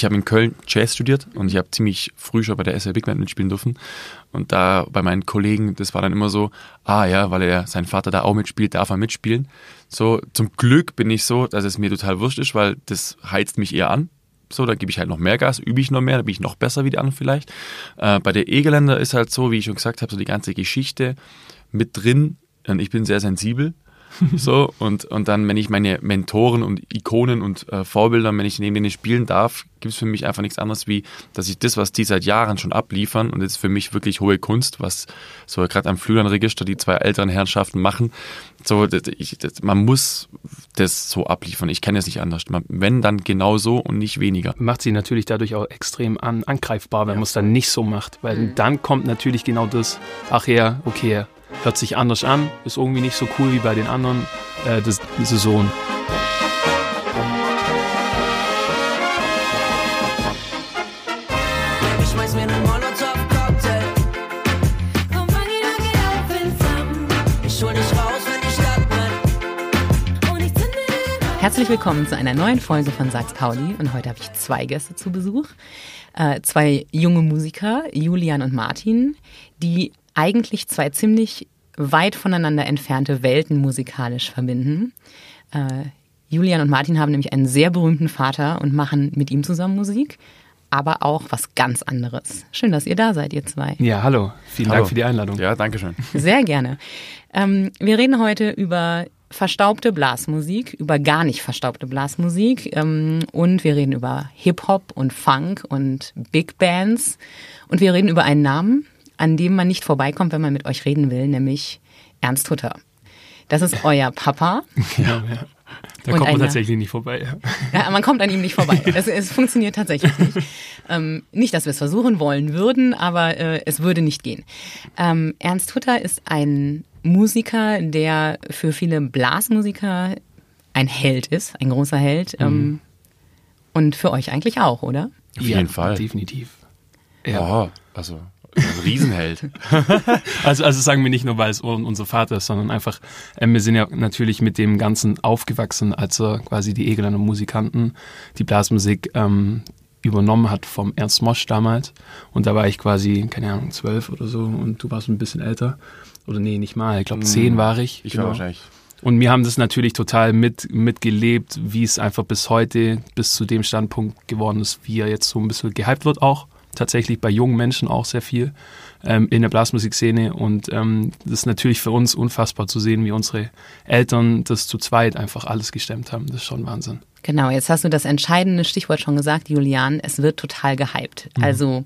ich habe in Köln Jazz studiert und ich habe ziemlich früh schon bei der SR Big Band mitspielen dürfen. Und da bei meinen Kollegen, das war dann immer so, ah ja, weil er sein Vater da auch mitspielt, darf er mitspielen. So, zum Glück bin ich so, dass es mir total wurscht ist, weil das heizt mich eher an. So, da gebe ich halt noch mehr Gas, übe ich noch mehr, da bin ich noch besser wie die anderen vielleicht. Äh, bei der E-Geländer ist halt so, wie ich schon gesagt habe, so die ganze Geschichte mit drin. Und ich bin sehr sensibel. so, und, und dann, wenn ich meine Mentoren und Ikonen und äh, Vorbilder, wenn ich neben denen spielen darf, gibt es für mich einfach nichts anderes, wie, dass ich das, was die seit Jahren schon abliefern, und das ist für mich wirklich hohe Kunst, was so gerade am Flügelregister die zwei älteren Herrschaften machen, so, das, ich, das, man muss das so abliefern. Ich kenne es nicht anders. Man, wenn, dann genau so und nicht weniger. Macht sie natürlich dadurch auch extrem an, angreifbar, wenn ja. man es dann nicht so macht. Weil mhm. dann kommt natürlich genau das, ach ja, okay, hört sich anders an, ist irgendwie nicht so cool wie bei den anderen äh, das, Saison. Herzlich willkommen zu einer neuen Folge von Sachs Pauli und heute habe ich zwei Gäste zu Besuch. Äh, zwei junge Musiker, Julian und Martin, die eigentlich zwei ziemlich weit voneinander entfernte Welten musikalisch verbinden. Äh, Julian und Martin haben nämlich einen sehr berühmten Vater und machen mit ihm zusammen Musik, aber auch was ganz anderes. Schön, dass ihr da seid, ihr zwei. Ja, hallo. Vielen hallo. Dank für die Einladung. Ja, danke schön. Sehr gerne. Ähm, wir reden heute über verstaubte Blasmusik, über gar nicht verstaubte Blasmusik ähm, und wir reden über Hip-Hop und Funk und Big Bands und wir reden über einen Namen, an dem man nicht vorbeikommt, wenn man mit euch reden will, nämlich Ernst Hutter. Das ist euer Papa. Ja, ja. Da kommt man tatsächlich nicht vorbei. Ja. ja. man kommt an ihm nicht vorbei. Es, es funktioniert tatsächlich nicht. Ähm, nicht, dass wir es versuchen wollen würden, aber äh, es würde nicht gehen. Ähm, Ernst Hutter ist ein Musiker, der für viele Blasmusiker ein Held ist, ein großer Held. Ähm, mhm. Und für euch eigentlich auch, oder? Auf jeden Fall. Definitiv. Ja, oh, also ein Riesenheld. also, also sagen wir nicht nur, weil es unser Vater ist, sondern einfach, äh, wir sind ja natürlich mit dem Ganzen aufgewachsen, als er quasi die Egeländer Musikanten, die Blasmusik ähm, übernommen hat vom Ernst Mosch damals. Und da war ich quasi, keine Ahnung, zwölf oder so und du warst ein bisschen älter. Oder nee, nicht mal. Ich glaube, zehn hm, war ich. Ich genau. war wahrscheinlich. Und wir haben das natürlich total mit, mitgelebt, wie es einfach bis heute, bis zu dem Standpunkt geworden ist, wie er jetzt so ein bisschen gehypt wird auch. Tatsächlich bei jungen Menschen auch sehr viel ähm, in der Blasmusikszene. Und ähm, das ist natürlich für uns unfassbar zu sehen, wie unsere Eltern das zu zweit einfach alles gestemmt haben. Das ist schon Wahnsinn. Genau, jetzt hast du das entscheidende Stichwort schon gesagt, Julian. Es wird total gehypt. Mhm. Also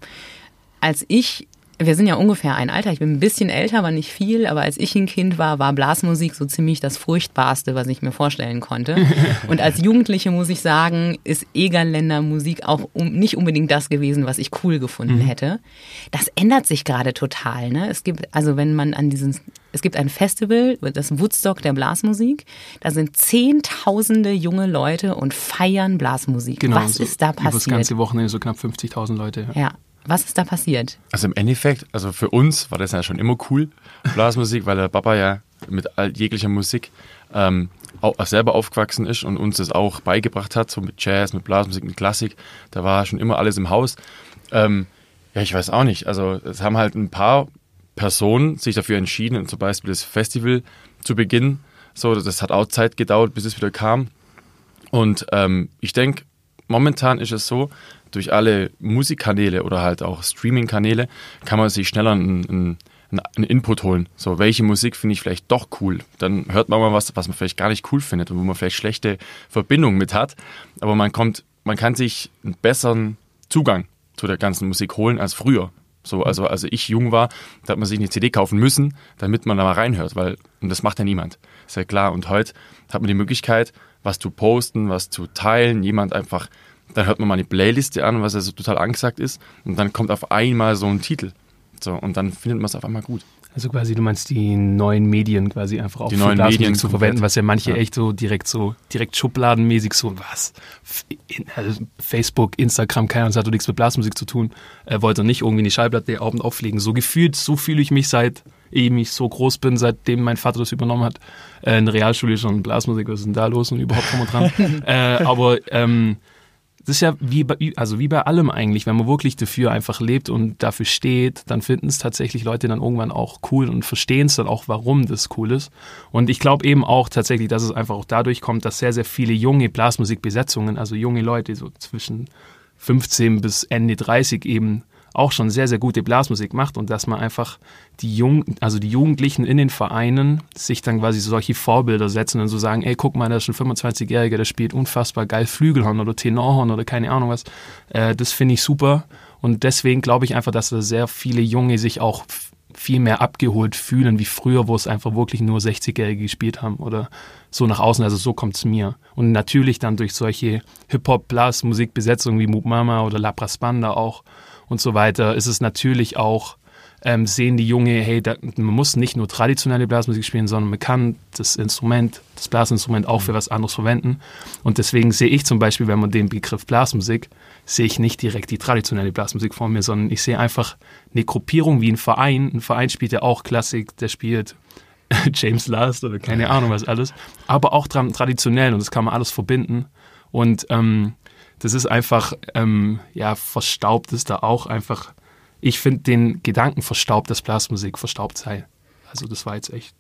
als ich wir sind ja ungefähr ein Alter. Ich bin ein bisschen älter, aber nicht viel. Aber als ich ein Kind war, war Blasmusik so ziemlich das Furchtbarste, was ich mir vorstellen konnte. Und als Jugendliche muss ich sagen, ist Egerländer Musik auch um, nicht unbedingt das gewesen, was ich cool gefunden mhm. hätte. Das ändert sich gerade total. Ne? Es gibt, also wenn man an diesen, es gibt ein Festival, das Woodstock der Blasmusik. Da sind zehntausende junge Leute und feiern Blasmusik. Genau, was so ist da passiert? Das ganze Wochenende so knapp 50.000 Leute. Ja. ja. Was ist da passiert? Also im Endeffekt, also für uns war das ja schon immer cool, Blasmusik, weil der Papa ja mit jeglicher Musik ähm, auch selber aufgewachsen ist und uns das auch beigebracht hat, so mit Jazz, mit Blasmusik, mit Klassik. Da war schon immer alles im Haus. Ähm, ja, ich weiß auch nicht. Also es haben halt ein paar Personen sich dafür entschieden, zum Beispiel das Festival zu beginnen. So, das hat auch Zeit gedauert, bis es wieder kam. Und ähm, ich denke, momentan ist es so, durch alle Musikkanäle oder halt auch Streaming-Kanäle kann man sich schneller einen, einen Input holen. So, welche Musik finde ich vielleicht doch cool? Dann hört man mal was, was man vielleicht gar nicht cool findet und wo man vielleicht schlechte Verbindungen mit hat. Aber man kommt, man kann sich einen besseren Zugang zu der ganzen Musik holen als früher. So, also, als ich jung war, da hat man sich eine CD kaufen müssen, damit man da mal reinhört, weil, und das macht ja niemand. Ist ja klar. Und heute hat man die Möglichkeit, was zu posten, was zu teilen, jemand einfach dann hört man mal eine Playliste an, was also total angesagt ist, und dann kommt auf einmal so ein Titel. So, und dann findet man es auf einmal gut. Also quasi, du meinst die neuen Medien quasi einfach auch die neuen Medien zu verwenden, was ja manche ja. echt so direkt so, direkt schubladenmäßig so, was? Also Facebook, Instagram, keine Ahnung, hat nichts mit Blasmusik zu tun. Er wollte nicht irgendwie eine Schallplatte Abend auflegen. So gefühlt, so fühle ich mich seit ehe ich so groß bin, seitdem mein Vater das übernommen hat. Äh, in der Realschule schon Blasmusik, was ist denn da los und überhaupt drum und dran. äh, aber ähm, das ist ja wie bei, also wie bei allem eigentlich, wenn man wirklich dafür einfach lebt und dafür steht, dann finden es tatsächlich Leute dann irgendwann auch cool und verstehen es dann auch, warum das cool ist. Und ich glaube eben auch tatsächlich, dass es einfach auch dadurch kommt, dass sehr, sehr viele junge Blasmusikbesetzungen, also junge Leute so zwischen 15 bis Ende 30 eben auch schon sehr, sehr gute Blasmusik macht und dass man einfach die Jung, also die Jugendlichen in den Vereinen sich dann quasi solche Vorbilder setzen und so sagen, ey, guck mal, da ist ein 25-Jähriger, der spielt unfassbar geil Flügelhorn oder Tenorhorn oder keine Ahnung was. Äh, das finde ich super. Und deswegen glaube ich einfach, dass da sehr viele Junge sich auch viel mehr abgeholt fühlen wie früher, wo es einfach wirklich nur 60-Jährige gespielt haben oder so nach außen. Also so kommt es mir. Und natürlich dann durch solche Hip-Hop-Blas-Musikbesetzungen wie Moop Mama oder La Banda auch und so weiter, ist es natürlich auch, ähm, sehen die Junge, hey, da, man muss nicht nur traditionelle Blasmusik spielen, sondern man kann das Instrument, das Blasinstrument auch für was anderes verwenden. Und deswegen sehe ich zum Beispiel, wenn man den Begriff Blasmusik, sehe ich nicht direkt die traditionelle Blasmusik vor mir, sondern ich sehe einfach eine Gruppierung wie ein Verein. Ein Verein spielt ja auch Klassik, der spielt James Last oder keine Ahnung was alles, aber auch traditionell und das kann man alles verbinden. Und ähm, das ist einfach, ähm, ja, verstaubt ist da auch einfach. Ich finde den Gedanken verstaubt, dass Blasmusik verstaubt sei. Also das war jetzt echt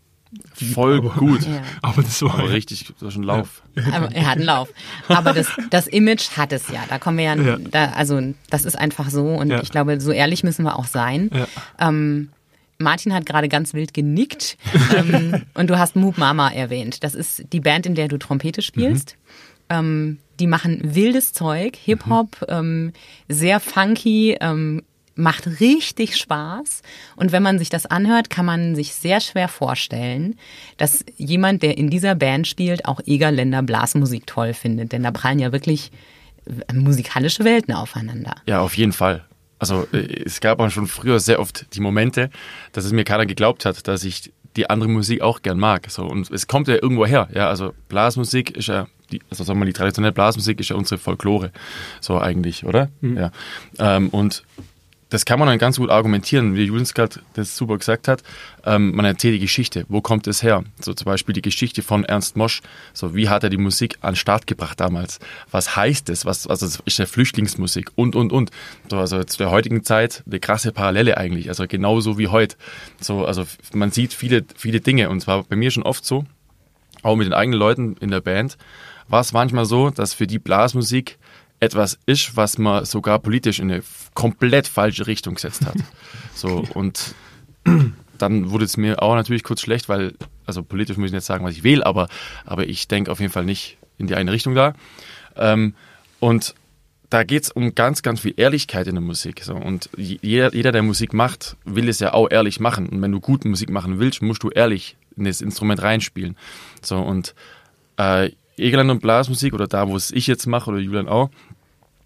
voll aber, gut. Ja. Aber das war aber richtig, das war schon Lauf. Aber er hat einen Lauf. Aber das, das Image hat es ja. Da kommen wir ja, ja. Da, also das ist einfach so und ja. ich glaube, so ehrlich müssen wir auch sein. Ähm, Martin hat gerade ganz wild genickt ähm, und du hast Moop Mama erwähnt. Das ist die Band, in der du Trompete spielst. Mhm. Ähm, die machen wildes Zeug, Hip-Hop, mhm. ähm, sehr funky, ähm, macht richtig Spaß. Und wenn man sich das anhört, kann man sich sehr schwer vorstellen, dass jemand, der in dieser Band spielt, auch Egerländer Blasmusik toll findet. Denn da prallen ja wirklich äh, musikalische Welten aufeinander. Ja, auf jeden Fall. Also äh, es gab auch schon früher sehr oft die Momente, dass es mir keiner geglaubt hat, dass ich die andere Musik auch gern mag. So, und es kommt ja irgendwo her. Ja, also Blasmusik ist ja die, also sagen wir, die traditionelle Blasmusik ist ja unsere Folklore, so eigentlich, oder? Mhm. Ja. Ähm, und das kann man dann ganz gut argumentieren, wie Julius gerade das super gesagt hat. Ähm, man erzählt die Geschichte. Wo kommt es her? So zum Beispiel die Geschichte von Ernst Mosch. So, wie hat er die Musik an den Start gebracht damals? Was heißt es? Was, was ist der Flüchtlingsmusik? Und, und, und. So, also zu der heutigen Zeit eine krasse Parallele eigentlich. Also genauso wie heute. So, also man sieht viele, viele Dinge. Und zwar bei mir schon oft so, auch mit den eigenen Leuten in der Band, war es manchmal so, dass für die Blasmusik etwas ist, was man sogar politisch in eine komplett falsche Richtung gesetzt hat. So, und dann wurde es mir auch natürlich kurz schlecht, weil, also politisch muss ich nicht sagen, was ich will, aber, aber ich denke auf jeden Fall nicht in die eine Richtung da. Ähm, und da geht es um ganz, ganz viel Ehrlichkeit in der Musik. So. Und jeder, jeder, der Musik macht, will es ja auch ehrlich machen. Und wenn du gute Musik machen willst, musst du ehrlich in das Instrument reinspielen. So, und äh, Egeland und Blasmusik oder da, wo es ich jetzt mache oder Julian auch,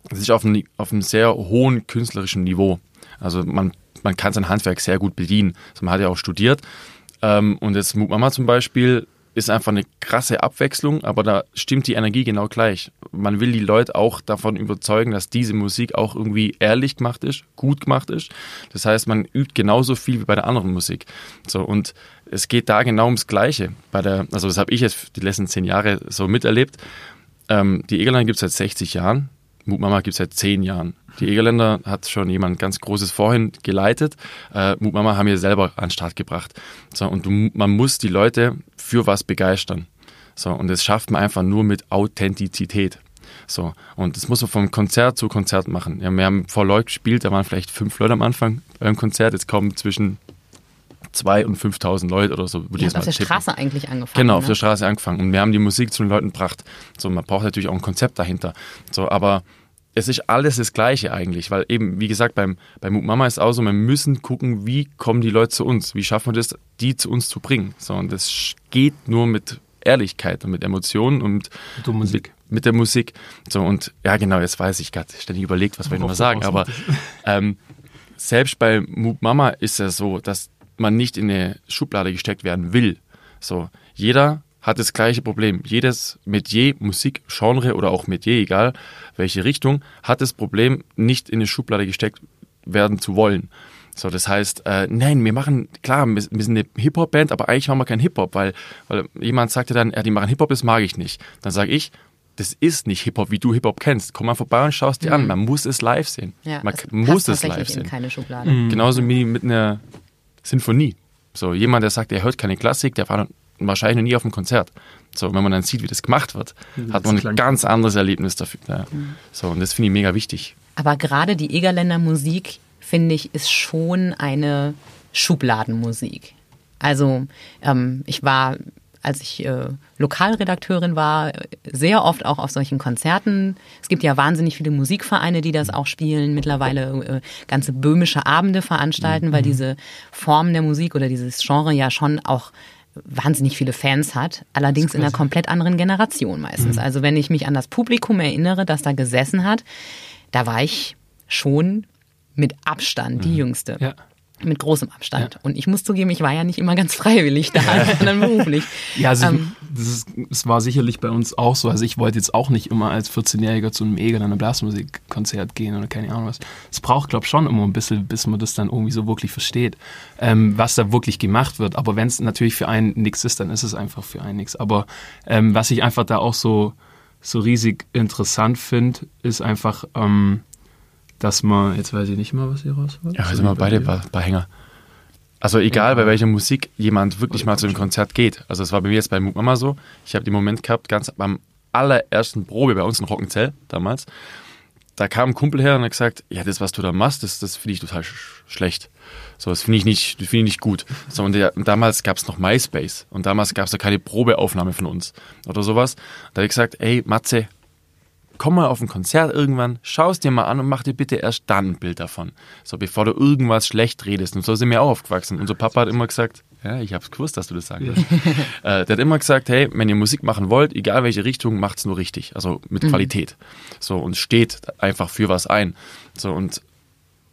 das ist auf einem, auf einem sehr hohen künstlerischen Niveau. Also man, man kann sein Handwerk sehr gut bedienen. Also man hat ja auch studiert. Ähm, und jetzt Mama zum Beispiel ist einfach eine krasse Abwechslung, aber da stimmt die Energie genau gleich. Man will die Leute auch davon überzeugen, dass diese Musik auch irgendwie ehrlich gemacht ist, gut gemacht ist. Das heißt, man übt genauso viel wie bei der anderen Musik. So und es geht da genau ums Gleiche. Bei der, also das habe ich jetzt die letzten zehn Jahre so miterlebt. Ähm, die Egerländer gibt es seit 60 Jahren. Mut Mama gibt es seit zehn Jahren. Die Egerländer hat schon jemand ganz Großes vorhin geleitet. Äh, Mut Mama haben wir selber an den Start gebracht. So, und du, man muss die Leute für was begeistern. So, und das schafft man einfach nur mit Authentizität. So, und das muss man vom Konzert zu Konzert machen. Ja, wir haben vor Leute gespielt, da waren vielleicht fünf Leute am Anfang beim Konzert, jetzt kommen zwischen zwei und 5000 Leute oder so. Ihr habt auf der tippen. Straße eigentlich angefangen. Genau, ne? auf der Straße angefangen. Und wir haben die Musik zu den Leuten gebracht. So, man braucht natürlich auch ein Konzept dahinter. So, aber es ist alles das Gleiche eigentlich, weil eben, wie gesagt, beim, bei Mama ist es auch so, wir müssen gucken, wie kommen die Leute zu uns, wie schaffen wir das, die zu uns zu bringen. So, und das geht nur mit Ehrlichkeit und mit Emotionen und mit der Musik. Mit der Musik. So, und ja, genau, jetzt weiß ich gerade, ständig überlegt, was wir nochmal sagen, aber ähm, selbst bei Mama ist es so, dass man nicht in eine Schublade gesteckt werden will. So, jeder hat das gleiche Problem. Jedes Metier, Musikgenre oder auch Metier, egal welche Richtung, hat das Problem, nicht in eine Schublade gesteckt werden zu wollen. So, das heißt, äh, nein, wir machen, klar, wir, wir sind eine Hip-Hop-Band, aber eigentlich machen wir kein Hip-Hop, weil, weil jemand sagte dann, ja, die machen Hip-Hop, das mag ich nicht. Dann sage ich, das ist nicht Hip-Hop, wie du Hip-Hop kennst. Komm mal vorbei und schaust dir an. Man muss es live sehen. Mhm. Ja, man es muss es live sehen. keine Schublade. Genauso wie mit einer Sinfonie. So, jemand, der sagt, er hört keine Klassik, der war wahrscheinlich noch nie auf einem Konzert. So, wenn man dann sieht, wie das gemacht wird, hat man ein klang- ganz anderes Erlebnis dafür. Ja. Mhm. So, und das finde ich mega wichtig. Aber gerade die Egerländer Musik, finde ich, ist schon eine Schubladenmusik. Also ähm, ich war, als ich äh, Lokalredakteurin war, sehr oft auch auf solchen Konzerten. Es gibt ja wahnsinnig viele Musikvereine, die das auch spielen, mittlerweile äh, ganze böhmische Abende veranstalten, weil diese Form der Musik oder dieses Genre ja schon auch wahnsinnig viele Fans hat, allerdings in einer komplett anderen Generation meistens. Also wenn ich mich an das Publikum erinnere, das da gesessen hat, da war ich schon mit Abstand die Jüngste. Ja. Mit großem Abstand. Und ich muss zugeben, ich war ja nicht immer ganz freiwillig da, sondern beruflich. Ja, also Ähm, das, ist, das war sicherlich bei uns auch so. Also ich wollte jetzt auch nicht immer als 14-Jähriger zu einem Eger- oder Blasmusikkonzert gehen oder keine Ahnung was. Es braucht, glaube ich, schon immer ein bisschen, bis man das dann irgendwie so wirklich versteht, ähm, was da wirklich gemacht wird. Aber wenn es natürlich für einen nichts ist, dann ist es einfach für einen nichts. Aber ähm, was ich einfach da auch so, so riesig interessant finde, ist einfach, ähm, dass man, jetzt weiß ich nicht mal, was ihr raus wollt. Ja, wir sind wir beide bei, bei Hänger. Also egal, bei welcher Musik jemand wirklich mal zu einem Konzert geht. Also es war bei mir jetzt bei Mama so. Ich habe den Moment gehabt, ganz beim allerersten Probe bei uns in Rockenzell damals. Da kam ein Kumpel her und hat gesagt, ja, das, was du da machst, das, das finde ich total sch schlecht. So, das finde ich nicht, das finde ich nicht gut. So, und, der, und damals gab es noch MySpace und damals gab es da keine Probeaufnahme von uns oder sowas. Da habe ich gesagt, ey, Matze, komm mal auf ein Konzert irgendwann, schau es dir mal an und mach dir bitte erst dann ein Bild davon. So, bevor du irgendwas schlecht redest. Und so sind wir auch aufgewachsen. Unser Papa hat immer gesagt, ja, ich hab's gewusst, dass du das sagen wirst. äh, der hat immer gesagt, hey, wenn ihr Musik machen wollt, egal welche Richtung, macht's nur richtig. Also mit Qualität. So, und steht einfach für was ein. So, und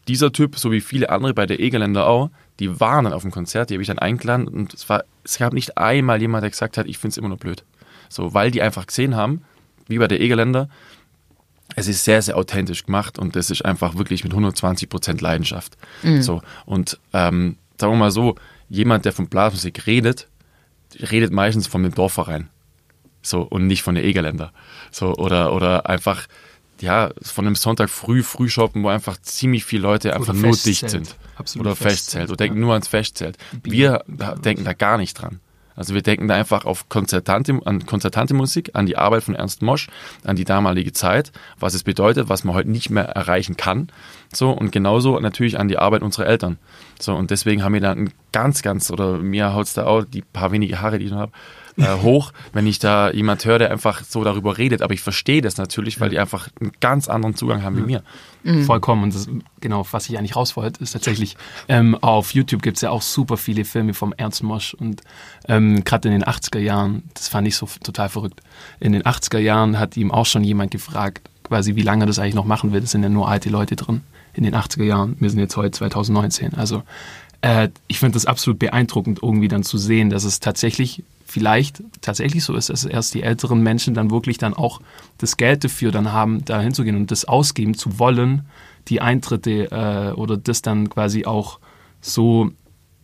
dieser Typ, so wie viele andere bei der Egerländer auch, die waren dann auf dem Konzert, die habe ich dann eingeladen und es war, es gab nicht einmal jemand, der gesagt hat, ich find's immer nur blöd. So, weil die einfach gesehen haben, wie bei der Egerländer, es ist sehr, sehr authentisch gemacht und es ist einfach wirklich mit 120 Prozent Leidenschaft. So, und ähm, sagen wir mal so, jemand, der von Blasmusik redet, redet meistens von dem Dorfverein. So, und nicht von der Egerländer. So, oder, oder einfach, ja, von einem Sonntag früh, Frühshoppen, wo einfach ziemlich viele Leute einfach nur Festzelt. dicht sind. Absolut oder Festzelt. Oder denken ja. nur ans Festzelt. Wir da, denken da gar nicht dran. Also wir denken da einfach auf konzertante, an konzertante Musik, an die Arbeit von Ernst Mosch, an die damalige Zeit, was es bedeutet, was man heute nicht mehr erreichen kann. So, und genauso natürlich an die Arbeit unserer Eltern. So, und deswegen haben wir da ein ganz, ganz, oder mir haut's da auch die paar wenige Haare, die ich noch habe, äh, hoch, wenn ich da jemand höre, der einfach so darüber redet. Aber ich verstehe das natürlich, weil die einfach einen ganz anderen Zugang haben wie mir. Vollkommen. Und das, genau, auf was ich eigentlich raus wollte, ist tatsächlich, ähm, auf YouTube gibt's ja auch super viele Filme vom Ernst Mosch. Und ähm, gerade in den 80er Jahren, das fand ich so total verrückt. In den 80er Jahren hat ihm auch schon jemand gefragt, quasi, wie lange er das eigentlich noch machen will. Es sind ja nur alte Leute drin in den 80er Jahren. Wir sind jetzt heute 2019. Also äh, ich finde das absolut beeindruckend, irgendwie dann zu sehen, dass es tatsächlich vielleicht tatsächlich so ist, dass erst die älteren Menschen dann wirklich dann auch das Geld dafür dann haben, da hinzugehen und das ausgeben zu wollen, die Eintritte äh, oder das dann quasi auch so,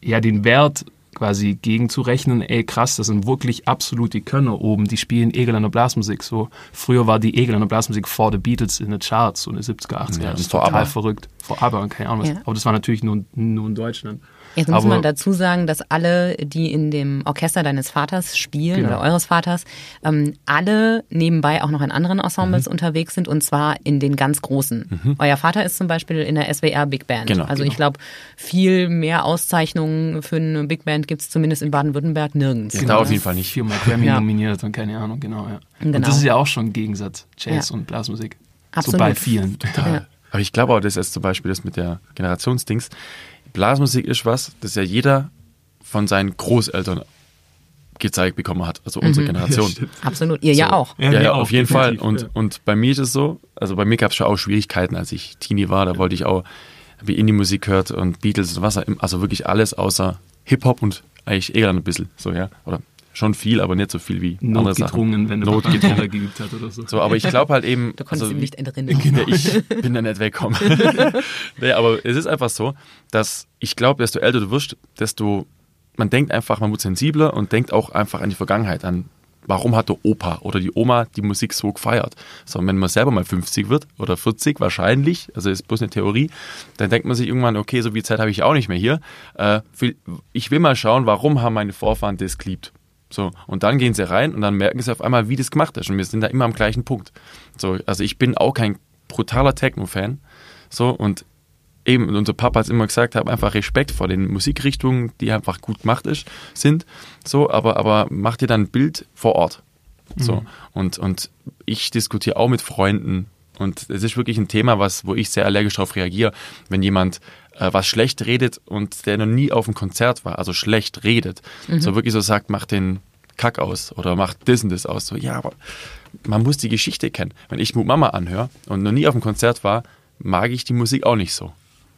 ja, den Wert quasi gegenzurechnen, ey krass, das sind wirklich absolute Könner oben, die spielen Egerländer Blasmusik. So, früher war die Egerländer Blasmusik vor The Beatles in den Charts, so in den 70er, 80er Ja, Jahren. das ist total ABBA. verrückt. Vor und keine Ahnung was. Ja. Aber das war natürlich nur, nur in Deutschland. Jetzt muss Aber- man dazu sagen, dass alle, die in dem Orchester deines Vaters spielen Genau. oder eures Vaters, ähm, alle nebenbei auch noch in anderen Ensembles Mhm. unterwegs sind und zwar in den ganz großen. Euer Vater ist zum Beispiel in der SWR Big Band. Genau, also genau. ich glaube, viel mehr Auszeichnungen für eine Big Band gibt's zumindest in Baden-Württemberg nirgends. Ja, da auf jeden Fall nicht. Viermal Grammy Ja. nominiert und keine Ahnung, genau, ja. Genau. Und das ist ja auch schon ein Gegensatz, Jazz Ja. und Blasmusik. Absolut. So bei vielen. Ja. Aber ich glaube auch, das ist zum Beispiel das mit der Generationsdings. Blasmusik ist was, das ja jeder von seinen Großeltern gezeigt bekommen hat. Also unsere Generation. Absolut. Ihr ja So. auch. Ja, Ja, ja, auf jeden Fall. Und, ja. und bei mir ist es so, also bei mir gab es schon auch Schwierigkeiten, als ich Teenie war. Da wollte ich auch, wie Indie-Musik gehört und Beatles und was, auch immer. also wirklich alles außer Hip-Hop und eigentlich eher ein bisschen. So, ja. Oder schon viel, aber nicht so viel wie andere Sachen. Wenn Papa Notgedrungen. Geübt hat oder so. So, aber ich glaube halt eben. Du konntest also, ihm nicht entrinnen. Ich bin da nicht weggekommen. nee, aber es ist einfach so, dass ich glaube, desto älter du wirst, desto man denkt einfach, man wird sensibler und denkt auch einfach an die Vergangenheit, an warum hat der Opa oder die Oma die Musik so gefeiert? So, wenn man selber mal 50 wird oder 40 wahrscheinlich, also ist bloß eine Theorie, dann denkt man sich irgendwann, okay, so viel Zeit habe ich auch nicht mehr hier. Äh, ich will mal schauen, warum haben meine Vorfahren das geliebt? So, und dann gehen sie rein und dann merken sie auf einmal, wie das gemacht ist. Und wir sind da immer am gleichen Punkt. So, also ich bin auch kein brutaler Techno-Fan. So, und eben, unser Papa hat es immer gesagt, habe einfach Respekt vor den Musikrichtungen, die einfach gut gemacht ist, sind. So, aber, aber mach dir dann ein Bild vor Ort. So, mhm. und, und ich diskutiere auch mit Freunden. Und es ist wirklich ein Thema, was, wo ich sehr allergisch darauf reagiere, wenn jemand äh, was schlecht redet und der noch nie auf einem Konzert war, also schlecht redet, mhm. so wirklich so sagt, mach den Kack aus oder mach das und das aus. So, ja, aber man muss die Geschichte kennen. Wenn ich Mut Mama anhöre und noch nie auf einem Konzert war, mag ich die Musik auch nicht so.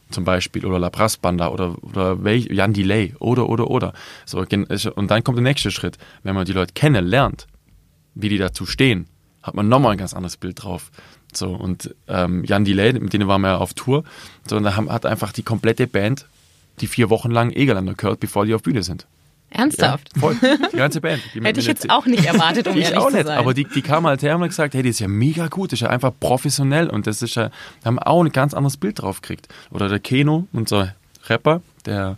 Zum Beispiel, oder La Brass Banda oder, oder welch, Jan Delay oder, oder, oder. So, und dann kommt der nächste Schritt. Wenn man die Leute kennenlernt, wie die dazu stehen, hat man nochmal ein ganz anderes Bild drauf. So, und ähm, Jan Delay, mit denen waren wir ja auf Tour, so, und da haben, hat einfach die komplette Band die vier Wochen lang Egerländer gehört, bevor die auf Bühne sind. Ernsthaft? Ja, voll. Die ganze Band. Die Hätte ich jetzt auch nicht erwartet, um ich ehrlich auch zu nicht, sein. aber die, die kamen halt her und haben gesagt, hey, das ist ja mega gut, das ist ja einfach professionell und das ist ja, haben auch ein ganz anderes Bild drauf gekriegt. Oder der Keno, unser Rapper, der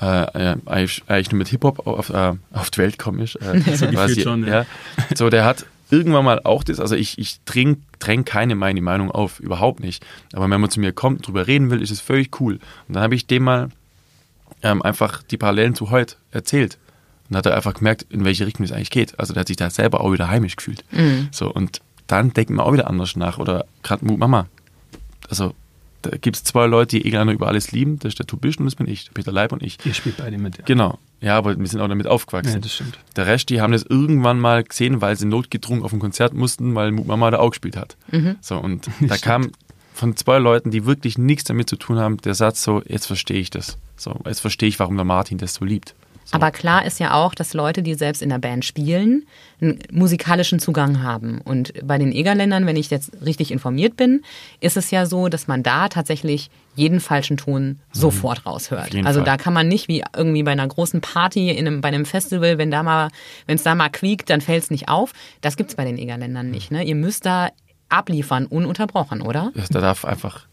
äh, eigentlich, eigentlich nur mit Hip-Hop auf, äh, auf die Welt gekommen ist. Äh, so quasi, schon, ja. ja. So, der hat irgendwann mal auch das, also ich, ich dräng, dräng keine meine Meinung auf, überhaupt nicht. Aber wenn man zu mir kommt und drüber reden will, ist es völlig cool. Und dann habe ich dem mal ähm, einfach die Parallelen zu heute erzählt. Und hat er einfach gemerkt, in welche Richtung es eigentlich geht. Also der hat sich da selber auch wieder heimisch gefühlt. Mhm. So, und dann denkt man auch wieder anders nach. Oder gerade Mut Mama. Also da gibt es zwei Leute, die einander über alles lieben. Das ist der Tubisch und das bin ich, Peter Leib und ich. Ihr spielt beide mit, ja. Genau. Ja, aber wir sind auch damit aufgewachsen. Ja, das stimmt. Der Rest, die haben das irgendwann mal gesehen, weil sie notgedrungen auf ein Konzert mussten, weil Mama da auch gespielt hat. Mhm. So, und da kam von zwei Leuten, die wirklich nichts damit zu tun haben, der Satz so, jetzt verstehe ich das. So, jetzt verstehe ich, warum der Martin das so liebt. So. Aber klar ist ja auch, dass Leute, die selbst in der Band spielen, einen musikalischen Zugang haben. Und bei den Egerländern, wenn ich jetzt richtig informiert bin, ist es ja so, dass man da tatsächlich jeden falschen Ton mhm. sofort raushört. Also Fall. da kann man nicht wie irgendwie bei einer großen Party in einem, bei einem Festival, wenn da mal, wenn es da mal quiekt, dann fällt es nicht auf. Das gibt es bei den Egerländern nicht. Ne? Ihr müsst da abliefern, ununterbrochen, oder? Da darf einfach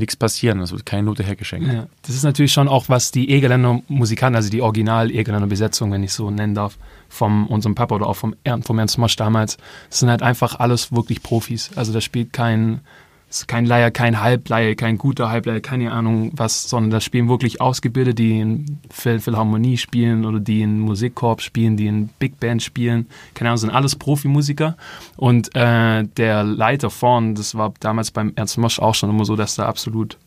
nichts passieren. Es wird keine Note hergeschenkt. Ja, das ist natürlich schon auch, was die Egerländer Musikanten, also die Original-Egerländer Besetzung, wenn ich so nennen darf, von unserem Papa oder auch vom, vom Ernst Mosch damals, das sind halt einfach alles wirklich Profis. Also da spielt kein ist kein Laie, kein Halbleihe, kein guter Halbleihe, keine Ahnung was, sondern das spielen wirklich Ausgebildete, die in Philharmonie spielen oder die in Musikkorps spielen, die in Big Band spielen. Keine Ahnung, sind alles Profimusiker. Und äh, der Leiter vorn, das war damals beim Ernst Mosch auch schon immer so, dass da absolut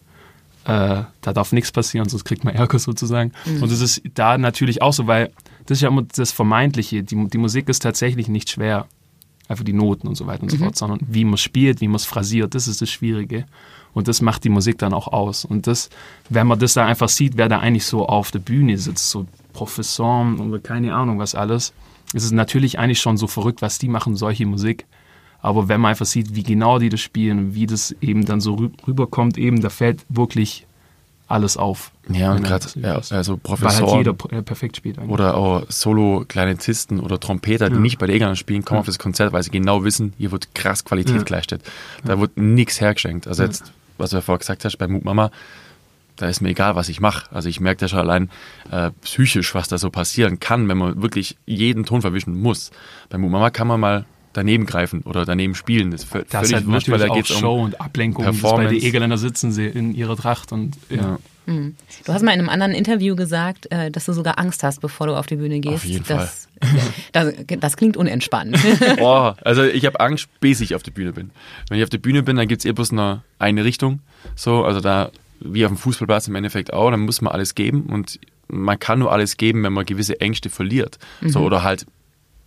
äh, da darf nichts passieren, sonst kriegt man Ärger sozusagen. Mhm. Und das ist da natürlich auch so, weil das ist ja immer das Vermeintliche. Die, die Musik ist tatsächlich nicht schwer einfach die Noten und so weiter und so mhm. fort, sondern wie man spielt, wie man es phrasiert, das ist das Schwierige. Und das macht die Musik dann auch aus. Und das, wenn man das da einfach sieht, wer da eigentlich so auf der Bühne sitzt, so Professoren oder keine Ahnung was alles, ist es natürlich eigentlich schon so verrückt, was die machen, solche Musik. Aber wenn man einfach sieht, wie genau die das spielen wie das eben dann so rüberkommt, eben, da fällt wirklich alles auf. Ja, und gerade ja, also Professoren. Weil halt jeder perfekt spielt. Eigentlich. Oder auch Solo-Klarinettisten oder Trompeter, die ja. nicht bei den Egerländern spielen, kommen ja. auf das Konzert, weil sie genau wissen, hier wird krass Qualität ja. geleistet. Da wird nichts hergeschenkt. Also jetzt, was du ja vorher gesagt hast, bei Mut Mama, da ist mir egal, was ich mache. Also ich merke ja schon allein äh, psychisch, was da so passieren kann, wenn man wirklich jeden Ton verwischen muss. Bei Mut Mama kann man mal daneben greifen oder daneben spielen. Das ist völlig das ist halt wurscht, weil da geht es um Show und Ablenkung. Performance. Bei den Egerländer sitzen sie in ihrer Tracht und ja. Mhm. Du hast mal in einem anderen Interview gesagt, äh, dass du sogar Angst hast, bevor du auf die Bühne gehst. Auf jeden das, Fall. Das, das, klingt unentspannt. Oh, also ich habe Angst, bis ich auf der Bühne bin. Wenn ich auf der Bühne bin, dann gibt es eh bloß eine, eine Richtung. So, also da, wie auf dem Fußballplatz im Endeffekt auch, dann muss man alles geben und man kann nur alles geben, wenn man gewisse Ängste verliert. Mhm. So, oder halt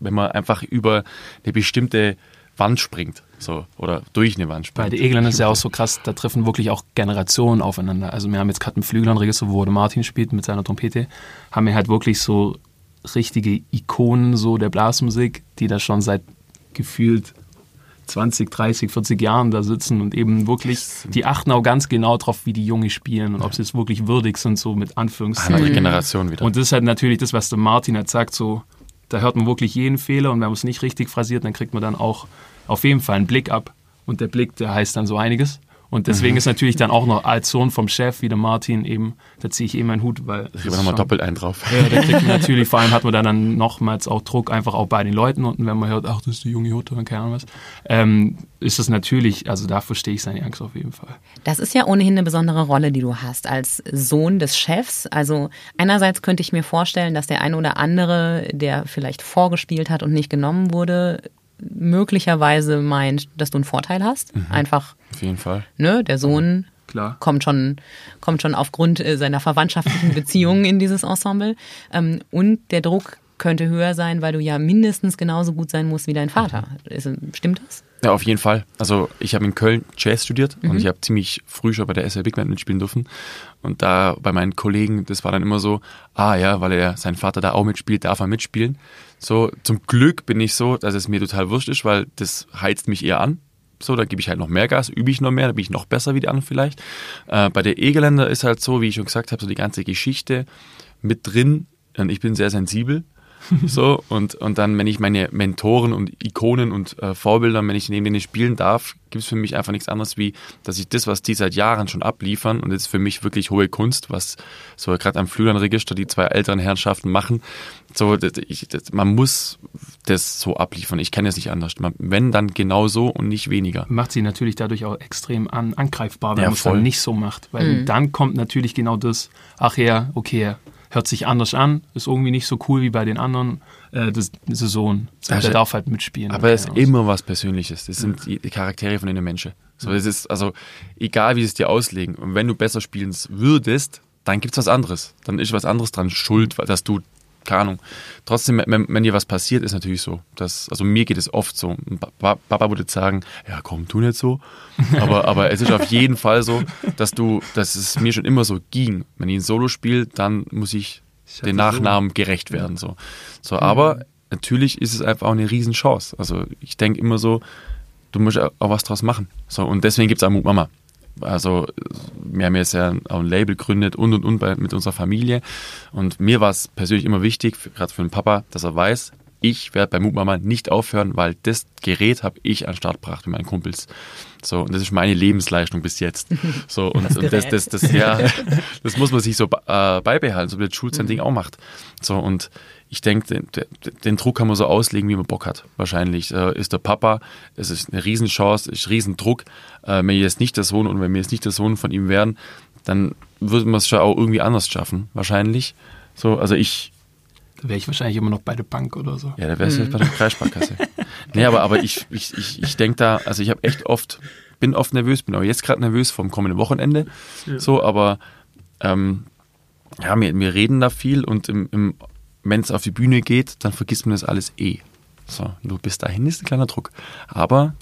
wenn man einfach über eine bestimmte Wand springt. So, oder durch eine Wand springt. Bei den Eglern ist ja auch so krass, da treffen wirklich auch Generationen aufeinander. Also wir haben jetzt gerade ein Flügelanregister, wo Martin spielt mit seiner Trompete, haben wir halt wirklich so richtige Ikonen so der Blasmusik, die da schon seit gefühlt 20, 30, 40 Jahren da sitzen und eben wirklich, die achten auch ganz genau drauf, wie die Junge spielen und ob sie es wirklich würdig sind, so mit Anführungszeichen. Andere Generation wieder. Und das ist halt natürlich das, was der Martin halt sagt, so, Da hört man wirklich jeden Fehler und wenn man es nicht richtig phrasiert, dann kriegt man dann auch auf jeden Fall einen Blick ab. Und der Blick, der heißt dann so einiges. Und deswegen mhm. ist natürlich dann auch noch als Sohn vom Chef, wie der Martin eben, da ziehe ich eben meinen Hut, weil. Da kriegt man nochmal doppelt einen drauf. Ja, da kriegt man natürlich, vor allem hat man dann, dann nochmals auch Druck einfach auch bei den Leuten unten, wenn man hört, ach, das ist die junge Jutta und keine Ahnung was. Ähm, ist das natürlich, also da verstehe ich seine Angst auf jeden Fall. Das ist ja ohnehin eine besondere Rolle, die du hast als Sohn des Chefs. Also einerseits könnte ich mir vorstellen, dass der eine oder andere, der vielleicht vorgespielt hat und nicht genommen wurde, möglicherweise meint, dass du einen Vorteil hast. Mhm. Einfach. Auf jeden Fall. Ne, der Sohn Klar. kommt schon, kommt schon aufgrund äh, seiner verwandtschaftlichen Beziehungen in dieses Ensemble. Ähm, und der Druck könnte höher sein, weil du ja mindestens genauso gut sein musst wie dein Vater. Stimmt das? Ja, auf jeden Fall. Also ich habe in Köln Jazz studiert mhm. und ich habe ziemlich früh schon bei der SR Big Band mitspielen dürfen. Und da bei meinen Kollegen, das war dann immer so, ah ja, weil er sein Vater da auch mitspielt, darf er mitspielen. So, zum Glück bin ich so, dass es mir total wurscht ist, weil das heizt mich eher an. So, da gebe ich halt noch mehr Gas, übe ich noch mehr, da bin ich noch besser wie die anderen vielleicht. Äh, bei der E-Geländer ist halt so, wie ich schon gesagt habe, so die ganze Geschichte mit drin. Und ich bin sehr sensibel so, und, und dann, wenn ich meine Mentoren und Ikonen und äh, Vorbilder, wenn ich neben denen spielen darf, gibt es für mich einfach nichts anderes, wie, dass ich das, was die seit Jahren schon abliefern, und das ist für mich wirklich hohe Kunst, was so gerade am Flügelregister die zwei älteren Herrschaften machen, so, das, ich, das, man muss das so abliefern. Ich kenne es nicht anders. Man, wenn, dann genau so und nicht weniger. Macht sie natürlich dadurch auch extrem an, angreifbar, wenn ja, man es dann nicht so macht. Weil mhm. dann kommt natürlich genau das, ach ja, okay, hört sich anders an, ist irgendwie nicht so cool wie bei den anderen. Äh, das, das ist so ein, der also, darf halt mitspielen. Aber es ist immer was Persönliches. Das sind die, die Charaktere von den Menschen. So, das ist, also, egal wie sie es dir auslegen. Und wenn du besser spielen würdest, dann gibt es was anderes. Dann ist was anderes dran schuld, dass du keine Ahnung. Trotzdem, wenn, wenn dir was passiert, ist natürlich so. Dass, also mir geht es oft so. Papa würde sagen, ja komm, tu nicht so. Aber, aber es ist auf jeden Fall so, dass du, dass es mir schon immer so ging. Wenn ich ein Solo spiele, dann muss ich den Nachnamen gerecht werden. So. So, aber natürlich ist es einfach auch eine Riesenchance. Also ich denke immer so, du musst auch was draus machen. So, und deswegen gibt es auch Mut Mama. Also wir haben jetzt ja auch ein Label gegründet und und und bei, mit unserer Familie. Und mir war es persönlich immer wichtig, gerade für den Papa, dass er weiß, ich werde bei Mutmama nicht aufhören, weil das Gerät habe ich an den Start gebracht mit meinen Kumpels. So, und das ist meine Lebensleistung bis jetzt. So, und das, und das, das, das, ja, das muss man sich so äh, beibehalten, so wie das Schulz sein Ding auch macht. So, und ich denke, den, den, Druck kann man so auslegen, wie man Bock hat. Wahrscheinlich äh, ist der Papa, es ist eine Riesenchance, ist Riesendruck. Äh, wenn ich jetzt nicht der Sohn und wenn wir jetzt nicht der Sohn von ihm wären, dann würde man es schon auch irgendwie anders schaffen, wahrscheinlich. So, also ich. Da wäre ich wahrscheinlich immer noch bei der Bank oder so. Ja, da du mhm. jetzt bei der Kreissparkasse. nee, aber, aber ich, ich, ich, ich denke da, also ich habe echt oft, bin oft nervös, bin auch jetzt gerade nervös vom kommenden Wochenende. Ja. So, aber ähm, ja, wir, wir reden da viel und im, im wenn es auf die Bühne geht, dann vergisst man das alles eh. So, nur bis dahin ist ein kleiner Druck. Aber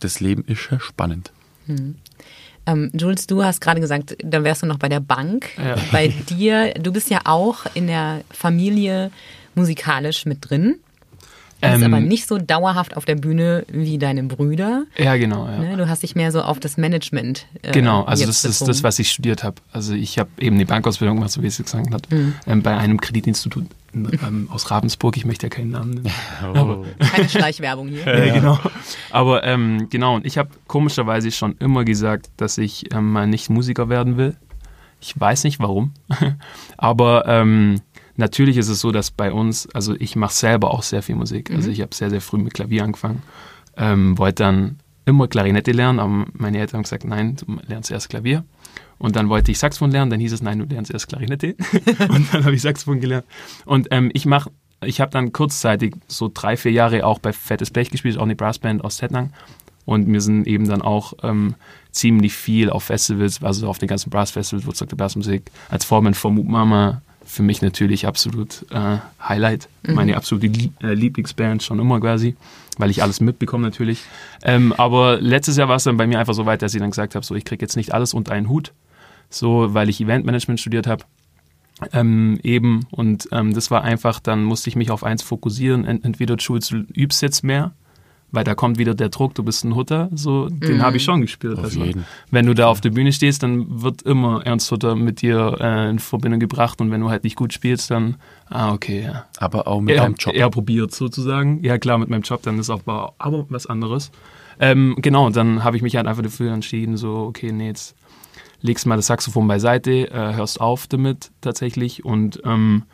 das Leben ist ja spannend. Hm. Ähm, Jules, du hast gerade gesagt, da wärst du noch bei der Bank. Ja. Bei dir, du bist ja auch in der Familie musikalisch mit drin. Du bist ähm, aber nicht so dauerhaft auf der Bühne wie deine Brüder. Ja, genau. Ja. Ne, du hast dich mehr so auf das Management. Äh, genau, also das bezogen. ist das, was ich studiert habe. Also ich habe eben eine Bankausbildung gemacht, so wie es gesagt hat, mhm. ähm, bei einem Kreditinstitut ähm, aus Ravensburg. Ich möchte ja keinen Namen nennen. Oh. Keine Schleichwerbung hier. ja, genau. Aber ähm, genau, und ich habe komischerweise schon immer gesagt, dass ich ähm, mal nicht Musiker werden will. Ich weiß nicht warum, aber ähm, Natürlich ist es so, dass bei uns, also ich mache selber auch sehr viel Musik. Also mhm. Also ich habe sehr, sehr früh mit Klavier angefangen, ähm, wollte dann immer Klarinette lernen, aber meine Eltern haben gesagt, nein, du lernst erst Klavier. Und dann wollte ich Saxophon lernen, dann hieß es, nein, du lernst erst Klarinette. und dann habe ich Saxophon gelernt. Und ähm, ich mache, ich habe dann kurzzeitig so drei, vier Jahre auch bei Fettes Blech gespielt, auch eine Brassband aus Tettnang. Und wir sind eben dann auch ähm, ziemlich viel auf Festivals, also auf den ganzen Brass-Festivals, Woodstock der Brassmusik, als Vormann von Moop Mama für mich natürlich absolut äh, Highlight. Mhm. Meine absolute Lie äh, Lieblingsband schon immer quasi, weil ich alles mitbekomme natürlich. Ähm, aber letztes Jahr war es dann bei mir einfach so weit, dass ich dann gesagt habe, so ich kriege jetzt nicht alles unter einen Hut, so weil ich Eventmanagement studiert habe. Ähm, eben und ähm, das war einfach, dann musste ich mich auf eins fokussieren. Ent entweder Schulz übst jetzt mehr weil da kommt wieder der Druck, du bist ein Hutter, so, den habe ich schon gespürt. Also, wenn du da auf der Bühne stehst, dann wird immer Ernst Hutter mit dir äh, in Verbindung gebracht und wenn du halt nicht gut spielst, dann, ah, okay, ja. Aber auch mit er, deinem Job. er probiert sozusagen. Ja, klar, mit meinem Job, dann ist auch aber, aber was anderes. Ähm, genau, dann habe ich mich halt einfach dafür entschieden, so, okay, nee, jetzt legst mal das Saxophon beiseite, äh, hörst auf damit tatsächlich und ähm,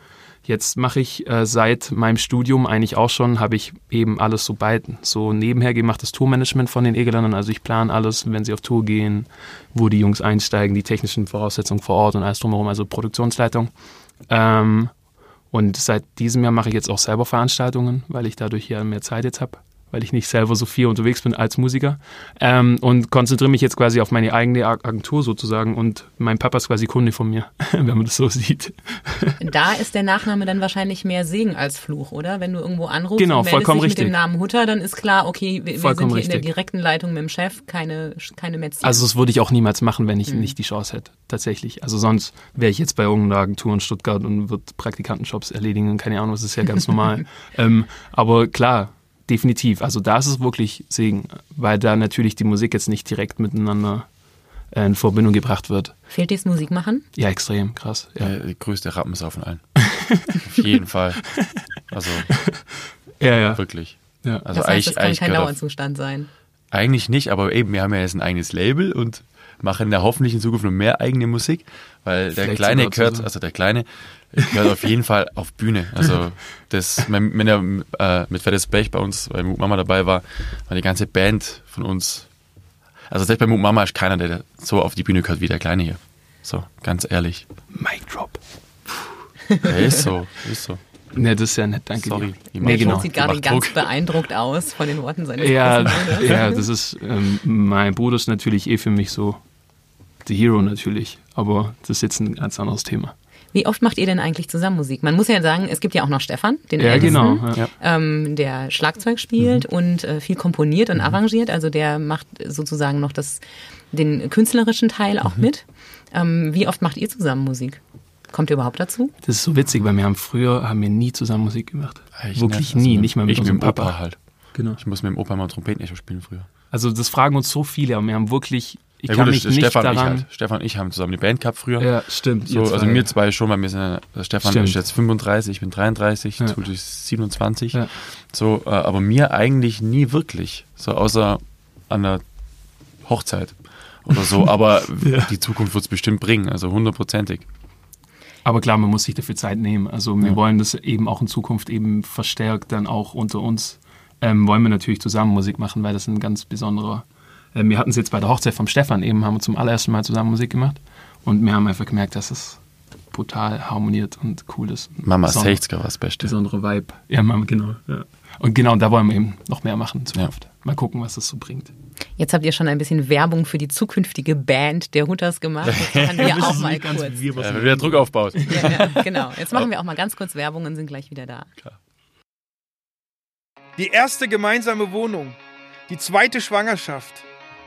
jetzt mache ich äh, seit meinem Studium eigentlich auch schon, habe ich eben alles so bald so nebenher gemacht, das Tourmanagement von den Egeländern, also ich plane alles, wenn sie auf Tour gehen, wo die Jungs einsteigen, die technischen Voraussetzungen vor Ort und alles drumherum, also Produktionsleitung. Ähm, und seit diesem Jahr mache ich jetzt auch selber Veranstaltungen, weil ich dadurch ja mehr Zeit jetzt habe, weil ich nicht selber so viel unterwegs bin als Musiker. Ähm, und konzentriere mich jetzt quasi auf meine eigene Ag- Agentur sozusagen. Und mein Papa ist quasi Kunde von mir, wenn man das so sieht. Da ist der Nachname dann wahrscheinlich mehr Segen als Fluch, oder? Wenn du irgendwo anrufst Genau, und vollkommen dich mit dem richtig. Namen Hutter, dann ist klar, okay, wir, wir sind hier in der richtig. direkten Leitung mit dem Chef, keine, keine Metzger. Also das würde ich auch niemals machen, wenn ich Mhm. nicht die Chance hätte, tatsächlich. Also sonst wäre ich jetzt bei irgendeiner Agentur in Stuttgart und würde Praktikantenjobs erledigen und keine Ahnung, das ist ja ganz normal. ähm, aber klar, definitiv. Also da ist es wirklich Segen, weil da natürlich die Musik jetzt nicht direkt miteinander äh, in Verbindung gebracht wird. Fehlt dir das Musikmachen? Ja, extrem krass. Ja, Ja, die größte Rappensau von allen. Auf jeden Fall. Also ja. ja. wirklich. ja. Also das heißt, eigentlich, das kann eigentlich, kein Dauerzustand sein. eigentlich nicht, aber eben, wir haben ja jetzt ein eigenes Label und machen da hoffentlich in Zukunft noch mehr eigene Musik, weil der Vielleicht Kleine sogar gehört, also der Kleine gehört auf jeden Fall auf Bühne. Also das, wenn wenn er äh, mit Fettes Blech bei uns bei Mut Mama dabei war, war die ganze Band von uns. Also selbst bei Mut Mama ist keiner, der so auf die Bühne gehört wie der Kleine hier. So, ganz ehrlich. Mic Drop. Der ist so, ist so. Ne, das ist ja nett, danke Sorry, dir. Nee, macht- genau. Sieht gerade ganz Druck. beeindruckt aus von den Worten seines Ja, Bruders. ja, das ist, ähm, mein Bruder ist natürlich eh für mich so the Hero natürlich, aber das ist jetzt ein ganz anderes Thema. Wie oft macht ihr denn eigentlich zusammen Musik? Man muss ja sagen, es gibt ja auch noch Stefan, den Ja, Ältesten, genau. Ja. Ja. ähm, der Schlagzeug spielt Mhm. und äh, viel komponiert und arrangiert. Also der macht sozusagen noch das, den künstlerischen Teil Mhm. auch mit. Ähm, wie oft macht ihr zusammen Musik? Kommt ihr überhaupt dazu? Das ist so witzig, weil wir haben früher haben wir nie zusammen Musik gemacht. Eigentlich Wirklich nicht. Also nie, nicht mal mit ich mit unserem dem Opa Papa. halt. Genau. Ich muss mit dem Opa mal Trompetenecho spielen früher. Also das fragen uns so viele, aber wir haben wirklich, ich Ja kann gut, mich nicht Stefan und ich daran. halt. Stefan und ich haben zusammen eine Band gehabt früher. Ja, stimmt. So, also mir zwei schon, weil wir sind, der Stefan Stimmt. ist jetzt 35, ich bin 33, Ja. Tut ist 27. Ja. So, äh, aber mir eigentlich nie wirklich. So außer an der Hochzeit oder so. Aber Ja. die Zukunft wird es bestimmt bringen, also hundertprozentig. Aber klar, man muss sich dafür Zeit nehmen. Also wir Ja. wollen das eben auch in Zukunft eben verstärkt dann auch unter uns. Ähm, wollen wir natürlich zusammen Musik machen, weil das ein ganz besonderer. Ähm, wir hatten es jetzt bei der Hochzeit vom Stefan eben, haben wir zum allerersten Mal zusammen Musik gemacht. Und wir haben einfach gemerkt, dass es brutal harmoniert und cool ist. Mama Besonder- 60er war das Beste. Besondere Vibe. Ja, Mama, genau. Ja. Und genau, da wollen wir eben noch mehr machen in Zukunft. Mal gucken, was das so bringt. Jetzt habt ihr schon ein bisschen Werbung für die zukünftige Band der Hutters gemacht. Jetzt machen wir auch mal kurz. Äh, wenn wieder Druck aufbaut. Ja, ja, genau. Jetzt machen wir auch mal ganz kurz Werbung und sind gleich wieder da. Die erste gemeinsame Wohnung, die zweite Schwangerschaft,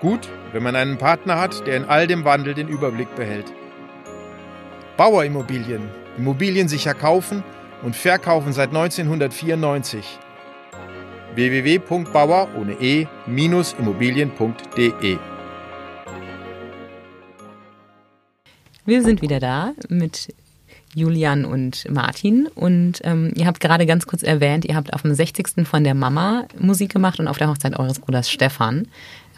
Gut, wenn man einen Partner hat, der in all dem Wandel den Überblick behält. Bauer Immobilien. Immobilien sicher kaufen und verkaufen seit 1994. www.bauer ohne e-immobilien.de Wir sind wieder da mit Julian und Martin und ähm, ihr habt gerade ganz kurz erwähnt, ihr habt auf dem 60. von der Mama Musik gemacht und auf der Hochzeit eures Bruders Stefan.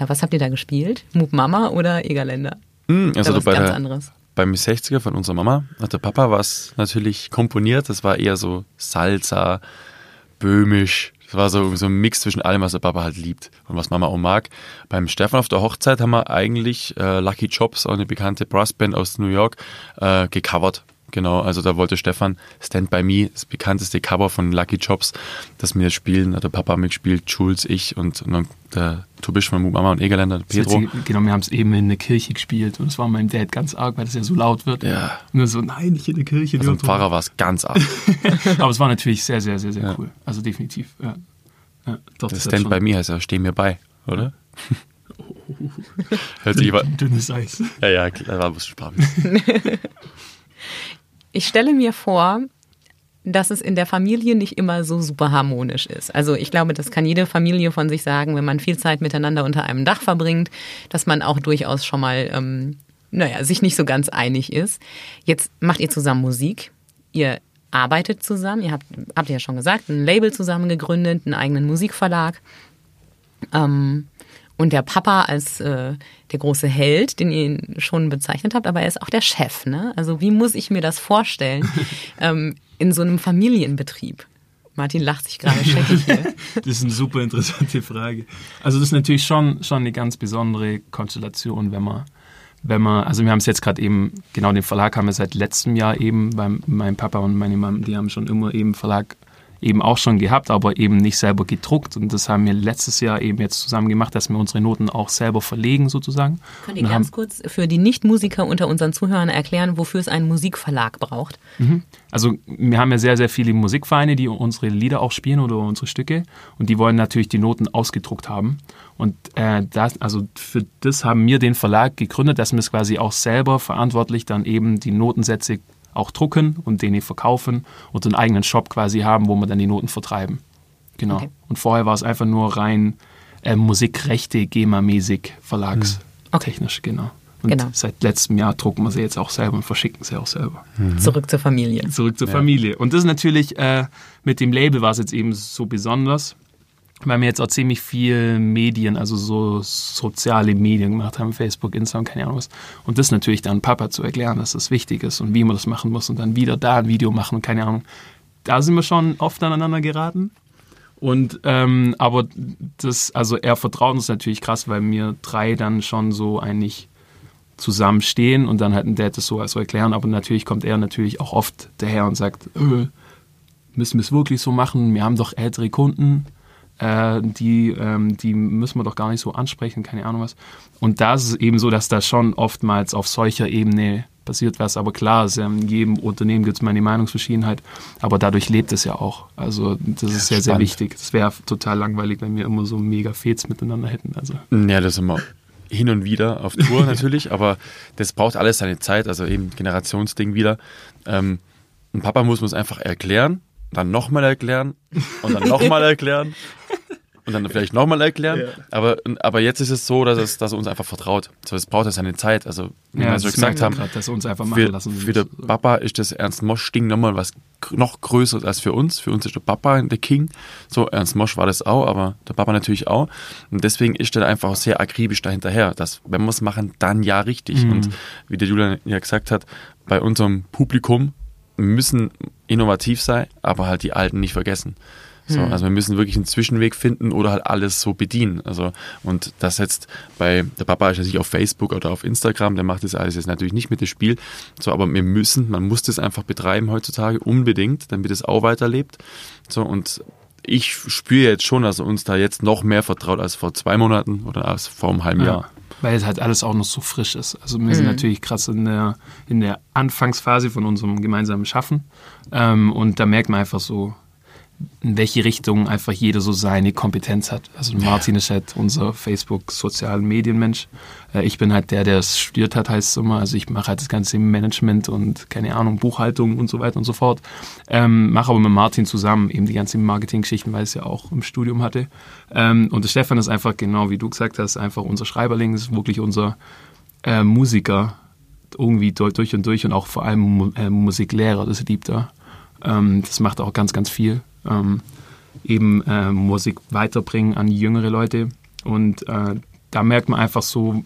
Was habt ihr da gespielt? Mut Mama oder Egerländer? Hm, Also also was bei ganz der, anderes. beim 60er von unserer Mama hat der Papa was natürlich komponiert. Das war eher so Salsa, böhmisch. Das war so, so ein Mix zwischen allem, was der Papa halt liebt und was Mama auch mag. Beim Stefan auf der Hochzeit haben wir eigentlich äh, Lucky Jobs, auch eine bekannte Brassband aus New York, äh, gecovert. Genau, also da wollte Stefan Stand By Me, das bekannteste Cover von Lucky Jobs, das wir spielen. Da hat der Papa mitgespielt, Jules, ich und, und dann der Tobisch von Mama und Egerländer, Pedro. Jetzt, genau, wir haben es eben in der Kirche gespielt und es war meinem Dad ganz arg, weil das ja so laut wird. Ja. Und so, nein, nicht in der Kirche. Also im Pfarrer war es ganz arg. Aber es war natürlich sehr, sehr, sehr, sehr ja. cool. Also definitiv. Ja. Ja, doch, das Stand By Me heißt ja, steh mir bei, oder? Hört sich aber. Dünnes Eis. Ja, ja, klar, war was Spaß. Ich stelle mir vor, dass es in der Familie nicht immer so super harmonisch ist. Also ich glaube, das kann jede Familie von sich sagen, wenn man viel Zeit miteinander unter einem Dach verbringt, dass man auch durchaus schon mal, ähm, naja, sich nicht so ganz einig ist. Jetzt macht ihr zusammen Musik. Ihr arbeitet zusammen. Ihr habt, habt ihr ja schon gesagt, ein Label zusammen gegründet, einen eigenen Musikverlag. Ähm, und der Papa als äh, der große Held, den ihr schon bezeichnet habt, aber er ist auch der Chef. Ne? Also wie muss ich mir das vorstellen ähm, in so einem Familienbetrieb? Martin lacht sich gerade scheckig hier. das ist eine super interessante Frage. Also das ist natürlich schon, schon eine ganz besondere Konstellation, wenn man, wenn man, also wir haben es jetzt gerade eben, genau den Verlag haben wir seit letztem Jahr eben, weil mein Papa und meine Mama, die haben schon immer eben Verlag eben auch schon gehabt, aber eben nicht selber gedruckt. Und das haben wir letztes Jahr eben jetzt zusammen gemacht, dass wir unsere Noten auch selber verlegen sozusagen. Könnt ihr ganz kurz für die Nichtmusiker unter unseren Zuhörern erklären, wofür es einen Musikverlag braucht? Mhm. Also wir haben ja sehr, sehr viele Musikvereine, die unsere Lieder auch spielen oder unsere Stücke. Und die wollen natürlich die Noten ausgedruckt haben. Und äh, das, also für das haben wir den Verlag gegründet, dass wir es quasi auch selber verantwortlich dann eben die Notensätze auch drucken und den verkaufen und einen eigenen Shop quasi haben, wo wir dann die Noten vertreiben. Genau. Okay. Und vorher war es einfach nur rein äh, Musikrechte, GEMA-mäßig, verlagstechnisch, okay. genau. Und genau. seit letztem Jahr drucken wir sie jetzt auch selber und verschicken sie auch selber. Mhm. Zurück zur Familie. Zurück zur ja. Familie. Und das ist natürlich, äh, mit dem Label war es jetzt eben so besonders, weil wir jetzt auch ziemlich viel Medien, also so soziale Medien gemacht haben, Facebook, Instagram, keine Ahnung was. Und das natürlich dann Papa zu erklären, dass das wichtig ist und wie man das machen muss und dann wieder da ein Video machen und keine Ahnung. Da sind wir schon oft aneinander geraten. Und ähm, aber das, also er vertraut uns natürlich krass, weil wir drei dann schon so eigentlich zusammenstehen und dann halt ein Dad das so also erklären. Aber natürlich kommt er natürlich auch oft daher und sagt, äh, müssen wir es wirklich so machen? Wir haben doch ältere Kunden äh, die, ähm, die müssen wir doch gar nicht so ansprechen, keine Ahnung was. Und da ist es eben so, dass da schon oftmals auf solcher Ebene passiert was. Aber klar, in jedem Unternehmen gibt es mal eine Meinungsverschiedenheit, aber dadurch lebt es ja auch. Also das ist sehr, sehr wichtig. Es wäre total langweilig, wenn wir immer so mega Fets miteinander hätten. Also. Ja, das ist immer hin und wieder auf Tour natürlich, aber das braucht alles seine Zeit, also eben Generationsding wieder. Ähm, ein Papa muss es einfach erklären dann nochmal erklären und dann nochmal erklären und dann vielleicht nochmal erklären. Ja. Aber, aber jetzt ist es so, dass, es, dass er uns einfach vertraut. So, es braucht ja seine Zeit. Also, wie ja, wir so gesagt haben, grad, dass er uns einfach machen für, lassen für den Papa ist das Ernst Mosch-Ding nochmal was noch größer als für uns. Für uns ist der Papa der King. So, Ernst Mosch war das auch, aber der Papa natürlich auch. Und deswegen ist er einfach sehr akribisch dahinterher, dass, wenn wir es machen, dann ja richtig. Mhm. Und wie der Julian ja gesagt hat, bei unserem Publikum müssen innovativ sein, aber halt die Alten nicht vergessen. So, hm. Also wir müssen wirklich einen Zwischenweg finden oder halt alles so bedienen. Also und das jetzt bei der Papa ist nicht auf Facebook oder auf Instagram, der macht das alles jetzt natürlich nicht mit dem Spiel. So, aber wir müssen, man muss das einfach betreiben heutzutage unbedingt, damit es auch weiterlebt. So und ich spüre jetzt schon, dass er uns da jetzt noch mehr vertraut als vor zwei Monaten oder als vor einem halben ja. Jahr weil es halt alles auch noch so frisch ist. Also wir sind mhm. natürlich krass in der, in der Anfangsphase von unserem gemeinsamen Schaffen. Ähm, und da merkt man einfach so, in welche Richtung einfach jeder so seine Kompetenz hat. Also Martin ist halt unser Facebook-sozialen Medienmensch. Äh, ich bin halt der, der es studiert hat, heißt es immer. Also ich mache halt das ganze Management und keine Ahnung, Buchhaltung und so weiter und so fort. Ähm, mache aber mit Martin zusammen eben die ganzen Marketing-Geschichten, weil es ja auch im Studium hatte. Ähm, und der Stefan ist einfach genau wie du gesagt hast, einfach unser Schreiberling, ist wirklich unser äh, Musiker irgendwie durch und durch und auch vor allem äh, Musiklehrer, das liebt er. Ähm, das macht auch ganz, ganz viel ähm, eben äh, Musik weiterbringen an jüngere Leute. Und äh, da merkt man einfach so,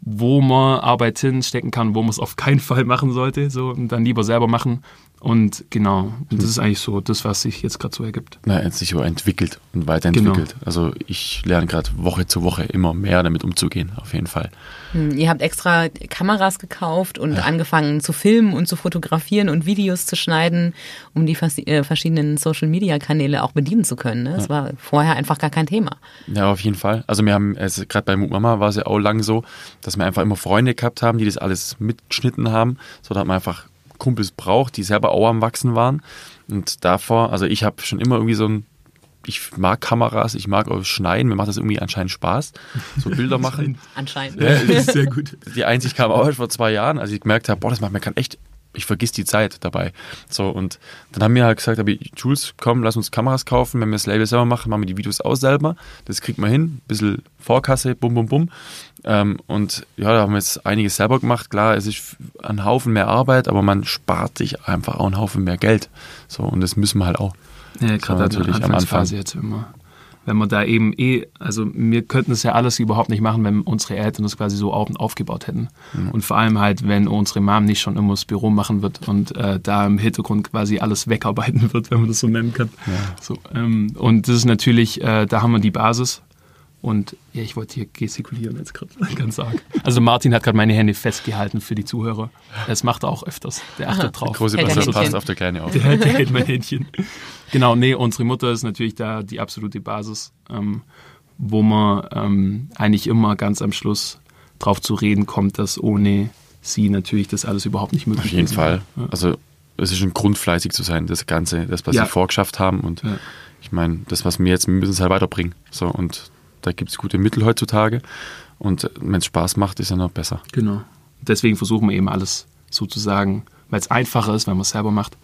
wo man Arbeit hinstecken kann, wo man es auf keinen Fall machen sollte, so und dann lieber selber machen. Und genau, und das ist eigentlich so das, was sich jetzt gerade so ergibt. Na, er hat sich so entwickelt und weiterentwickelt. Genau. Also ich lerne gerade Woche zu Woche immer mehr damit umzugehen, auf jeden Fall. Hm, Ihr habt extra Kameras gekauft und angefangen zu filmen und zu fotografieren und Videos zu schneiden, um die vers- äh, verschiedenen Social-Media-Kanäle auch bedienen zu können. Ne? Das war vorher einfach gar kein Thema. Ja, auf jeden Fall. Also wir haben, also gerade bei Mut Mama war es ja auch lang so, dass wir einfach immer Freunde gehabt haben, die das alles mitgeschnitten haben. So da hat man einfach Kumpels braucht, die selber auch am Wachsen waren. Und davor, also ich habe schon immer irgendwie so ein, ich mag Kameras, ich mag auch schneiden, mir macht das irgendwie anscheinend Spaß, so Bilder machen. Anscheinend. Ja, das ist sehr gut. Die Einsicht kam auch erst vor zwei Jahren, als ich gemerkt habe, boah, das macht mir gerade echt, ich vergiss die Zeit dabei. So, und dann haben wir halt gesagt, aber Jules, komm, lass uns Kameras kaufen, wenn wir das Label selber machen, machen wir die Videos auch selber. Das kriegt man hin, bisschen Vorkasse, bum, bum, bum. Ähm, und ja, da haben wir jetzt einiges selber gemacht. Klar, es ist ein Haufen mehr Arbeit, aber man spart sich einfach auch einen Haufen mehr Geld. So, und das müssen wir halt auch. Ja, gerade natürlich am Anfangsphase jetzt immer. Wenn man da eben eh, also wir könnten es ja alles überhaupt nicht machen, wenn unsere Eltern das quasi so auf, aufgebaut hätten. Und vor allem halt, wenn unsere Mom nicht schon immer das Büro machen wird und äh, da im Hintergrund quasi alles wegarbeiten wird, wenn man das so nennen kann. So, ähm, und das ist natürlich, äh, da haben wir die Basis. Und ja, ich wollte hier gestikulieren jetzt gerade ganz arg. Also Martin hat gerade meine Hände festgehalten für die Zuhörer. Das macht er auch öfters. Der achtet drauf. Große Hält ein Person passt auf der Kleine auf. Der, der hält mein Händchen. Genau, nee, unsere Mutter ist natürlich da die absolute Basis, ähm, wo man ähm, eigentlich immer ganz am Schluss drauf zu reden kommt, dass ohne sie natürlich das alles überhaupt nicht möglich Auf jeden gewesen Fall. Ja. Also es ist ein Grund, fleißig zu sein, das Ganze, das, was Ja. sie vorgeschafft haben. Und Ja. ich meine, das, was wir jetzt, wir müssen es halt weiterbringen. So, und da gibt es gute Mittel heutzutage. Und wenn es Spaß macht, ist ja noch besser. Genau. Deswegen versuchen wir eben alles sozusagen, weil es einfacher ist, wenn man es selber macht.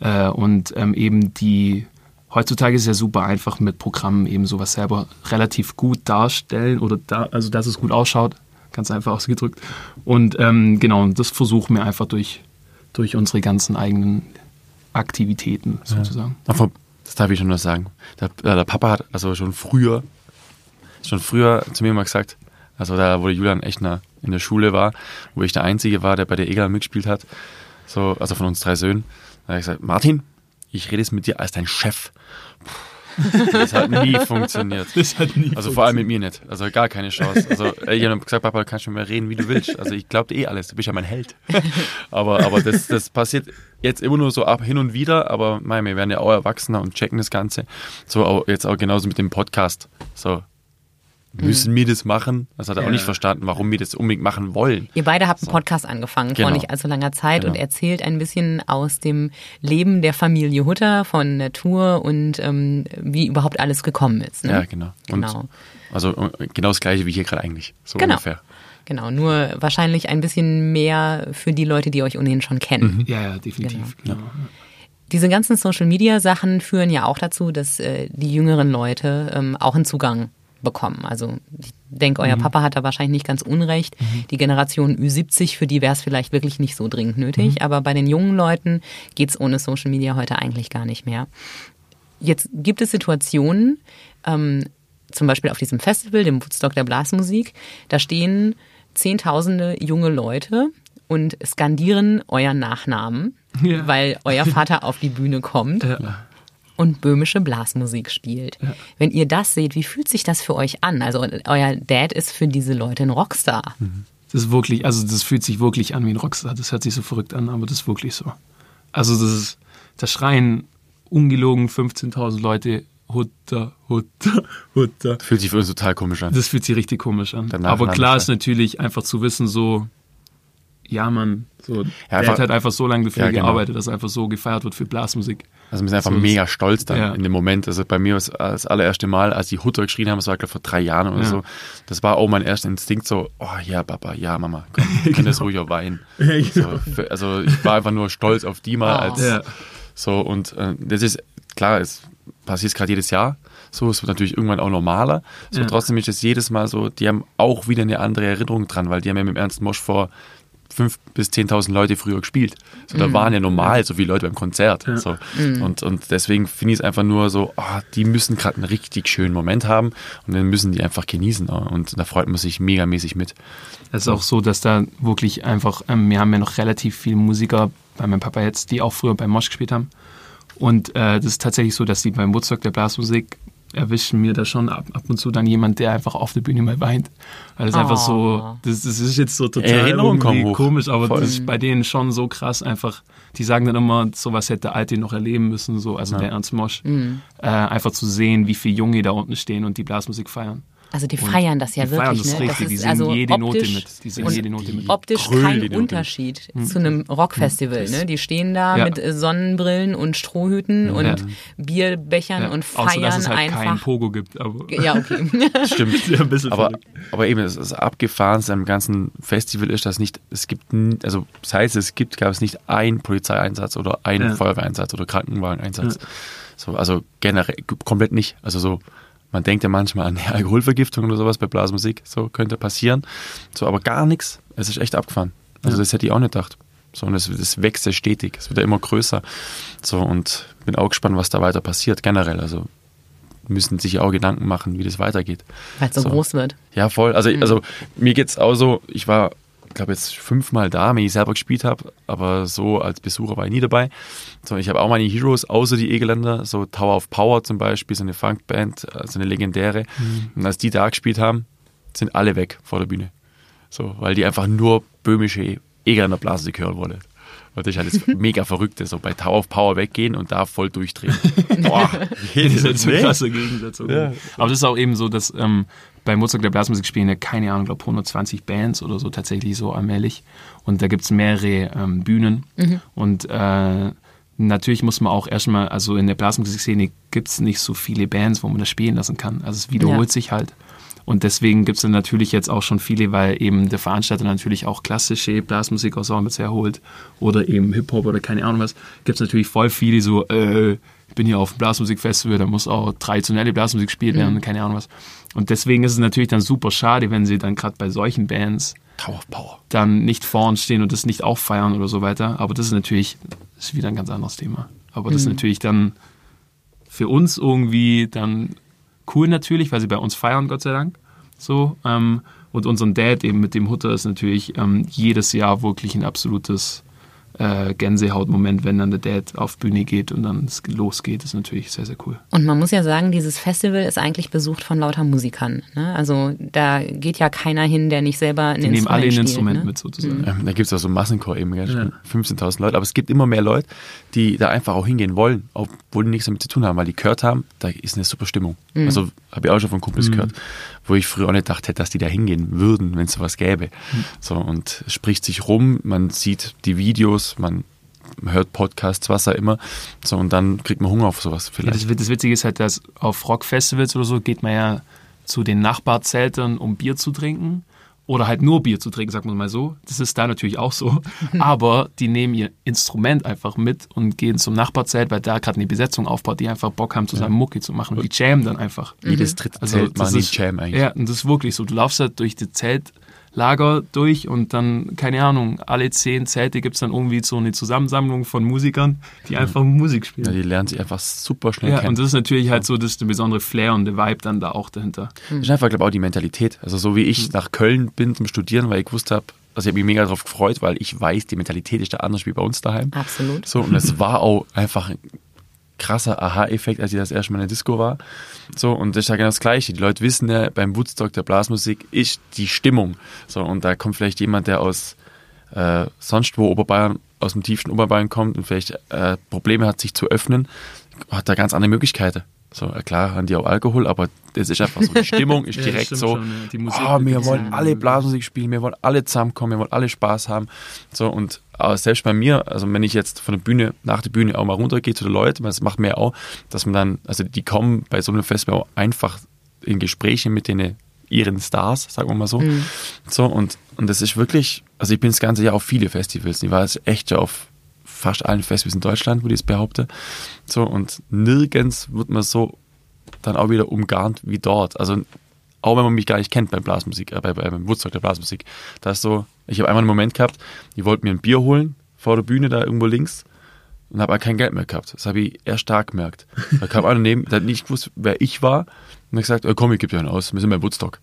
Äh, und ähm, eben die, heutzutage ist es ja super einfach mit Programmen eben sowas selber relativ gut darstellen oder da, also dass es gut ausschaut, ganz einfach ausgedrückt. Und ähm, genau, das versuchen wir einfach durch, durch unsere ganzen eigenen Aktivitäten sozusagen. Aber das darf ich schon noch sagen. Der, äh, der Papa hat also schon früher, schon früher zu mir mal gesagt, also da, wo der Julian echt na, in der Schule war, wo ich der Einzige war, der bei der EGA mitgespielt hat, so, also von uns drei Söhnen, da habe ich gesagt, Martin, ich rede jetzt mit dir als dein Chef. Puh, Das hat nie funktioniert. Das hat nie Also vor allem mit mir nicht. Also gar keine Chance. Also ich habe gesagt, Papa, du kannst schon mehr reden, wie du willst. Also ich glaube eh alles. Du bist ja mein Held. Aber, aber das, das passiert jetzt immer nur so ab hin und wieder. Aber mei, wir werden ja auch erwachsener und checken das Ganze. So auch, jetzt auch genauso mit dem Podcast. So müssen wir das machen? Das hat er auch Ja. nicht verstanden, warum wir das unbedingt machen wollen. Ihr beide habt einen Podcast angefangen Genau. vor nicht allzu langer Zeit Genau. und erzählt ein bisschen aus dem Leben der Familie Hutter, von Natur und ähm, wie überhaupt alles gekommen ist. Ne? Ja, genau. Und Genau. Also äh, genau das gleiche wie hier gerade eigentlich. So Genau. ungefähr. Genau, nur wahrscheinlich ein bisschen mehr für die Leute, die euch ohnehin schon kennen. Ja, ja, definitiv. Genau. Diese ganzen Social-Media-Sachen führen ja auch dazu, dass äh, die jüngeren Leute ähm, auch einen Zugang bekommen. Also ich denke, euer Papa hat da wahrscheinlich nicht ganz unrecht. Die Generation Ü70, für die wäre es vielleicht wirklich nicht so dringend nötig. Aber bei den jungen Leuten geht's ohne Social-Media heute eigentlich gar nicht mehr. Jetzt gibt es Situationen, ähm, zum Beispiel auf diesem Festival, dem Woodstock der Blasmusik, da stehen zehntausende junge Leute und skandieren euren Nachnamen, Ja. weil euer Vater auf die Bühne kommt Ja. Und böhmische Blasmusik spielt. Wenn ihr das seht, wie fühlt sich das für euch an? Also euer Dad ist für diese Leute ein Rockstar. Das ist wirklich, also das fühlt sich wirklich an wie ein Rockstar. Das hört sich so verrückt an, aber das ist wirklich so. Also das ist, da schreien ungelogen 15.000 Leute Hutter, Hutter, Hutter. Fühlt sich für uns total komisch an. Das fühlt sich richtig komisch an. Der Aber klar ist natürlich einfach zu wissen, so, ja man, so, der einfach- hat halt einfach so lange dafür Ja, genau. gearbeitet, dass einfach so gefeiert wird für Blasmusik. Also wir sind einfach So, mega stolz dann Ja. in dem Moment. Also bei mir war es das allererste Mal, als die Hutter geschrien haben, das war glaube vor drei Jahren oder Ja. so. Das war auch mein erster Instinkt so, oh ja, Papa, ja, Mama, komm, wir können das ruhig auch weinen. genau. so, für- also ich war einfach nur stolz auf die mal Oh. als Ja. so und äh, das ist klar, es passiert gerade jedes Jahr. So, es wird natürlich irgendwann auch normaler. So, Ja. trotzdem ist es jedes Mal so, die haben auch wieder eine andere Erinnerung dran, weil die haben ja mit dem Ernst Mosch vor fünf bis 10.000 Leute früher gespielt. So, da waren ja normal so viele Leute beim Konzert. So. Und, und deswegen finde ich es einfach nur so, ah, die müssen gerade einen richtig schönen Moment haben und dann müssen die einfach genießen. Und da freut man sich megamäßig mit. Es ist auch so, dass da wirklich einfach, ähm, wir haben ja noch relativ viele Musiker bei meinem Papa jetzt, die auch früher bei Mosch gespielt haben. Und äh, das ist tatsächlich so, dass die beim Woodstock der Blasmusik erwischen mir da schon ab, ab und zu dann jemand, der einfach auf der Bühne mal weint. Weil das Oh. einfach so, das, das ist jetzt so total Erinnerungen kommen irgendwie hoch. komisch, aber Voll. das ist bei denen schon so krass einfach. Die sagen dann immer, sowas hätte Alte noch erleben müssen, so, also der Ernst Mosch. Mhm. Äh, einfach zu sehen, wie viele Junge da unten stehen und die Blasmusik feiern. Also die feiern das ja die wirklich. feiern das ne? richtig, die ist singen also jede Note optisch mit. Die singen und jede Note mit. Optisch kein die Note. Unterschied zu einem Rockfestival. Ne? Die stehen da Ja. mit äh, Sonnenbrillen und Strohhüten und Bierbechern Ja, und außer, dass feiern es halt keinen einfach. Pogo gibt. Aber Ja, okay. Stimmt. Ja, ein bisschen aber, aber eben, das, das Abgefahrenste am ganzen Festival ist, dass nicht, es gibt, also seit es gibt, gab es nicht einen Polizeieinsatz oder einen Ja. Feuerwehreinsatz oder Krankenwageneinsatz. So, also generell komplett nicht. Also so, man denkt ja manchmal an eine Alkoholvergiftung oder sowas bei Blasmusik, so könnte passieren. So, aber gar nichts. Es ist echt abgefahren. Also das hätte ich auch nicht gedacht. So, und das, das wächst ja stetig. Es wird ja immer größer. So, und bin auch gespannt, was da weiter passiert, generell. Also müssen sich auch Gedanken machen, wie das weitergeht. Weil es so, So. groß wird. Ja, voll. Also, also mir geht's auch so, ich war, glaube jetzt fünfmal da, wenn ich selber gespielt habe, aber so als Besucher war ich nie dabei. So, ich habe auch meine Heroes außer die Egeländer, so Tower of Power zum Beispiel, so eine Funkband, äh, so eine legendäre. Und als die da gespielt haben, sind alle weg vor der Bühne. So, weil die einfach nur böhmische Egeländer Blasmusik hören wollen. Und das ist halt das mega Verrückte, so bei Tower of Power weggehen und da voll durchdrehen. Boah, Das ist nee. krasse Gegensätze. Ja. Aber das ist auch eben so, dass ähm, bei Mozart der Blasmusik spielen ja, keine Ahnung, glaube 120 Bands oder so tatsächlich so allmählich. Und da gibt es mehrere ähm, Bühnen. Und äh, natürlich muss man auch erstmal, also in der Blasmusikszene gibt es nicht so viele Bands, wo man das spielen lassen kann. Also es wiederholt Ja. sich halt. Und deswegen gibt es dann natürlich jetzt auch schon viele, weil eben der Veranstalter natürlich auch klassische Blasmusik-Ensembles herholt oder eben Hip-Hop oder keine Ahnung was, gibt es natürlich voll viele so, äh, ich bin hier auf dem Blasmusikfestival, da muss auch traditionelle Blasmusik gespielt werden, keine Ahnung was. Und deswegen ist es natürlich dann super schade, wenn sie dann gerade bei solchen Bands Tower of Power. dann nicht vorn stehen und das nicht auch feiern oder so weiter. Aber das ist natürlich das ist wieder ein ganz anderes Thema. Aber das ist natürlich dann für uns irgendwie dann cool natürlich, weil sie bei uns feiern, Gott sei Dank. So. Ähm, und unseren Dad eben mit dem Hutter ist natürlich ähm, jedes Jahr wirklich ein absolutes äh, Gänsehautmoment, wenn dann der Dad auf Bühne geht und dann es losgeht, ist natürlich sehr, sehr cool. Und man muss ja sagen, dieses Festival ist eigentlich besucht von lauter Musikern. Ne? Also da geht ja keiner hin, der nicht selber ein Die nehmen alle ein spielt, Instrument ne? mit sozusagen. Ähm, da gibt es auch so Massenchor eben? Ja. 15.000 Leute. Aber es gibt immer mehr Leute, die da einfach auch hingehen wollen, obwohl die nichts damit zu tun haben, weil die gehört haben, da ist eine super Stimmung. Also habe ich auch schon von Kumpels gehört, wo ich früher auch nicht gedacht hätte, dass die da hingehen würden, wenn es sowas gäbe. So, und es spricht sich rum, man sieht die Videos, man hört Podcasts, was auch immer. So, und dann kriegt man Hunger auf sowas Ja, vielleicht. das, das Witzige ist halt, dass auf Rockfestivals oder so geht man ja zu den Nachbarzeltern, um Bier zu trinken. Oder halt nur Bier zu trinken, sagt man mal so. Das ist da natürlich auch so. Aber die nehmen ihr Instrument einfach mit und gehen zum Nachbarzelt, weil da gerade eine Besetzung aufbaut, die einfach Bock haben, zusammen Mucki zu machen. Und die jammen dann einfach. Jedes dritte Also Zelt das machen die Jam eigentlich. Ja, und das ist wirklich so. Du laufst halt durch die Zeltlager durch und dann, keine Ahnung, alle zehn Zelte gibt es dann irgendwie so eine Zusammensammlung von Musikern, die einfach Musik spielen. Ja, die lernen sich einfach super schnell Ja, kennen. und das ist natürlich halt so das ist der besondere Flair und der Vibe dann da auch dahinter. Das ist einfach, glaube ich, auch die Mentalität. Also so wie ich nach Köln bin zum Studieren, weil ich gewusst habe, also ich habe mich mega darauf gefreut, weil ich weiß, die Mentalität ist da anders wie bei uns daheim. Absolut. So, und es war auch einfach ein krasser Aha-Effekt, als ich das erste Mal in der Disco war. So, und das ist ja genau das Gleiche. Die Leute wissen ja, beim Woodstock der Blasmusik ist die Stimmung. So, und da kommt vielleicht jemand, der aus äh, sonst wo Oberbayern, aus dem tiefsten Oberbayern kommt und vielleicht äh, Probleme hat, sich zu öffnen, hat da ganz andere Möglichkeiten. So, äh, klar haben die auch Alkohol, aber das ist einfach so. Die Stimmung ist Ja, direkt stimmt so, schon, ja. Die Musik oh, wir wollen ja. alle Blasmusik spielen, wir wollen alle zusammenkommen, wir wollen alle Spaß haben. So, und aber selbst bei mir, also wenn ich jetzt von der Bühne, nach der Bühne auch mal runtergehe zu den Leuten, das macht mir auch, dass man dann, also die kommen bei so einem Festival einfach in Gespräche mit den ihren Stars, sagen wir mal so. So, und, und das ist wirklich, also ich bin das ganze Jahr auf viele Festivals. Ich war jetzt echt ja auf fast allen Festivals in Deutschland, würde ich es behaupten. So, und nirgends wird man so dann auch wieder umgarnt wie dort. Also Auch wenn man mich gar nicht kennt beim Blasmusik, äh, bei, beim Woodstock der Blasmusik. Da ist so, ich habe einmal einen Moment gehabt, die wollten mir ein Bier holen vor der Bühne da irgendwo links und habe kein Geld mehr gehabt. Das habe ich erst stark gemerkt. Da kam einer neben, der hat nicht gewusst, wer ich war und hat gesagt, oh, komm, ich gebe dir einen aus, wir sind beim Woodstock.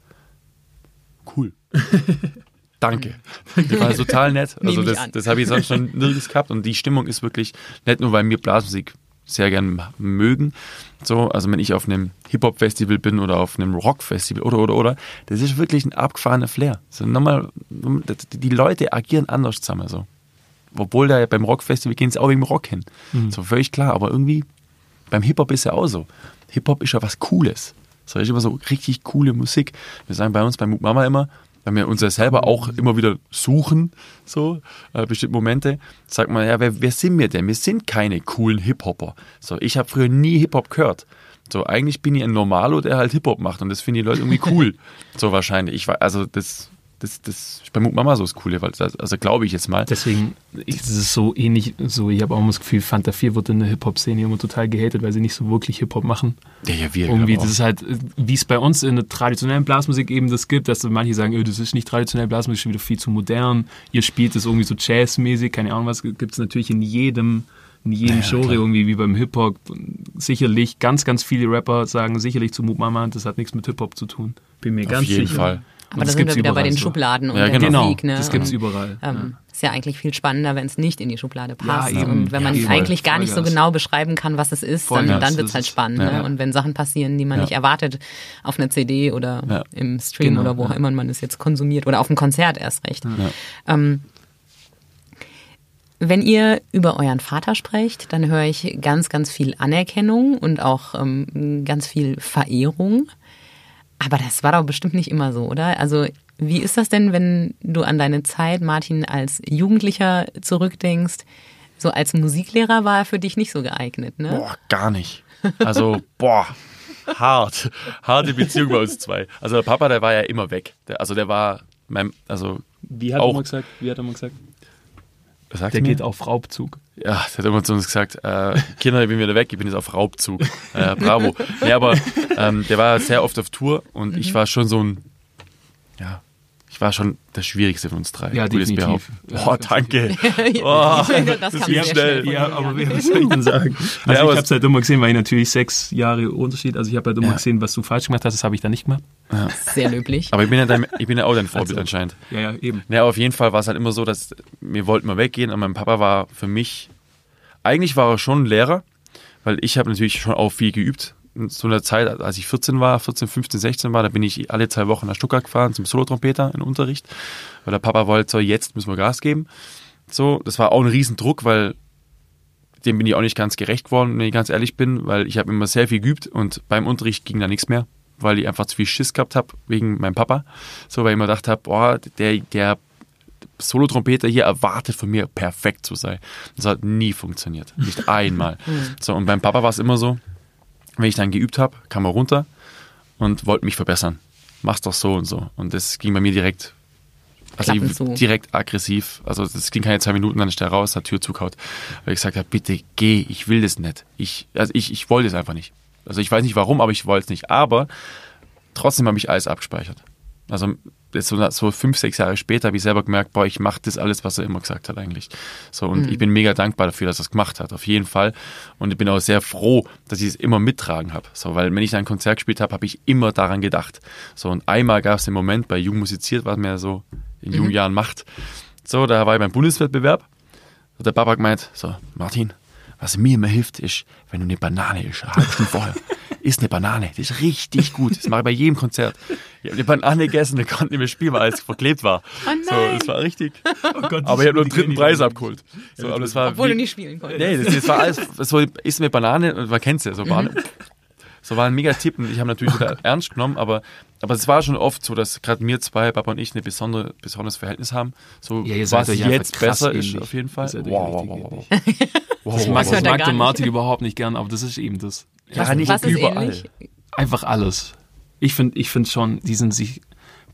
Cool. Danke. Die war total nett. Also das, das habe ich sonst schon nirgends gehabt und die Stimmung ist wirklich nicht nur, weil wir Blasmusik sehr gern mögen. So, also wenn ich auf einem Hip-Hop-Festival bin oder auf einem Rock-Festival oder oder oder, das ist wirklich ein abgefahrener Flair. So nochmal, die Leute agieren anders zusammen. So. Obwohl da beim Rock-Festival gehen sie auch wegen Rock hin. So völlig klar, aber irgendwie beim Hip-Hop ist ja auch so. Hip-Hop ist ja was Cooles. So ist immer so richtig coole Musik. Wir sagen bei uns bei Mama immer, weil wir uns ja selber auch immer wieder suchen, so äh, bestimmte Momente, sagt man, ja, wer, wer sind wir denn? Wir sind keine coolen Hip-Hopper. So, ich habe früher nie Hip-Hop gehört. So, eigentlich bin ich ein Normalo, der halt Hip-Hop macht und das finden die Leute irgendwie cool. so wahrscheinlich. Ich war, also das, das, das ist bei Mama so das Coole, weil, das- also glaube ich jetzt mal. Deswegen ist es so ähnlich, so ich habe auch immer das Gefühl, Fanta 4 wird in der Hip-Hop-Szene immer total gehatet, weil sie nicht so wirklich Hip-Hop machen. ja, ja, wir Irgendwie, das ist halt, wie es bei uns in der traditionellen Blasmusik eben das gibt, dass manche sagen, öh, das ist nicht traditionell Blasmusik, ist schon wieder viel zu modern. Ihr spielt das irgendwie so Jazzmäßig, keine Ahnung was, gibt es natürlich in jedem, in jedem Ja, Genre klar. irgendwie wie beim Hip-Hop. Sicherlich, ganz, ganz viele Rapper sagen sicherlich zu Mama, das hat nichts mit Hip-Hop zu tun. Bin mir auf ganz jeden sicher. Fall. Aber das da sind wir wieder bei den so. Schubladen und Ja, der genau. Musik. Ne? das gibt's Und, überall. Ähm, Ist ja eigentlich viel spannender, wenn es nicht in die Schublade passt. eben. und wenn man Ja, eigentlich gar nicht so genau beschreiben kann, was es ist, dann, dann wird's das halt spannend. ja. Ne? Und wenn Sachen passieren, die man Ja. nicht erwartet, auf einer CD oder Ja. im Stream Genau, oder wo auch ja. immer man es jetzt konsumiert oder auf einem Konzert erst recht. Ja. Ähm, wenn ihr über euren Vater sprecht, dann höre ich ganz, ganz viel Anerkennung und auch ähm, ganz viel Verehrung. Aber das war doch bestimmt nicht immer so, oder? Also wie ist das denn, wenn du an deine Zeit, Martin, als Jugendlicher zurückdenkst? So als Musiklehrer war er für dich nicht so geeignet, ne? Boah, gar nicht. Also, boah, hart. Harte Beziehung bei uns zwei. Also der Papa, der war ja immer weg. Der, also der war mein, also Wie hat Auch- er mal gesagt? Wie hat er mal gesagt? Der mir? geht auf Raubzug. Ja, der hat immer zu uns gesagt, äh, Kinder, ich bin wieder weg, ich bin jetzt auf Raubzug. Äh, bravo. Nee, aber ähm, der war sehr oft auf Tour und Mhm. ich war schon so ein, ja, ich war schon der Schwierigste von uns drei. Ja, ich definitiv. Ja, ganz danke. das Oh, kam das sehr ging schnell. von Ja, aber ja. was soll ich denn sagen? Also Ja, ich aber habe es- halt immer gesehen, weil ich natürlich sechs Jahre Unterschied, also ich habe halt immer Ja. gesehen, was du falsch gemacht hast, das habe ich dann nicht gemacht. Sehr löblich. Aber ich bin ja, dein, ich bin ja auch dein Vorbild Also. anscheinend. Ja, ja, eben. Ja, auf jeden Fall war es halt immer so, dass wir wollten mal weggehen und mein Papa war für mich, eigentlich war er schon ein Lehrer, weil ich habe natürlich schon auch viel geübt. In so einer Zeit, als ich 14 war, 14, 15, 16 war, da bin ich alle zwei Wochen nach Stuttgart gefahren zum Solotrompeter in Unterricht, weil der Papa wollte, so jetzt müssen wir Gas geben. So, das war auch ein Riesendruck, weil dem bin ich auch nicht ganz gerecht geworden, wenn ich ganz ehrlich bin, weil ich habe immer sehr viel geübt und beim Unterricht ging da nichts mehr, weil ich einfach zu viel Schiss gehabt habe wegen meinem Papa. So, weil ich immer gedacht habe, boah, der, der Solotrompeter hier erwartet von mir, perfekt zu sein. Das hat nie funktioniert. Nicht einmal. So, und beim Papa war es immer so, wenn ich dann geübt habe, kam er runter und wollte mich verbessern. Mach's doch so und so. Und das ging bei mir direkt, also zu. direkt aggressiv. Also das ging keine zwei Minuten, dann ist der raus, hat Tür zugehaut. Weil ich gesagt habe, bitte geh, ich will das nicht. Ich, also ich, ich wollte es einfach nicht. Also ich weiß nicht warum, aber ich wollte es nicht. Aber trotzdem habe ich alles abgespeichert. Also so, so fünf, sechs Jahre später habe ich selber gemerkt, boah, ich mache das alles, was er immer gesagt hat eigentlich. So und ich bin mega dankbar dafür, dass er es gemacht hat, auf jeden Fall. Und ich bin auch sehr froh, dass ich es immer mittragen habe. So, weil wenn ich ein Konzert gespielt habe, habe ich immer daran gedacht. So und einmal gab es den Moment bei Jung musiziert, was man ja so in jungen Jahren macht. So, da war ich beim Bundeswettbewerb. Und der Papa gemeint, so, Martin, was mir immer hilft, ist, wenn du eine Banane isst, eine halbe Stunde vorher, isst eine Banane. Das ist richtig gut. Das mache ich bei jedem Konzert. Ich habe eine Banane gegessen und konnte nicht mehr spielen, weil es verklebt war. Oh so, nein. das war richtig. Oh Gott, Aber ich habe nur den dritten Preis abgeholt. So, aber das war Obwohl wie, du nicht spielen konntest. Nee, das, das war alles, so isst eine Banane und man kennt's ja, so Banane. So war ein mega Tipp und ich habe natürlich wieder ernst genommen, aber aber es war schon oft so, dass gerade wir zwei, Papa und ich, ein besondere, besonderes Verhältnis haben. So Ja, ihr seid was jetzt besser ist ähnlich. auf jeden Fall. Wow, wow, wow, wow. Das mag, das mag der nicht. Martin überhaupt nicht gern, aber das ist eben das. Ja, nicht was ist überall. ähnlich? Einfach alles. Ich finde ich find schon, die sind sich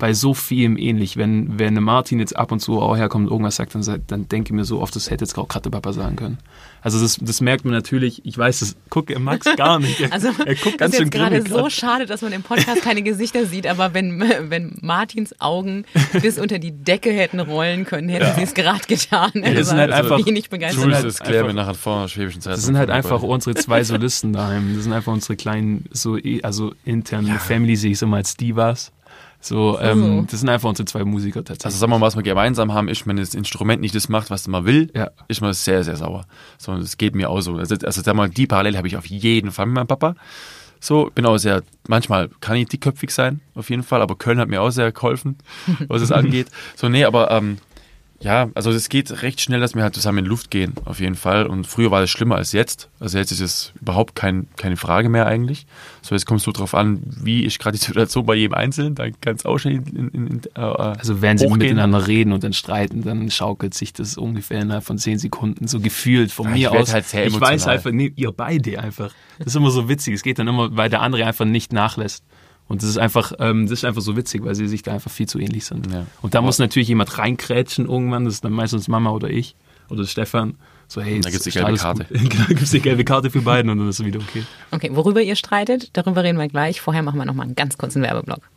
bei so vielem ähnlich. Wenn, wenn Martin jetzt ab und zu auch herkommt und irgendwas sagt, dann, dann denke ich mir so oft, das hätte jetzt auch gerade Papa sagen können. Also das, das merkt man natürlich, ich weiß, das guckt Max gar nicht. Er, Also er guckt ganz ist schön jetzt gerade so grad. schade, dass man im Podcast keine Gesichter sieht, aber wenn, wenn Martins Augen bis unter die Decke hätten rollen können, hätten sie es gerade getan. Er das sind war halt einfach- wenig begeistert. Halt das klären wir einfach- nachher vor schwäbischen. Das sind halt einfach unsere zwei Solisten daheim. Das sind einfach unsere kleinen, so eh- also intern Family sehe ich so mal als Divas. So, ähm, das sind einfach unsere zwei Musiker tatsächlich. Also sagen wir mal, was wir gemeinsam haben, ist, wenn das Instrument nicht das macht, was man will, Ja. ist man sehr, sehr sauer. So, das geht mir auch so. Also, also sag mal, die Parallele habe ich auf jeden Fall mit meinem Papa. So, bin auch sehr, manchmal kann ich dickköpfig sein, auf jeden Fall, aber Köln hat mir auch sehr geholfen, was es angeht. So, nee, aber ähm, ja, also es geht recht schnell, dass wir halt zusammen in Luft gehen, auf jeden Fall. Und früher war das schlimmer als jetzt. Also jetzt ist es überhaupt kein, keine Frage mehr eigentlich. So, jetzt kommst du drauf an, wie ist gerade die Situation bei jedem Einzelnen, dann kann es auch schon in, in, in, äh, Also wenn sie hochgehen. miteinander reden und dann streiten, dann schaukelt sich das ungefähr innerhalb von zehn Sekunden so gefühlt von Ja, mir aus. halt ich weiß einfach, nee, ihr beide einfach. Das ist immer so witzig. Es geht dann immer, weil der andere einfach nicht nachlässt. Und das ist einfach, ähm, das ist einfach so witzig, weil sie sich da einfach viel zu ähnlich sind. Ja. Und da muss natürlich jemand reinkrätschen irgendwann. Das ist dann meistens Mama oder ich oder Stefan. So, hey, Da jetzt gibt's die gelbe Karte. genau, gibt's die gelbe Karte für beiden und dann ist es wieder okay. Okay, worüber ihr streitet, darüber reden wir gleich. Vorher machen wir nochmal einen ganz kurzen Werbeblock.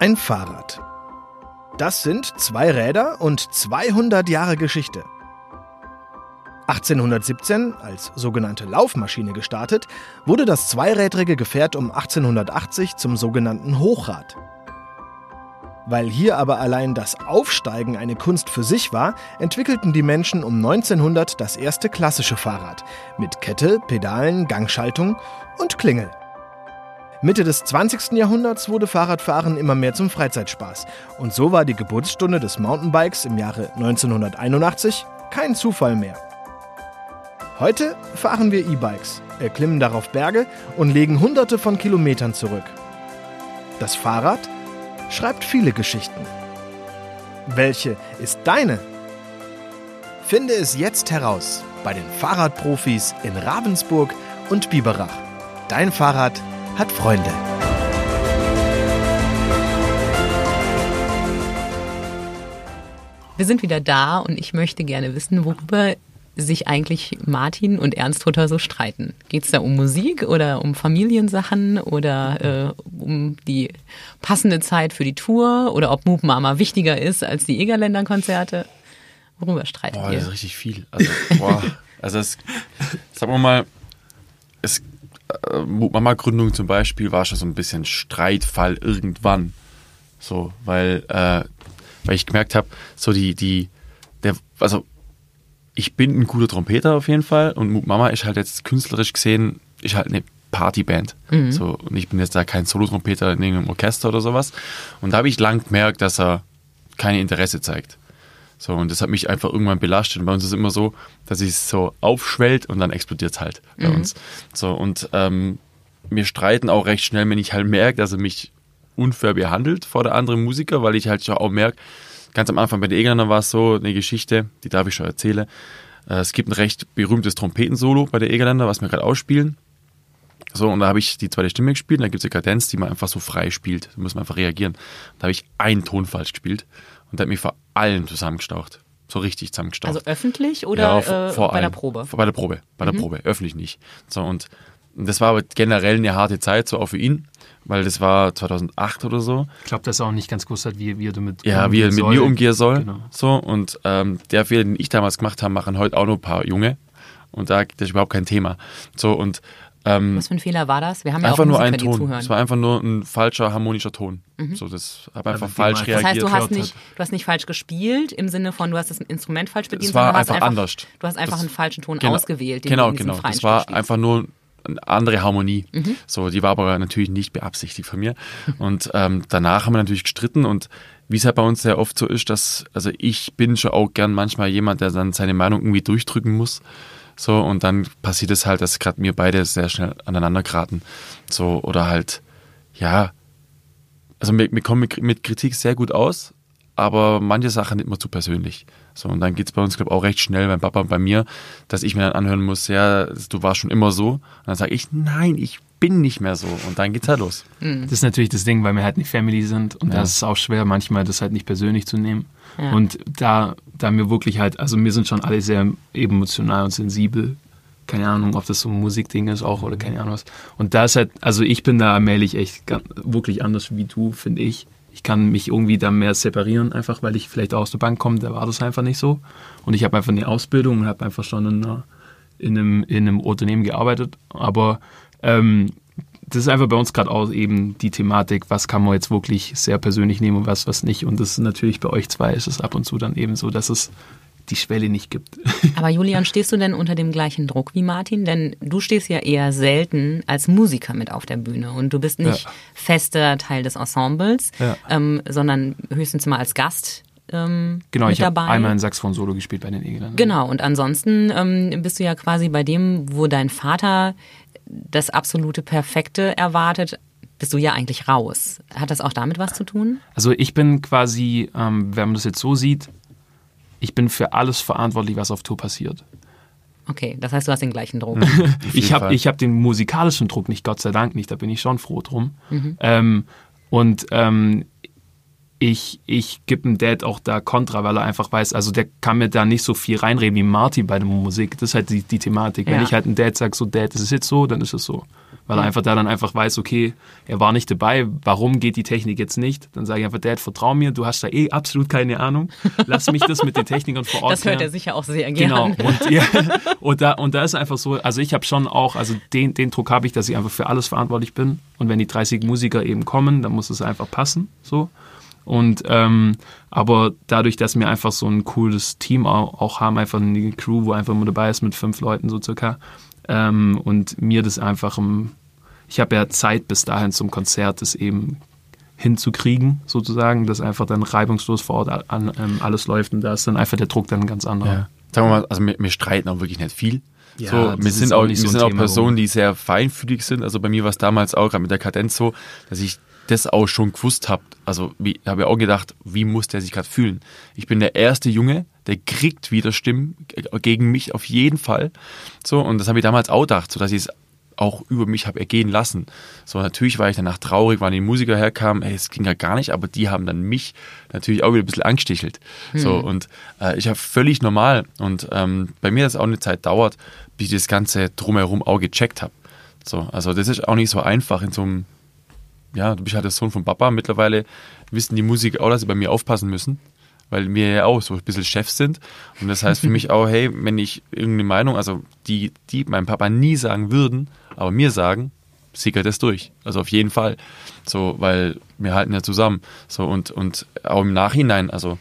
Ein Fahrrad. Das sind zwei Räder und 200 Jahre Geschichte. 1817, als sogenannte Laufmaschine gestartet, wurde das zweirädrige Gefährt um 1880 zum sogenannten Hochrad. Weil hier aber allein das Aufsteigen eine Kunst für sich war, entwickelten die Menschen um 1900 das erste klassische Fahrrad mit Kette, Pedalen, Gangschaltung und Klingel. Mitte des 20. Jahrhunderts wurde Fahrradfahren immer mehr zum Freizeitspaß. Und so war die Geburtsstunde des Mountainbikes im Jahre 1981 kein Zufall mehr. Heute fahren wir E-Bikes, erklimmen darauf Berge und legen hunderte von Kilometern zurück. Das Fahrrad schreibt viele Geschichten. Welche ist deine? Finde es jetzt heraus bei den Fahrradprofis in Ravensburg und Biberach. Dein Fahrrad hat Freunde. Wir sind wieder da und ich möchte gerne wissen, worüber sich eigentlich Martin und Ernst Hutter so streiten. Geht es da um Musik oder um Familiensachen oder äh, um die passende Zeit für die Tour oder ob Moop Mama wichtiger ist als die Egerländer-Konzerte? Worüber streitet Boah, das ist ihr? richtig viel. Also, boah, also es, sagen wir mal, es, äh, Mama-Gründung zum Beispiel war schon so ein bisschen Streitfall irgendwann. So, weil, äh, weil ich gemerkt habe, so die, die, der, also ich bin ein guter Trompeter auf jeden Fall und Moop Mama ist halt jetzt künstlerisch gesehen, ist halt eine Partyband. So, und ich bin jetzt da kein Solotrompeter in irgendeinem Orchester oder sowas. Und da habe ich lang gemerkt, dass er kein Interesse zeigt. So, und das hat mich einfach irgendwann belastet. Und bei uns ist es immer so, dass es so aufschwellt und dann explodiert es halt bei uns. So, und ähm, wir streiten auch recht schnell, wenn ich halt merke, dass er mich unfair behandelt vor der anderen Musiker, weil ich halt schon auch merke, ganz am Anfang bei den Egernern war es so, eine Geschichte, die darf ich schon erzählen. Äh, es gibt ein recht berühmtes Trompetensolo bei der Egerländer, was wir gerade ausspielen. So, und da habe ich die zweite Stimme gespielt, und da gibt es eine Kadenz, die man einfach so frei spielt. Da muss man einfach reagieren. Da habe ich einen Ton falsch gespielt und der hat mich vor allen zusammengestaucht. So richtig zusammengestaucht. Also öffentlich oder vor- äh, vor bei der allem. Probe? Mhm. Vor- Bei der Probe, bei der Probe, öffentlich nicht. So, und das war aber generell eine harte Zeit, so auch für ihn, weil das war 2008 oder so. Ich glaube, dass er auch nicht ganz gewusst hat, wie, wie er damit Ja, wie er mit soll. mir umgehen soll. Genau. So, und ähm, der Fehler, den ich damals gemacht habe, machen heute auch noch ein paar Junge. Und da das ist überhaupt kein Thema. So, und ähm, Was für ein Fehler war das? Wir haben ja einfach auch nur Musiker, ein die Ton. Mhm. Es war einfach nur ein falscher harmonischer Ton. So, das habe einfach den falsch man- Das heißt, reagiert. du hast nicht, du hast nicht falsch gespielt im Sinne von, du hast das Instrument falsch bedient, Es war sondern hast einfach einfach anders. Du hast einfach Das- einen falschen Ton Genau. ausgewählt. den genau, du in diesem genau. freien Das war einfach nur andere Harmonie. Mhm. So, die war aber natürlich nicht beabsichtigt von mir. Und ähm, danach haben wir natürlich gestritten und wie es halt bei uns sehr oft so ist, dass, also ich bin schon auch gern manchmal jemand, der dann seine Meinung irgendwie durchdrücken muss. So, und dann passiert es halt, dass gerade wir beide sehr schnell aneinander geraten. So, oder halt, ja, also wir, wir kommen mit, mit Kritik sehr gut aus, aber manche Sachen nicht mehr zu persönlich. So, und dann geht's bei uns, glaube ich, auch recht schnell beim Papa und bei mir, dass ich mir dann anhören muss, ja, du warst schon immer so. Und dann sage ich, nein, ich bin nicht mehr so. Und dann geht's halt los. Das ist natürlich das Ding, weil wir halt eine Family sind und Ja. da ist es auch schwer, manchmal das halt nicht persönlich zu nehmen. Ja. Und da, da wir wirklich halt, also wir sind schon alle sehr emotional und sensibel. Keine Ahnung, ob das so ein Musikding ist auch oder keine Ahnung was. Und da ist halt, also ich bin da allmählich echt ganz, wirklich anders wie du, finde ich. Ich kann mich irgendwie da mehr separieren, einfach weil ich vielleicht auch aus der Bank komme, da war das einfach nicht so. Und ich habe einfach eine Ausbildung und habe einfach schon in, in, einem, in einem Unternehmen gearbeitet. Aber ähm, das ist einfach bei uns gerade auch eben die Thematik, was kann man jetzt wirklich sehr persönlich nehmen und was, was nicht. Und das ist natürlich bei euch zwei ist es ab und zu dann eben so, dass es die Schwelle nicht gibt. Aber Julian, stehst du denn unter dem gleichen Druck wie Martin? Denn du stehst ja eher selten als Musiker mit auf der Bühne und du bist nicht Ja. fester Teil des Ensembles, Ja. ähm, sondern höchstens mal als Gast ähm, Genau, ich habe einmal ein Saxophon-Solo gespielt bei den Egelern. Genau, und ansonsten ähm, bist du ja quasi bei dem, wo dein Vater das absolute Perfekte erwartet, bist du ja eigentlich raus. Hat das auch damit was zu tun? Also ich bin quasi, ähm, wenn man das jetzt so sieht, ich bin für alles verantwortlich, was auf Tour passiert. Okay, das heißt, du hast den gleichen Druck. Jeden Ich habe ich hab den musikalischen Druck nicht, Gott sei Dank nicht, da bin ich schon froh drum. Mhm. Ähm, und ähm, ich, ich gebe dem Dad auch da Kontra, weil er einfach weiß, also der kann mir da nicht so viel reinreden wie Martin bei der Musik. Das ist halt die, die Thematik. Ja. Wenn ich halt einem Dad sage, so Dad, das ist jetzt so, dann ist es so. Weil er einfach da dann einfach weiß, okay, er war nicht dabei, warum geht die Technik jetzt nicht? Dann sage ich einfach, Dad, vertrau mir, du hast da eh absolut keine Ahnung. Lass mich das mit den Technikern vor Ort Das hört er sicher auch sehr Genau. gern. Und, ja, und, da, und da ist einfach so, also ich habe schon auch, also den, den Druck habe ich, dass ich einfach für alles verantwortlich bin. Und wenn die 30 Musiker eben kommen, dann muss es einfach passen. So. Und ähm, aber dadurch, dass wir einfach so ein cooles Team auch, auch haben, einfach eine Crew, wo einfach immer dabei ist mit fünf Leuten so circa, ähm, und mir das einfach im, ich habe ja Zeit bis dahin zum Konzert, das eben hinzukriegen, sozusagen, dass einfach dann reibungslos vor Ort an, ähm, alles läuft und da ist dann einfach der Druck dann ganz anderer. Ja. Sagen wir mal, also wir, wir streiten auch wirklich nicht viel. Ja, so, wir sind auch auch, nicht wir so sind auch Personen, die sehr feinfühlig sind. Also bei mir war es damals auch gerade mit der Kadenz so, dass ich das auch schon gewusst habe. Also habe ich auch gedacht, wie muss der sich gerade fühlen? Ich bin der erste Junge, der kriegt wieder Stimmen gegen mich auf jeden Fall. So und das habe ich damals auch gedacht, so dass ich es auch über mich habe ergehen lassen. So natürlich war ich danach traurig, weil die Musiker herkamen, ey, es ging ja gar nicht, aber die haben dann mich natürlich auch wieder ein bisschen angestichelt. So und äh, ich habe völlig normal und ähm, bei mir das auch eine Zeit dauert, bis ich das ganze drumherum auch gecheckt habe. So, also das ist auch nicht so einfach in so einem ja, du bist halt der Sohn von Papa. Mittlerweile wissen die Musiker auch, dass sie bei mir aufpassen müssen, weil wir ja auch so ein bisschen Chefs sind. Und das heißt für mich auch, hey, wenn ich irgendeine Meinung, also die, die meinem Papa nie sagen würden, aber mir sagen, sickert das durch. Also auf jeden Fall. So, weil wir halten ja zusammen. So, und, und auch im Nachhinein, also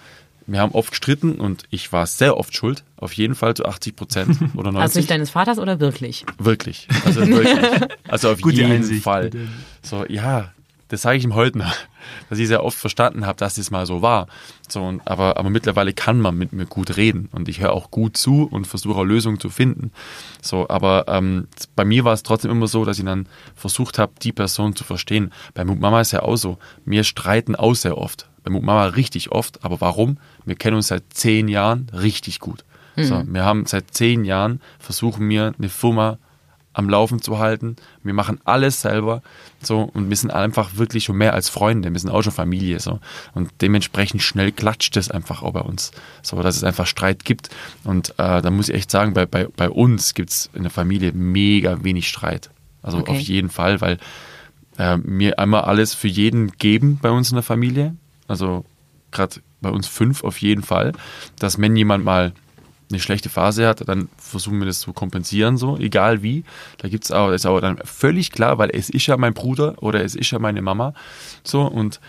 wir haben oft gestritten und ich war sehr oft schuld. Auf jeden Fall zu 80 Prozent oder 90. Aus Sicht deines Vaters oder wirklich? Wirklich. Also wirklich. Also auf Gute jeden Einsicht. Fall. So, ja, das sage ich ihm heute noch, dass ich sehr oft verstanden habe, dass das mal so war. So, und, aber, aber mittlerweile kann man mit mir gut reden und ich höre auch gut zu und versuche auch Lösungen zu finden. So, aber ähm, bei mir war es trotzdem immer so, dass ich dann versucht habe, die Person zu verstehen. Bei Mut Mama ist ja auch so. Wir streiten auch sehr oft. Bei Mut Mama richtig oft. Aber warum? Wir kennen uns seit zehn Jahren richtig gut. So, wir haben seit zehn Jahren versuchen wir eine Firma am Laufen zu halten. Wir machen alles selber. So, und wir sind einfach wirklich schon mehr als Freunde. Wir sind auch schon Familie. So. Und dementsprechend schnell klatscht es einfach auch bei uns. So, dass es einfach Streit gibt. Und äh, da muss ich echt sagen, bei, bei, bei uns gibt es in der Familie mega wenig Streit. Also Okay. auf jeden Fall, weil äh, wir einmal alles für jeden geben bei uns in der Familie. Also gerade bei uns fünf auf jeden Fall. Dass wenn jemand mal eine schlechte Phase hat, dann versuchen wir das zu kompensieren, so, egal wie. Da gibt's auch, ist aber dann völlig klar, weil es ist ja mein Bruder oder es ist ja meine Mama. So, und,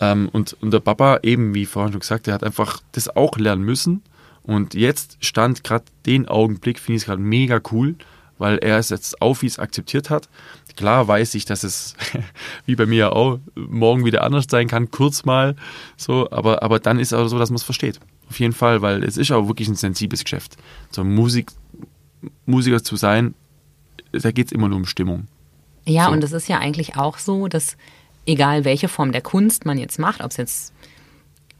ähm, und, und der Papa, eben wie vorhin schon gesagt, der hat einfach das auch lernen müssen. Und jetzt stand gerade den Augenblick, finde ich es gerade mega cool, weil er es jetzt auf, wie es akzeptiert hat. Klar weiß ich, dass es, wie bei mir auch, morgen wieder anders sein kann, kurz mal, so, aber, aber dann ist es auch so, dass man es versteht. Auf jeden Fall, weil es ist auch wirklich ein sensibles Geschäft. So Musik, Musiker zu sein, da geht es immer nur um Stimmung. Ja, So. und es ist ja eigentlich auch so, dass egal welche Form der Kunst man jetzt macht, ob es jetzt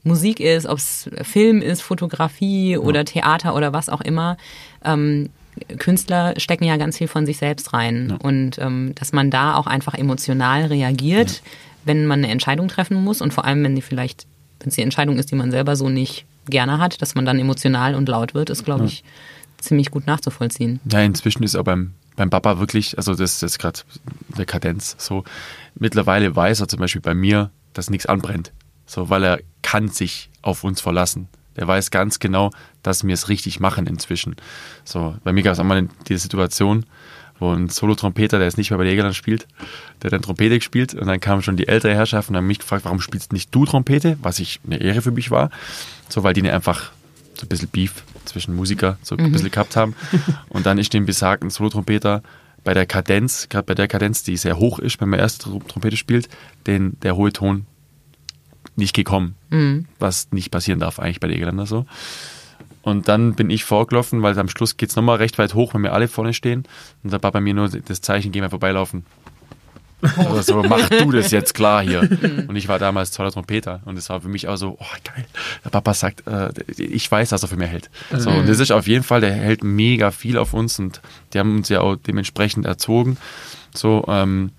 Musik ist, ob es Film ist, Fotografie oder Theater oder was auch immer, ähm, Künstler stecken ja ganz viel von sich selbst rein. Und ähm, dass man da auch einfach emotional reagiert, wenn man eine Entscheidung treffen muss und vor allem, wenn die vielleicht, wenn es die Entscheidung ist, die man selber so nicht gerne hat, dass man dann emotional und laut wird, ist, glaube ich, ziemlich gut nachzuvollziehen. Ja, inzwischen ist auch beim, beim Papa wirklich, also das, das ist gerade der Kadenz so. Mittlerweile weiß er zum Beispiel bei mir, dass nichts anbrennt. So, weil er kann sich auf uns verlassen. Der weiß ganz genau, dass wir es richtig machen inzwischen. So, bei mir gab es einmal die Situation, wo ein Solo-Trompeter, der jetzt nicht mehr bei der Jägerland spielt, der dann Trompete gespielt und dann kamen schon die ältere Herrschaft und haben mich gefragt, warum spielst nicht du Trompete? Was ich eine Ehre für mich war. So, weil die ne einfach so ein bisschen Beef zwischen Musiker so ein bisschen gehabt haben. Und dann ist dem besagten Solo-Trompeter bei der Kadenz, gerade bei der Kadenz, die sehr hoch ist, wenn man erste Trom- Trompete spielt, den, der hohe Ton nicht gekommen. Was nicht passieren darf eigentlich bei der Egelander so. Und dann bin ich vorgelaufen, weil am Schluss geht's nochmal recht weit hoch, wenn wir alle vorne stehen. Und da war bei mir nur das Zeichen, geh mal vorbeilaufen. Oder so, mach du das jetzt klar hier. Und ich war damals toller Trompeter. Und es war für mich auch so, oh geil. Der Papa sagt, äh, ich weiß, dass er für mich hält. So, und das ist auf jeden Fall, der hält mega viel auf uns und die haben uns ja auch dementsprechend erzogen. So, ähm,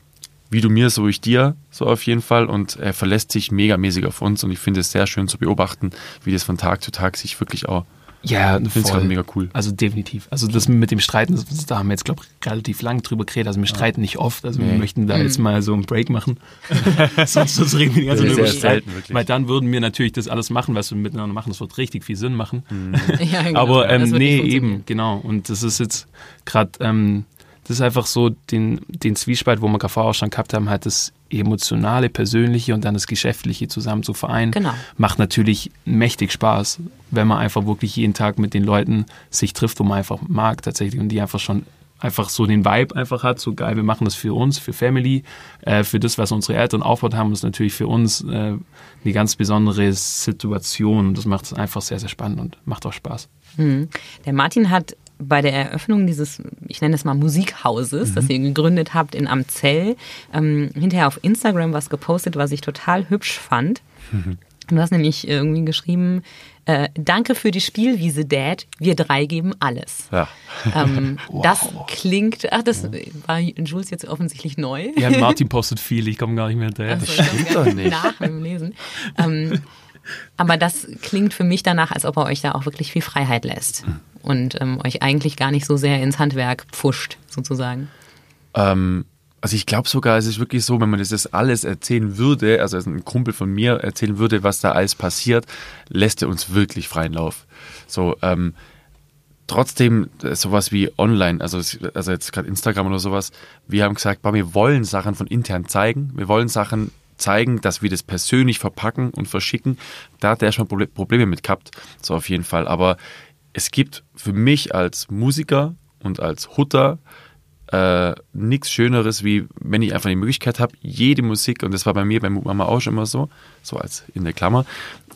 wie du mir, so ich dir, so auf jeden Fall. Und er verlässt sich megamäßig auf uns und ich finde es sehr schön zu beobachten, wie das von Tag zu Tag sich wirklich auch. Ja, Ich finde es voll. gerade mega cool. Also definitiv. Also das mit dem Streiten, das- da haben wir jetzt, glaube ich, relativ lang drüber geredet. Also wir streiten nicht oft. Also wir Nee. möchten da jetzt mal so einen Break machen. sonst, sonst reden wir die ganze Zeit über Streit. selten, wirklich. Weil dann würden wir natürlich das alles machen, was wir miteinander machen. Das wird richtig viel Sinn machen. Ja, genau. Aber ähm, nee, eben, genau. Und das ist jetzt gerade, ähm, das ist einfach so den, den Zwiespalt, wo wir gerade vorher auch schon gehabt haben, halt das emotionale, persönliche und dann das geschäftliche zusammen zu vereinen. Genau. Macht natürlich mächtig Spaß, wenn man einfach wirklich jeden Tag mit den Leuten sich trifft, wo man einfach mag tatsächlich und die einfach schon einfach so den Vibe einfach hat, so geil, wir machen das für uns, für Family, äh, für das, was unsere Eltern aufgebaut haben, ist natürlich für uns äh, eine ganz besondere Situation. Das macht es einfach sehr, sehr spannend und macht auch Spaß. Der Martin hat bei der Eröffnung dieses, ich nenne es mal Musikhauses, das ihr gegründet habt in Amzell, ähm, hinterher auf Instagram was gepostet, was ich total hübsch fand. Du hast nämlich irgendwie geschrieben, äh, danke für die Spielwiese, Dad, wir drei geben alles. Ja. Ähm, Das klingt, ach, das war Jules jetzt offensichtlich neu. Ja, Martin postet viel, ich komme gar nicht mehr hinterher. Also, stimmt ich doch nicht. Nach beim Lesen. Ähm, aber das klingt für mich danach, als ob er euch da auch wirklich viel Freiheit lässt und ähm, euch eigentlich gar nicht so sehr ins Handwerk pfuscht, sozusagen. Ähm, also ich glaube sogar, es ist wirklich so, wenn man das jetzt alles erzählen würde, also ein Kumpel von mir erzählen würde, was da alles passiert, lässt er uns wirklich freien Lauf. So, ähm, trotzdem äh, sowas wie online, also, also jetzt gerade Instagram oder sowas, wir haben gesagt, wir wollen Sachen von intern zeigen, wir wollen Sachen zeigen, dass wir das persönlich verpacken und verschicken. Da hat er schon Proble- Probleme mit gehabt, so auf jeden Fall. Aber es gibt für mich als Musiker und als Hutter äh, nichts Schöneres, wie wenn ich einfach die Möglichkeit habe, jede Musik, und das war bei mir bei Mut Mama auch schon immer so, so als in der Klammer,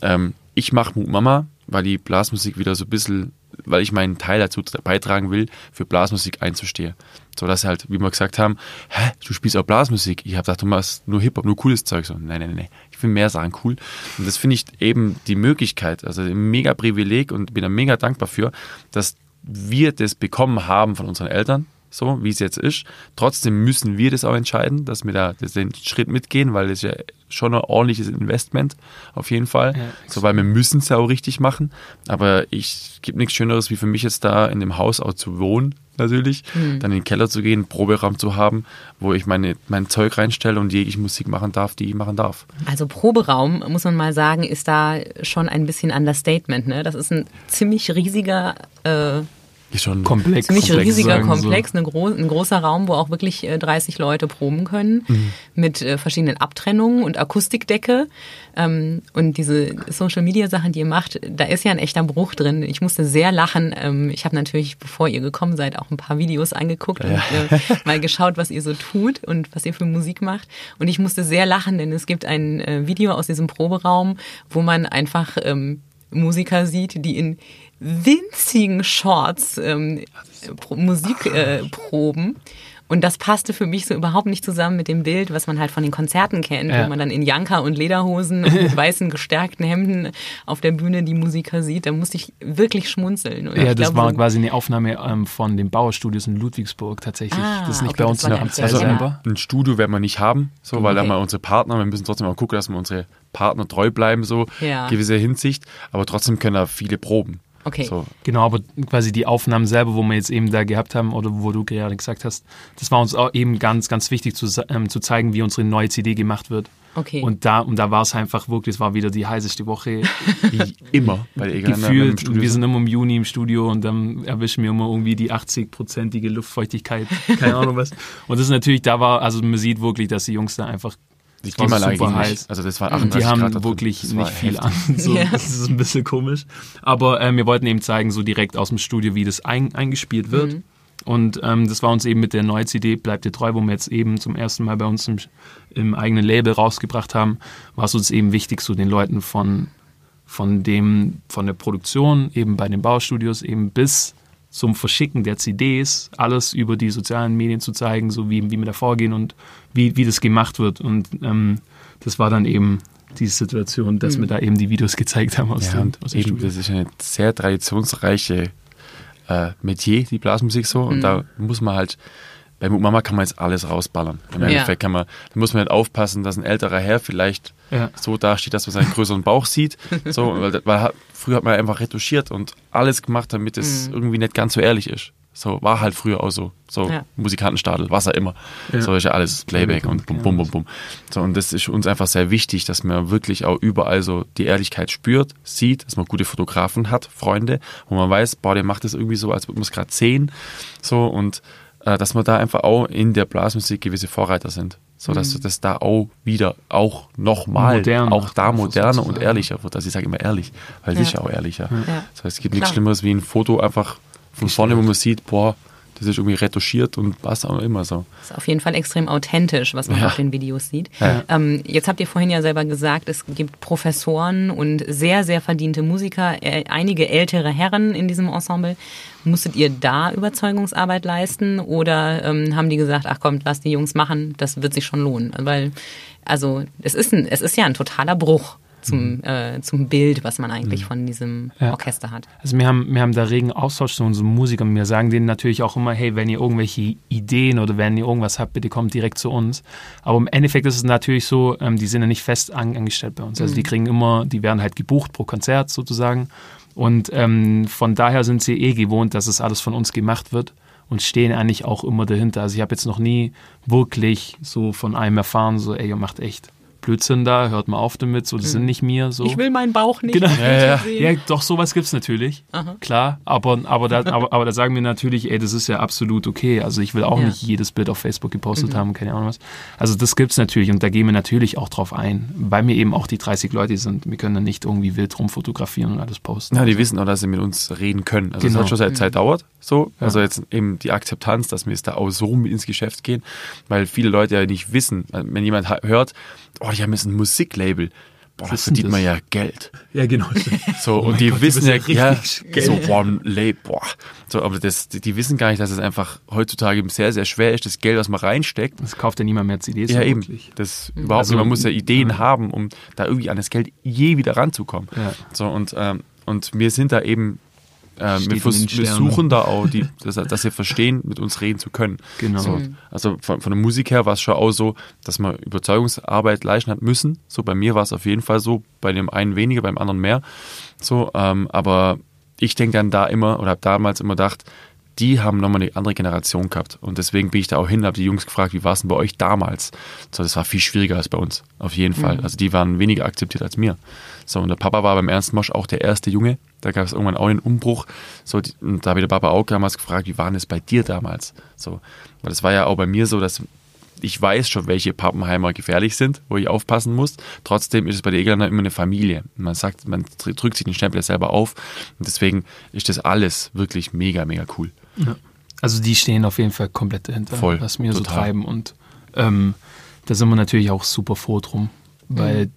ähm, ich mache Mut Mama, weil die Blasmusik wieder so ein bisschen, weil ich meinen Teil dazu beitragen will, für Blasmusik einzustehen. So dass halt, wie wir gesagt haben, hä, du spielst auch Blasmusik. Ich habe gedacht, du machst nur Hip-Hop, nur cooles Zeug. So, nein, nein, nein, ich finde mehr Sachen cool. Und das finde ich eben die Möglichkeit, also ein mega Privileg und bin da mega dankbar für, dass wir das bekommen haben von unseren Eltern, so wie es jetzt ist. Trotzdem müssen wir das auch entscheiden, dass wir da den Schritt mitgehen, weil das ist ja schon ein ordentliches Investment auf jeden Fall. Ja, so, weil wir müssen es ja auch richtig machen. Aber ich gibt nichts Schöneres, wie für mich jetzt da in dem Haus auch zu wohnen, natürlich. Dann in den Keller zu gehen, einen Proberaum zu haben, wo ich meine, mein Zeug reinstelle und jegliche Musik machen darf, die ich machen darf. Also Proberaum, muss man mal sagen, ist da schon ein bisschen Understatement. Ne? Das ist ein ziemlich riesiger äh, Ist schon Komplex. ziemlich Komplex riesiger so. Komplex, eine gro ein großer Raum, wo auch wirklich äh, 30 Leute proben können, mit äh, verschiedenen Abtrennungen und Akustikdecke. Ähm, und diese Social-Media-Sachen, die ihr macht, da ist ja ein echter Bruch drin. Ich musste sehr lachen. Ähm, ich habe natürlich, bevor ihr gekommen seid, auch ein paar Videos angeguckt und äh, mal geschaut, was ihr so tut und was ihr für Musik macht. Und ich musste sehr lachen, denn es gibt ein äh, Video aus diesem Proberaum, wo man einfach ähm, Musiker sieht, die in winzigen Shorts ähm, Pro Musik äh. Und das passte für mich so überhaupt nicht zusammen mit dem Bild, was man halt von den Konzerten kennt, Ja. wo man dann in Janka und Lederhosen und mit weißen gestärkten Hemden auf der Bühne die Musiker sieht. Da musste ich wirklich schmunzeln. Und Ja, ich das glaube, war so- quasi eine Aufnahme ähm, von den Bauerstudios in Ludwigsburg tatsächlich. Ah, das ist nicht okay, bei uns in der Amtszeile länger. selber. Ein Studio werden wir nicht haben, so, weil Okay. dann mal unsere Partner, wir müssen trotzdem mal gucken, dass wir unsere Partner treu bleiben, so Ja. gewisse Hinsicht, aber trotzdem können da viele proben. Okay. So, Genau, aber quasi die Aufnahmen selber, wo wir jetzt eben da gehabt haben oder wo du gerade gesagt hast, das war uns auch eben ganz, ganz wichtig zu, sa- ähm, zu zeigen, wie unsere neue CD gemacht wird. Okay. Und da, und da war es einfach wirklich, es war wieder die heißeste Woche wie immer bei der im gefühlt. Studio Wir sind. sind immer im Juni im Studio und dann erwischen wir immer irgendwie die 80-prozentige Luftfeuchtigkeit, keine Ahnung was. Und das ist natürlich, da war, also man sieht wirklich, dass die Jungs da einfach Die Klimaanlage super heiß. nicht. Also das war Und 38 die haben Grad wirklich nicht viel heftig. an. So, Ja. Das ist ein bisschen komisch. Aber ähm, wir wollten eben zeigen, so direkt aus dem Studio, wie das ein, eingespielt wird. Und ähm, das war uns eben mit der neuen CD Bleibt dir treu, wo wir jetzt eben zum ersten Mal bei uns im, im eigenen Label rausgebracht haben, war es uns eben wichtig, so den Leuten von, von dem, von der Produktion, eben bei den Baustudios, eben bis zum Verschicken der CDs, alles über die sozialen Medien zu zeigen, so wie, wie wir da vorgehen und wie, wie das gemacht wird. Und ähm, das war dann eben die Situation, dass wir da eben die Videos gezeigt haben aus Ja, dem, aus eben, das ist eine sehr traditionsreiche äh, Metier, die Blasmusik so. Und da muss man halt, bei Mama kann man jetzt alles rausballern. Im Ja. Endeffekt kann man, da muss man halt aufpassen, dass ein älterer Herr vielleicht Ja. so dasteht, dass man seinen größeren Bauch sieht. So, weil, weil früher hat man einfach retuschiert und alles gemacht, damit es irgendwie nicht ganz so ehrlich ist. So war halt früher auch so. So Ja. Musikantenstadel, was auch immer. Ja. So ist ja alles Playback und bum, bum, bum, bum. So, und das ist uns einfach sehr wichtig, dass man wirklich auch überall so die Ehrlichkeit spürt, sieht, dass man gute Fotografen hat, Freunde, wo man weiß, boah, der macht das irgendwie so, als würde man es gerade sehen. So, und dass wir da einfach auch in der Blasmusik gewisse Vorreiter sind. So dass das da auch wieder auch nochmal, auch da moderner und ehrlicher wird. Also ich sage immer ehrlich, weil Ja. ja auch ehrlicher. Ja. Das heißt, es gibt nichts Klar. Schlimmeres wie ein Foto einfach von vorne, wo man sieht, boah, das ist irgendwie retuschiert und was auch immer so. Das ist auf jeden Fall extrem authentisch, was man Ja. auf den Videos sieht. Ja. Ähm, jetzt habt ihr vorhin ja selber gesagt, es gibt Professoren und sehr, sehr verdiente Musiker, äh, einige ältere Herren in diesem Ensemble. Musstet ihr da Überzeugungsarbeit leisten oder ähm, haben die gesagt, ach komm, lass die Jungs machen, das wird sich schon lohnen? Weil, also es ist, ein, es ist ja ein totaler Bruch zum, äh, zum Bild, was man eigentlich von diesem Ja. Orchester hat. Also wir haben, wir haben da regen Austausch zu unseren Musikern. Wir sagen denen natürlich auch immer, hey, wenn ihr irgendwelche Ideen oder wenn ihr irgendwas habt, bitte kommt direkt zu uns. Aber im Endeffekt ist es natürlich so, ähm, die sind ja nicht fest an, angestellt bei uns. Also die kriegen immer, die werden halt gebucht pro Konzert sozusagen. Und ähm, von daher sind sie eh gewohnt, dass es alles von uns gemacht wird und stehen eigentlich auch immer dahinter. Also ich habe jetzt noch nie wirklich so von einem erfahren, so, ey, ihr macht echt Blödsinn da, hört mal auf damit, so, das sind nicht mir. So. Ich will meinen Bauch nicht. Genau. Ja, Ja, sehen. ja, doch, sowas gibt's natürlich. Klar, aber, aber, da, aber, aber da sagen wir natürlich, ey, das ist ja absolut okay. Also ich will auch Ja. nicht jedes Bild auf Facebook gepostet haben, keine Ahnung was. Also das gibt's natürlich und da gehen wir natürlich auch drauf ein, weil wir eben auch die 30 Leute sind. Wir können dann nicht irgendwie wild rumfotografieren und alles posten. Ja, die wissen auch, dass sie mit uns reden können. Also es Genau. hat schon seit Zeit dauert, so. Also jetzt eben die Akzeptanz, dass wir jetzt da auch so mit ins Geschäft gehen, weil viele Leute ja nicht wissen, wenn jemand hört, oh, die haben jetzt ein Musiklabel, boah, da verdient man ja Geld. Ja, genau. So, Oh und die Gott, wissen ja, ja so, boah, Label, boah. So, aber das, die, wissen gar nicht, dass es einfach heutzutage eben sehr, sehr schwer ist, das Geld, was man reinsteckt, Das kauft ja niemand mehr CDs. ja, eben. wirklich. Das überhaupt Also, nicht. Man muss ja Ideen ja. haben, um da irgendwie an das Geld je wieder ranzukommen. Ja. So, und, ähm, und wir sind da eben, Steht wir, vers suchen da auch, die, dass, dass sie verstehen, mit uns reden zu können. Genau. So, also von, von der Musik her war es schon auch so, dass man Überzeugungsarbeit leisten hat müssen. So bei mir war es auf jeden Fall so, bei dem einen weniger, beim anderen mehr. So, ähm, aber ich denke dann da immer oder habe damals immer gedacht, die haben nochmal eine andere Generation gehabt. Und deswegen bin ich da auch hin, habe die Jungs gefragt, wie war es denn bei euch damals? So, das war viel schwieriger als bei uns, auf jeden Fall. Also die waren weniger akzeptiert als mir. So, und der Papa war beim ersten Mosch auch der erste Junge. Da gab es irgendwann auch einen Umbruch. So, die, und da habe ich der Papa auch damals gefragt, wie war denn das bei dir damals? So, weil das war ja auch bei mir so, dass ich weiß schon, welche Pappenheimer gefährlich sind, wo ich aufpassen muss. Trotzdem ist es bei der Egelander immer eine Familie. Man sagt, man drückt sich den Stempel ja selber auf. Und deswegen ist das alles wirklich mega, mega cool. Also die stehen auf jeden Fall komplett dahinter, Voll, was wir so total. treiben. Und ähm, da sind wir natürlich auch super froh drum, weil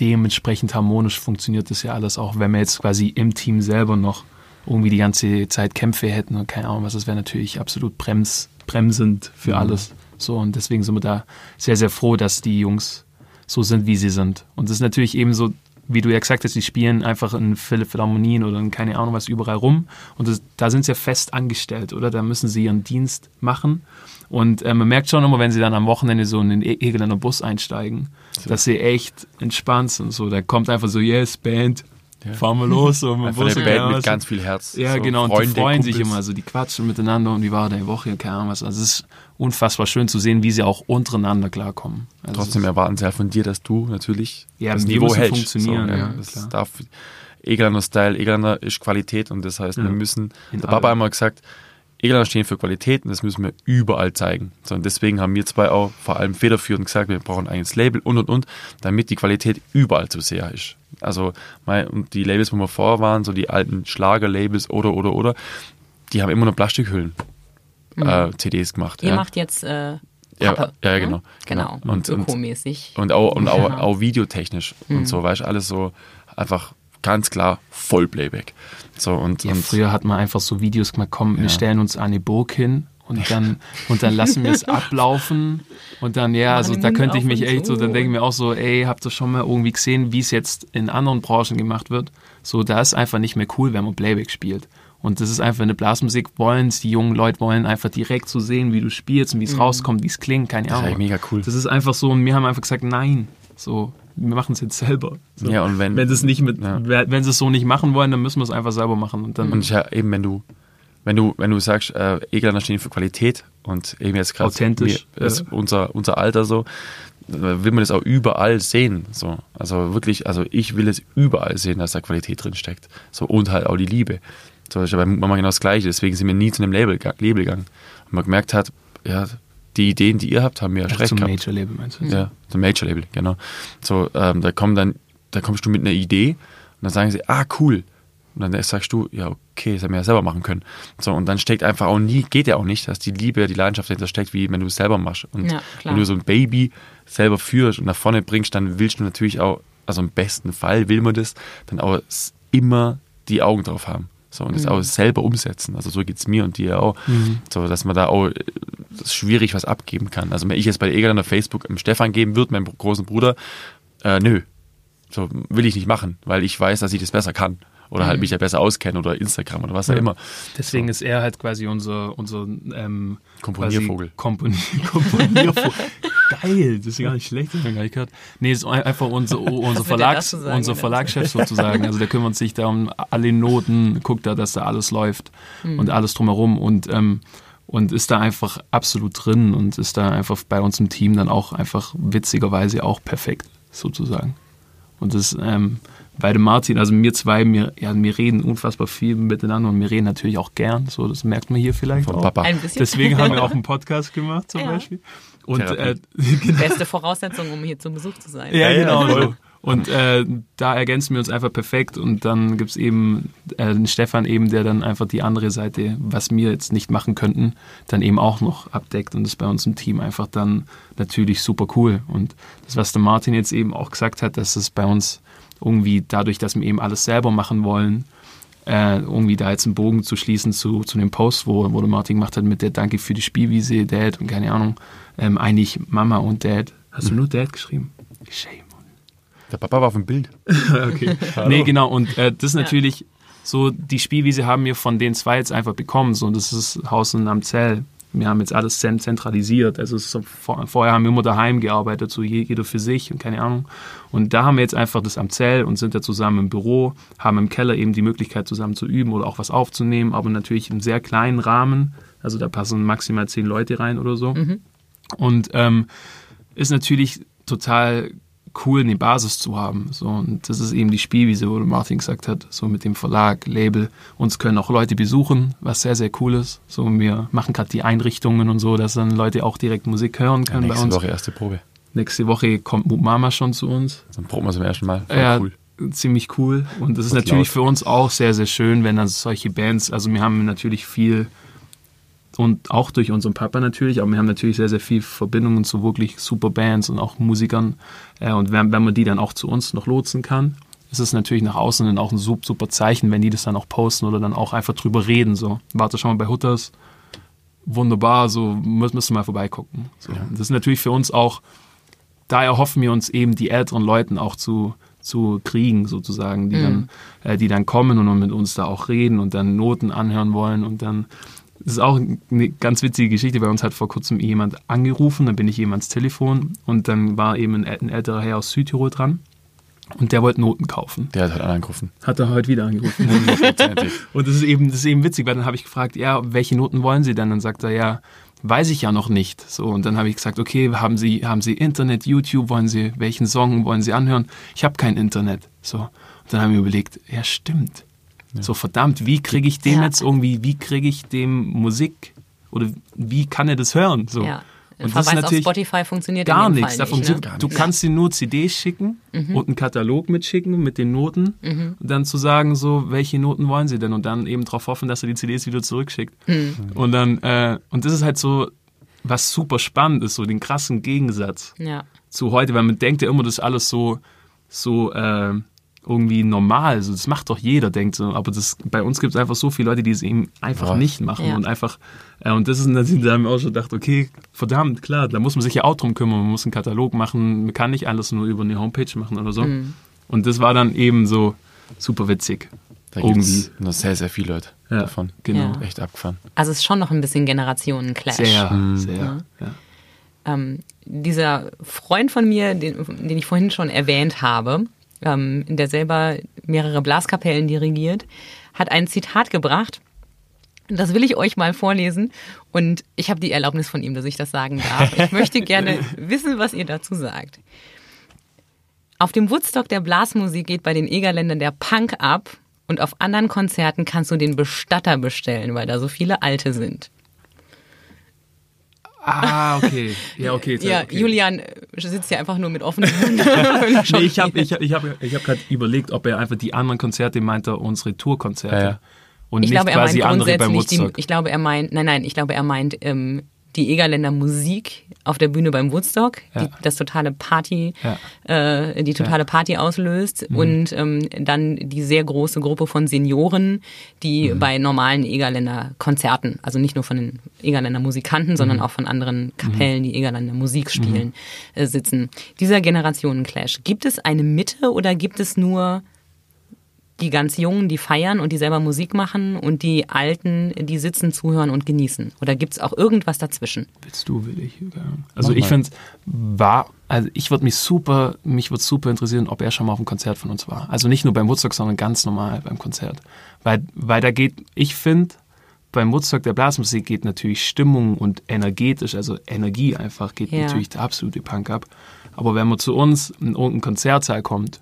dementsprechend harmonisch funktioniert das ja alles auch, wenn wir jetzt quasi im Team selber noch irgendwie die ganze Zeit Kämpfe hätten und keine Ahnung was, das wäre natürlich absolut brems, bremsend für Mhm. alles. So, und deswegen sind wir da sehr, sehr froh, dass die Jungs so sind, wie sie sind. Und das ist natürlich eben so, wie du ja gesagt hast, die spielen einfach in Phil- Philharmonien oder in keine Ahnung was überall rum. Und das, da sind sie ja fest angestellt, oder? Da müssen sie ihren Dienst machen. Und äh, man merkt schon immer, wenn sie dann am Wochenende so in den E- Egeländer Bus einsteigen, dass sie echt entspannt sind. So, da kommt einfach so, yes, Band, Ja. fahren wir los. So, Einfach Bus eine Band mit was. ganz viel Herz. Ja, so genau, und Freunde, die freuen sich Kumpels. immer, also die quatschen miteinander und wie war deine Woche keine Ahnung was. Also es ist unfassbar schön zu sehen, wie sie auch untereinander klarkommen. Also Trotzdem erwarten sie halt von dir, dass du natürlich Ja, das wir Niveau hältst. funktionieren, so, ja, das klar. darf Egelander Style, Egelander ist Qualität und das heißt, wir Ja. müssen, In der Papa hat immer gesagt, Egelander stehen für Qualität und das müssen wir überall zeigen. So, und deswegen haben wir zwei auch vor allem federführend gesagt, wir brauchen ein eigenes Label und und und, damit die Qualität überall zu sehr ist. Also mein, und die Labels, wo wir vorher waren, so die alten Schlager-Labels oder oder oder, die haben immer nur Plastikhüllen äh, CDs gemacht. Ihr ja. macht jetzt äh, Ja, Pappe, ja, ne? genau, Genau, genau. Und- und- ökomäßig. Und auch, und auch, Ja. auch videotechnisch und so, weißt du, alles so einfach ganz klar Vollplayback. So und, Ja, und früher hat man einfach so Videos gemacht, komm, wir Ja. stellen uns eine Burg hin und dann, und dann lassen wir es ablaufen und dann, ja, also da könnte ich mich und echt so, dann denke ich mir auch so, ey, habt ihr schon mal irgendwie gesehen, wie es jetzt in anderen Branchen gemacht wird? So, da ist einfach nicht mehr cool, wenn man Playback spielt. Und das ist einfach eine Blasmusik, wollen die jungen Leute wollen einfach direkt so sehen, wie du spielst und wie es Mhm. rauskommt, wie es klingt, keine das ist Ahnung. mega cool. Das ist einfach so, und wir haben einfach gesagt, nein, so, wir machen es jetzt selber. So. Ja, und wenn- wenn sie es nicht mit, Ja. wenn sie es so nicht machen wollen, dann müssen wir es einfach selber machen. Und dann Und ja, eben, wenn du, wenn du, wenn du sagst, äh, Egelander stehen für Qualität und eben jetzt gerade Authentisch, mir- das ja. unser, unser Alter so, äh, will man das auch überall sehen. So. Also wirklich, also ich will es überall sehen, dass da Qualität drin steckt. So, und halt auch die Liebe. Ist ja bei Mama genau das Gleiche. Deswegen sind wir nie zu einem Label, Label gegangen. Und man gemerkt hat, ja, die Ideen, die ihr habt, haben wir ja Ach, recht zum gehabt. Major-Label meinst du? Ja, zum Major-Label, genau. So, ähm, da kommen dann, da kommst du mit einer Idee und dann sagen sie, ah, cool. Und dann sagst du, ja, okay, das hätten wir ja selber machen können. So, und dann steckt einfach auch nie, geht ja auch nicht, dass die Liebe, die Leidenschaft dahinter steckt, wie wenn du es selber machst. Und Ja, wenn du so ein Baby selber führst und nach vorne bringst, dann willst du natürlich auch, also im besten Fall will man das, dann auch immer die Augen drauf haben. So, und das Mhm. auch selber umsetzen. Also so geht's mir und dir auch. So, dass man da auch äh, das schwierig was abgeben kann. Also wenn ich jetzt bei Egeland auf Facebook im Stefan geben würde, meinem großen Bruder, äh, nö. So will ich nicht machen, weil ich weiß, dass ich das besser kann. Oder halt mich ja besser auskenne oder Instagram oder was auch Ja. immer. Deswegen ist er halt quasi unser, unser ähm, Komponiervogel. Komponier Komponiervogel. Geil, das ist gar nicht schlecht, das haben wir gar nicht gehört. Nee, ist einfach unser, unser, er Verlags, sagen, unser wenn er Verlagschef sozusagen. Also der kümmert sich da um alle Noten, guckt da, dass da alles läuft und alles drumherum und, ähm, und ist da einfach absolut drin und ist da einfach bei uns im Team dann auch einfach witzigerweise auch perfekt sozusagen. Und das, ähm, bei dem Martin, also wir zwei, wir, ja, wir reden unfassbar viel miteinander und wir reden natürlich auch gern. So, das merkt man hier vielleicht. Von auch. Papa. Ein bisschen. Deswegen haben wir auch einen Podcast gemacht zum Ja. Beispiel. Und äh, Therapie. Beste Voraussetzung, um hier zu Besuch zu sein. ja, Ja, ja, genau so. Und äh, da ergänzen wir uns einfach perfekt und dann gibt's eben äh, den Stefan eben, der dann einfach die andere Seite, was wir jetzt nicht machen könnten, dann eben auch noch abdeckt und das ist bei uns im Team einfach dann natürlich super cool. Und das, was der Martin jetzt eben auch gesagt hat, dass es bei uns irgendwie dadurch, dass wir eben alles selber machen wollen, äh, irgendwie da jetzt einen Bogen zu schließen zu, zu dem Post, wo, wo der Martin gemacht hat mit der Danke für die Spielwiese, Dad und keine Ahnung, ähm, eigentlich Mama und Dad. Hast du nur Dad geschrieben? Shame. Der Papa war auf dem Bild. Okay. nee, genau. Und äh, das ist natürlich so, die Spielwiese haben wir von den zwei jetzt einfach bekommen. So, das ist Haus und Amzell. Wir haben jetzt alles zent- zentralisiert. Also so, vor, vorher haben wir immer daheim gearbeitet, so je- jeder für sich und keine Ahnung. Und da haben wir jetzt einfach das Amzell und sind da zusammen im Büro, haben im Keller eben die Möglichkeit zusammen zu üben oder auch was aufzunehmen, aber natürlich im sehr kleinen Rahmen. Also da passen maximal zehn Leute rein oder so. Und ähm, ist natürlich total cool, eine Basis zu haben. So, und das ist eben die Spielwiese, wo Martin gesagt hat, so mit dem Verlag, Label. Uns können auch Leute besuchen, was sehr, sehr cool ist. So, wir machen gerade die Einrichtungen und so, dass dann Leute auch direkt Musik hören Ja, können bei nächste uns. Woche erste Probe. Nächste Woche kommt Mut Mama schon zu uns. Dann proben wir zum ersten Mal. Voll Ja, cool. ziemlich cool. Und das ist Wird natürlich laut. für uns auch sehr, sehr schön, wenn dann solche Bands, also wir haben natürlich viel und auch durch unseren Papa natürlich, aber wir haben natürlich sehr, sehr viel Verbindungen zu wirklich super Bands und auch Musikern. Äh, und wenn, wenn man die dann auch zu uns noch lotsen kann, ist es natürlich nach außen dann auch ein super, super Zeichen, wenn die das dann auch posten oder dann auch einfach drüber reden. So, warte schon mal bei Hutters, wunderbar, so müssen wir mal vorbeigucken. So. Ja. Das ist natürlich für uns auch, da erhoffen wir uns eben die älteren Leuten auch zu, zu kriegen, sozusagen, die, mhm. dann, äh, die dann kommen und mit uns da auch reden und dann Noten anhören wollen und dann das ist auch eine ganz witzige Geschichte. Bei uns hat vor kurzem jemand angerufen, dann bin ich jemand ans Telefon und dann war eben ein, älterer Herr aus Südtirol dran und der wollte Noten kaufen. Der hat halt angerufen. Hat er heute wieder angerufen. und das ist eben, das ist eben witzig, weil dann habe ich gefragt, ja, welche Noten wollen Sie denn? Dann sagt er, ja, weiß ich ja noch nicht. So, und dann habe ich gesagt, okay, haben Sie, haben Sie Internet, YouTube, wollen Sie, welchen Song wollen Sie anhören? Ich habe kein Internet. So. Und dann haben wir überlegt, ja, stimmt. Ja. So, verdammt, wie kriege ich dem ja. jetzt irgendwie, wie kriege ich dem Musik oder wie kann er das hören? So. Ja. Und Verweis das ist natürlich auf Spotify funktioniert gar nichts. Da funktioniert, ne? Du kannst dir nur CDs schicken mhm. und einen Katalog mitschicken mit den Noten mhm. und dann zu sagen, so, welche Noten wollen sie denn? Und dann eben darauf hoffen, dass er die CDs wieder zurückschickt. Mhm. Und dann, äh, und das ist halt so, was super spannend ist, so den krassen Gegensatz ja. zu heute, weil man denkt ja immer, das ist alles so, so, äh, irgendwie normal. Also das macht doch jeder, denkt so. Aber das, bei uns gibt es einfach so viele Leute, die es eben einfach ja. nicht machen ja. und einfach. Äh, und das ist, da haben wir auch schon gedacht, okay, verdammt, klar, da muss man sich ja auch drum kümmern. Man muss einen Katalog machen, man kann nicht alles nur über eine Homepage machen oder so. Mhm. Und das war dann eben so super witzig. Da gibt es noch sehr, sehr viele Leute ja, davon. Genau. Ja. Echt abgefahren. Also es ist schon noch ein bisschen Generationen-Clash. Sehr, mhm. sehr. Ja. Ähm, dieser Freund von mir, den, den ich vorhin schon erwähnt habe, ähm, der selber mehrere Blaskapellen dirigiert, hat ein Zitat gebracht. Das will ich euch mal vorlesen und ich habe die Erlaubnis von ihm, dass ich das sagen darf. Ich möchte gerne wissen, was ihr dazu sagt. Auf dem Woodstock der Blasmusik geht bei den Egerländern der Punk ab und auf anderen Konzerten kannst du den Bestatter bestellen, weil da so viele Alte sind. Ah, okay. Ja, okay. ja, okay. Julian äh, sitzt ja einfach nur mit offenen nee, ich habe ich hab, ich hab, ich hab gerade überlegt, ob er einfach die anderen Konzerte meinte, unsere Tourkonzerte. Ja, ja. Und ich nicht glaube, quasi andere beim Woodstock. Die, ich glaube, er meint, nein, nein, ich glaube, er meint ähm, die Egerländer Musik auf der Bühne beim Woodstock, ja. die das totale Party, ja. äh, die totale Party auslöst mhm. und ähm, dann die sehr große Gruppe von Senioren, die mhm. bei normalen Egerländer Konzerten, also nicht nur von den Egerländer Musikanten, sondern mhm. auch von anderen Kapellen, die Egerländer Musik spielen, mhm. äh, sitzen. Dieser Generationenclash. Gibt es eine Mitte oder gibt es nur die ganz Jungen, die feiern und die selber Musik machen und die Alten, die sitzen, zuhören und genießen? Oder gibt es auch irgendwas dazwischen? Willst du, will ich? Also ich finde, war, also ich würde mich super, mich würde super interessieren, ob er schon mal auf einem Konzert von uns war. Also nicht nur beim Woodstock, sondern ganz normal beim Konzert. Weil, weil da geht, ich finde, beim Woodstock der Blasmusik geht natürlich Stimmung und energetisch, also Energie einfach, geht ja. natürlich der absolute Punk ab. Aber wenn man zu uns in irgendein Konzertsaal kommt,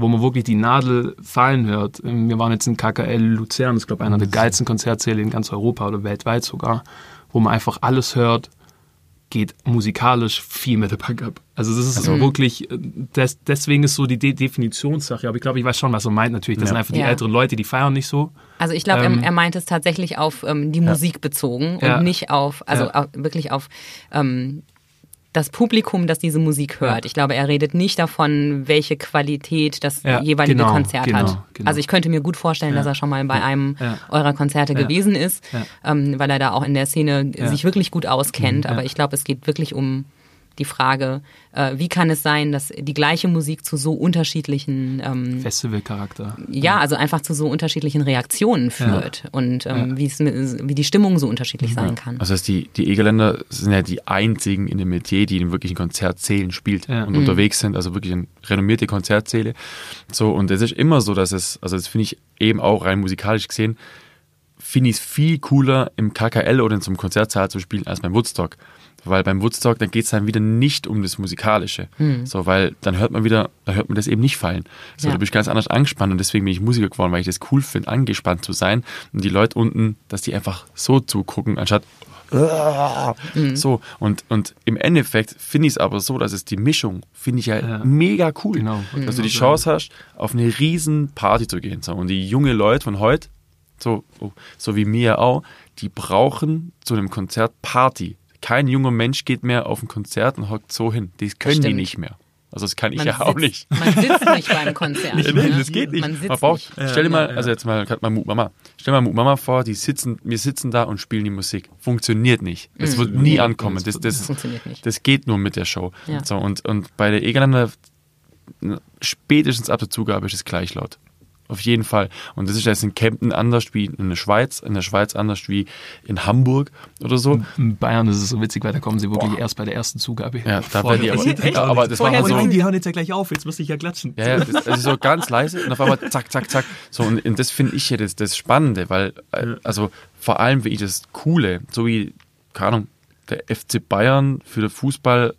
wo man wirklich die Nadel fallen hört. Wir waren jetzt in KKL Luzern, das ist, glaube ich, einer der geilsten Konzertsäle in ganz Europa oder weltweit sogar, wo man einfach alles hört, geht musikalisch viel mit der Punk ab. Also das ist also, wirklich, äh, das, deswegen ist so die De Definitionssache, aber ich glaube, ich weiß schon, was er meint natürlich. Das ja. sind einfach die ja. älteren Leute, die feiern nicht so. Also ich glaube, ähm, er, meint es tatsächlich auf ähm, die Musik bezogen und nicht auf, also auf, wirklich auf ähm, das Publikum, das diese Musik hört. Ja. Ich glaube, er redet nicht davon, welche Qualität das ja, jeweilige genau, Konzert genau, hat. Genau. Also ich könnte mir gut vorstellen, ja. dass er schon mal bei einem eurer Konzerte gewesen ist, ähm, weil er da auch in der Szene sich wirklich gut auskennt. Mhm, Aber ich glaube, es geht wirklich um die Frage, äh, wie kann es sein, dass die gleiche Musik zu so unterschiedlichen ähm, Festivalcharakter. Ja, also einfach zu so unterschiedlichen Reaktionen führt ja. und ähm, ja. wie die Stimmung so unterschiedlich sein kann. Also die, die Egerländer sind ja die einzigen in dem Metier, die in wirklichen Konzertsälen spielt und mhm. unterwegs sind, also wirklich in renommierte Konzertsäle. So, und es ist immer so, dass es, also das finde ich eben auch rein musikalisch gesehen, finde ich es viel cooler, im KKL oder in so einem Konzertsaal zu spielen, als beim Woodstock. Weil beim Woodstock, dann geht es dann wieder nicht um das Musikalische. Hm. So, weil dann hört man wieder, dann hört man das eben nicht fallen. So, ja. da bin ich ganz anders angespannt und deswegen bin ich Musiker geworden, weil ich das cool finde, angespannt zu sein. Und die Leute unten, dass die einfach so zugucken, anstatt mhm. so. Und, und im Endeffekt finde ich es aber so, dass es die Mischung, finde ich ja, ja, mega cool. Genau. Dass du die Chance hast, auf eine riesen Party zu gehen. So. Und die junge Leute von heute, so, oh, so wie mir auch, die brauchen zu einem Konzert Party kein junger Mensch geht mehr auf ein Konzert und hockt so hin. Das können die nicht mehr. Also das kann ich Man ja auch sitzt- nicht. Man sitzt nicht beim Konzert. Nee, ne? das geht nicht. Man Man, sitzt braucht, nicht. stell dir mal, also jetzt mal mal Mut Mama. Stell dir mal Mut Mama vor, die sitzen, wir sitzen da und spielen die Musik. Funktioniert nicht. Das wird nie ankommen. Das, Mhm. Das das, funktioniert nicht. das geht nur mit der Show. Ja. So, und, und bei der Egerländer spätestens ab der Zugabe ist es gleich laut. Auf jeden Fall. Und das ist jetzt in Kempten anders wie in der Schweiz, in der Schweiz anders wie in Hamburg oder so. In Bayern ist es so witzig, weil da kommen sie wirklich erst bei der ersten Zugabe. Ja, da werden die aber, Echt? aber das Vorher machen so, die hauen jetzt ja gleich auf, jetzt muss ich ja klatschen. Ja, ja, das, also so ganz leise und auf einmal zack, zack, zack. So, und, und das finde ich ja das, das Spannende, weil, äh, also vor allem wie ich das Coole, so wie, keine Ahnung, der FC Bayern für den Fußball,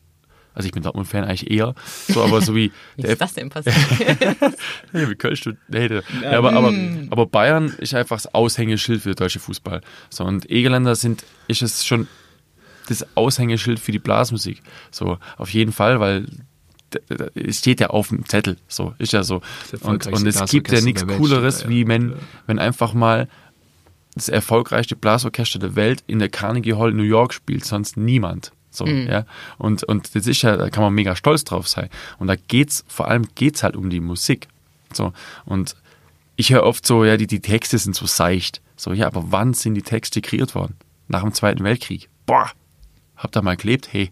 also ich bin Dortmund-Fan eigentlich eher, so, aber so wie Wie ist das denn passiert? Wie du, nee, ja, aber, aber, aber Bayern ist einfach das Aushängeschild für den deutschen Fußball. So, und Egerländer sind, ist es schon das Aushängeschild für die Blasmusik. So, auf jeden Fall, weil es steht ja auf dem Zettel. So, ist ja so. Und, und es gibt ja nichts Cooleres, ja. wie wenn, wenn einfach mal das erfolgreichste Blasorchester der Welt in der Carnegie Hall in New York spielt, sonst niemand. So, ja. Und, und das ist ja, da kann man mega stolz drauf sein. Und da geht's, vor allem geht's halt um die Musik. So. Und ich höre oft so, ja, die, die Texte sind so seicht. So, ja, aber wann sind die Texte kreiert worden? Nach dem Zweiten Weltkrieg. Boah, hab da mal gelebt, hey.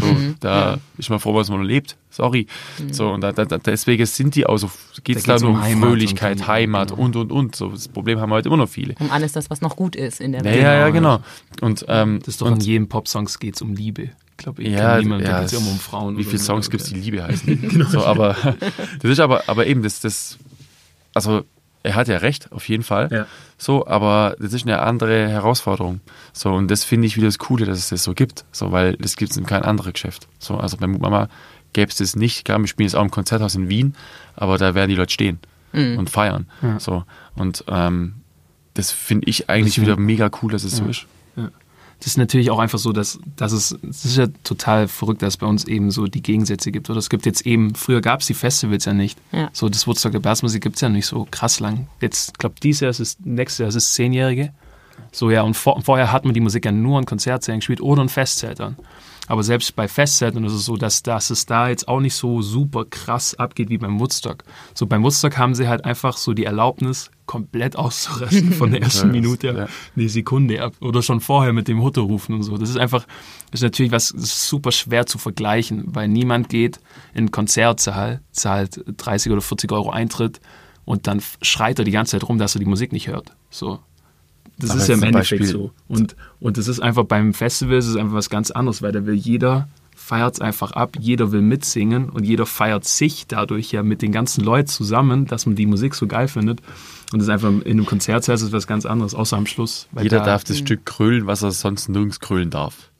So, da ist man froh, was man noch lebt. Sorry. So, und da, da, deswegen sind die auch so, geht's Da da, nur um Heimat und Fröhlichkeit, dann- Heimat genau. und, und, und. So, das Problem haben heute immer noch viele. Um alles das, was noch gut ist in der Ja, Welt. ja, ja, Genau, genau. Und, ähm, Das ist doch und, in jedem Popsongs geht es um Liebe. Ich glaube, ich ja, kenn niemanden, da ja, geht es immer um Frauen. Wie viele so. Songs gibt es, die Liebe heißen? so, aber das ist aber, aber eben, das, das, also er hat ja recht, auf jeden Fall. Ja. So, aber das ist eine andere Herausforderung. So, und das finde ich wieder das Coole, dass es das so gibt. So, weil das gibt es in kein anderes Geschäft. So, also bei Mama gäbe es das nicht. Klar, wir spielen jetzt auch im Konzerthaus in Wien, aber da werden die Leute stehen und feiern. Ja. So, und ähm, das finde ich eigentlich wieder mega cool, dass es so ist. Das ist natürlich auch einfach so, dass, dass es, es ist ja total verrückt, dass es bei uns eben so die Gegensätze gibt. Oder es gibt jetzt eben, früher gab es die Festivals ja nicht. Ja. So das Woodstock der Blasmusik gibt es ja nicht so krass lang. Jetzt, ich glaube, dieses Jahr ist es, nächstes Jahr ist es Zehnjährige. So ja, und vor, vorher hat man die Musik ja nur in Konzertsälen gespielt oder in Festzeltern. Aber selbst bei Festzeltern ist es so, dass, dass es da jetzt auch nicht so super krass abgeht wie beim Woodstock. So beim Woodstock haben sie halt einfach so die Erlaubnis, komplett auszurasten von der ersten Minute ja. eine Sekunde ab. Oder schon vorher mit dem Hutte rufen und so. Das ist einfach, das ist natürlich was super schwer zu vergleichen, weil niemand geht in einen Konzertsaal, zahlt 30 oder 40 Euro Eintritt und dann schreit er die ganze Zeit rum, dass er die Musik nicht hört. So. Das Aber ist ja im Endeffekt so. Und, und das ist einfach beim Festival ist es einfach was ganz anderes, weil da will jeder feiert es einfach ab, jeder will mitsingen und jeder feiert sich dadurch ja mit den ganzen Leuten zusammen, dass man die Musik so geil findet. Und das ist einfach in einem Konzertsaal ist es was ganz anderes, außer am Schluss. weil Jeder da- darf das Stück krölen, was er sonst nirgends krölen darf.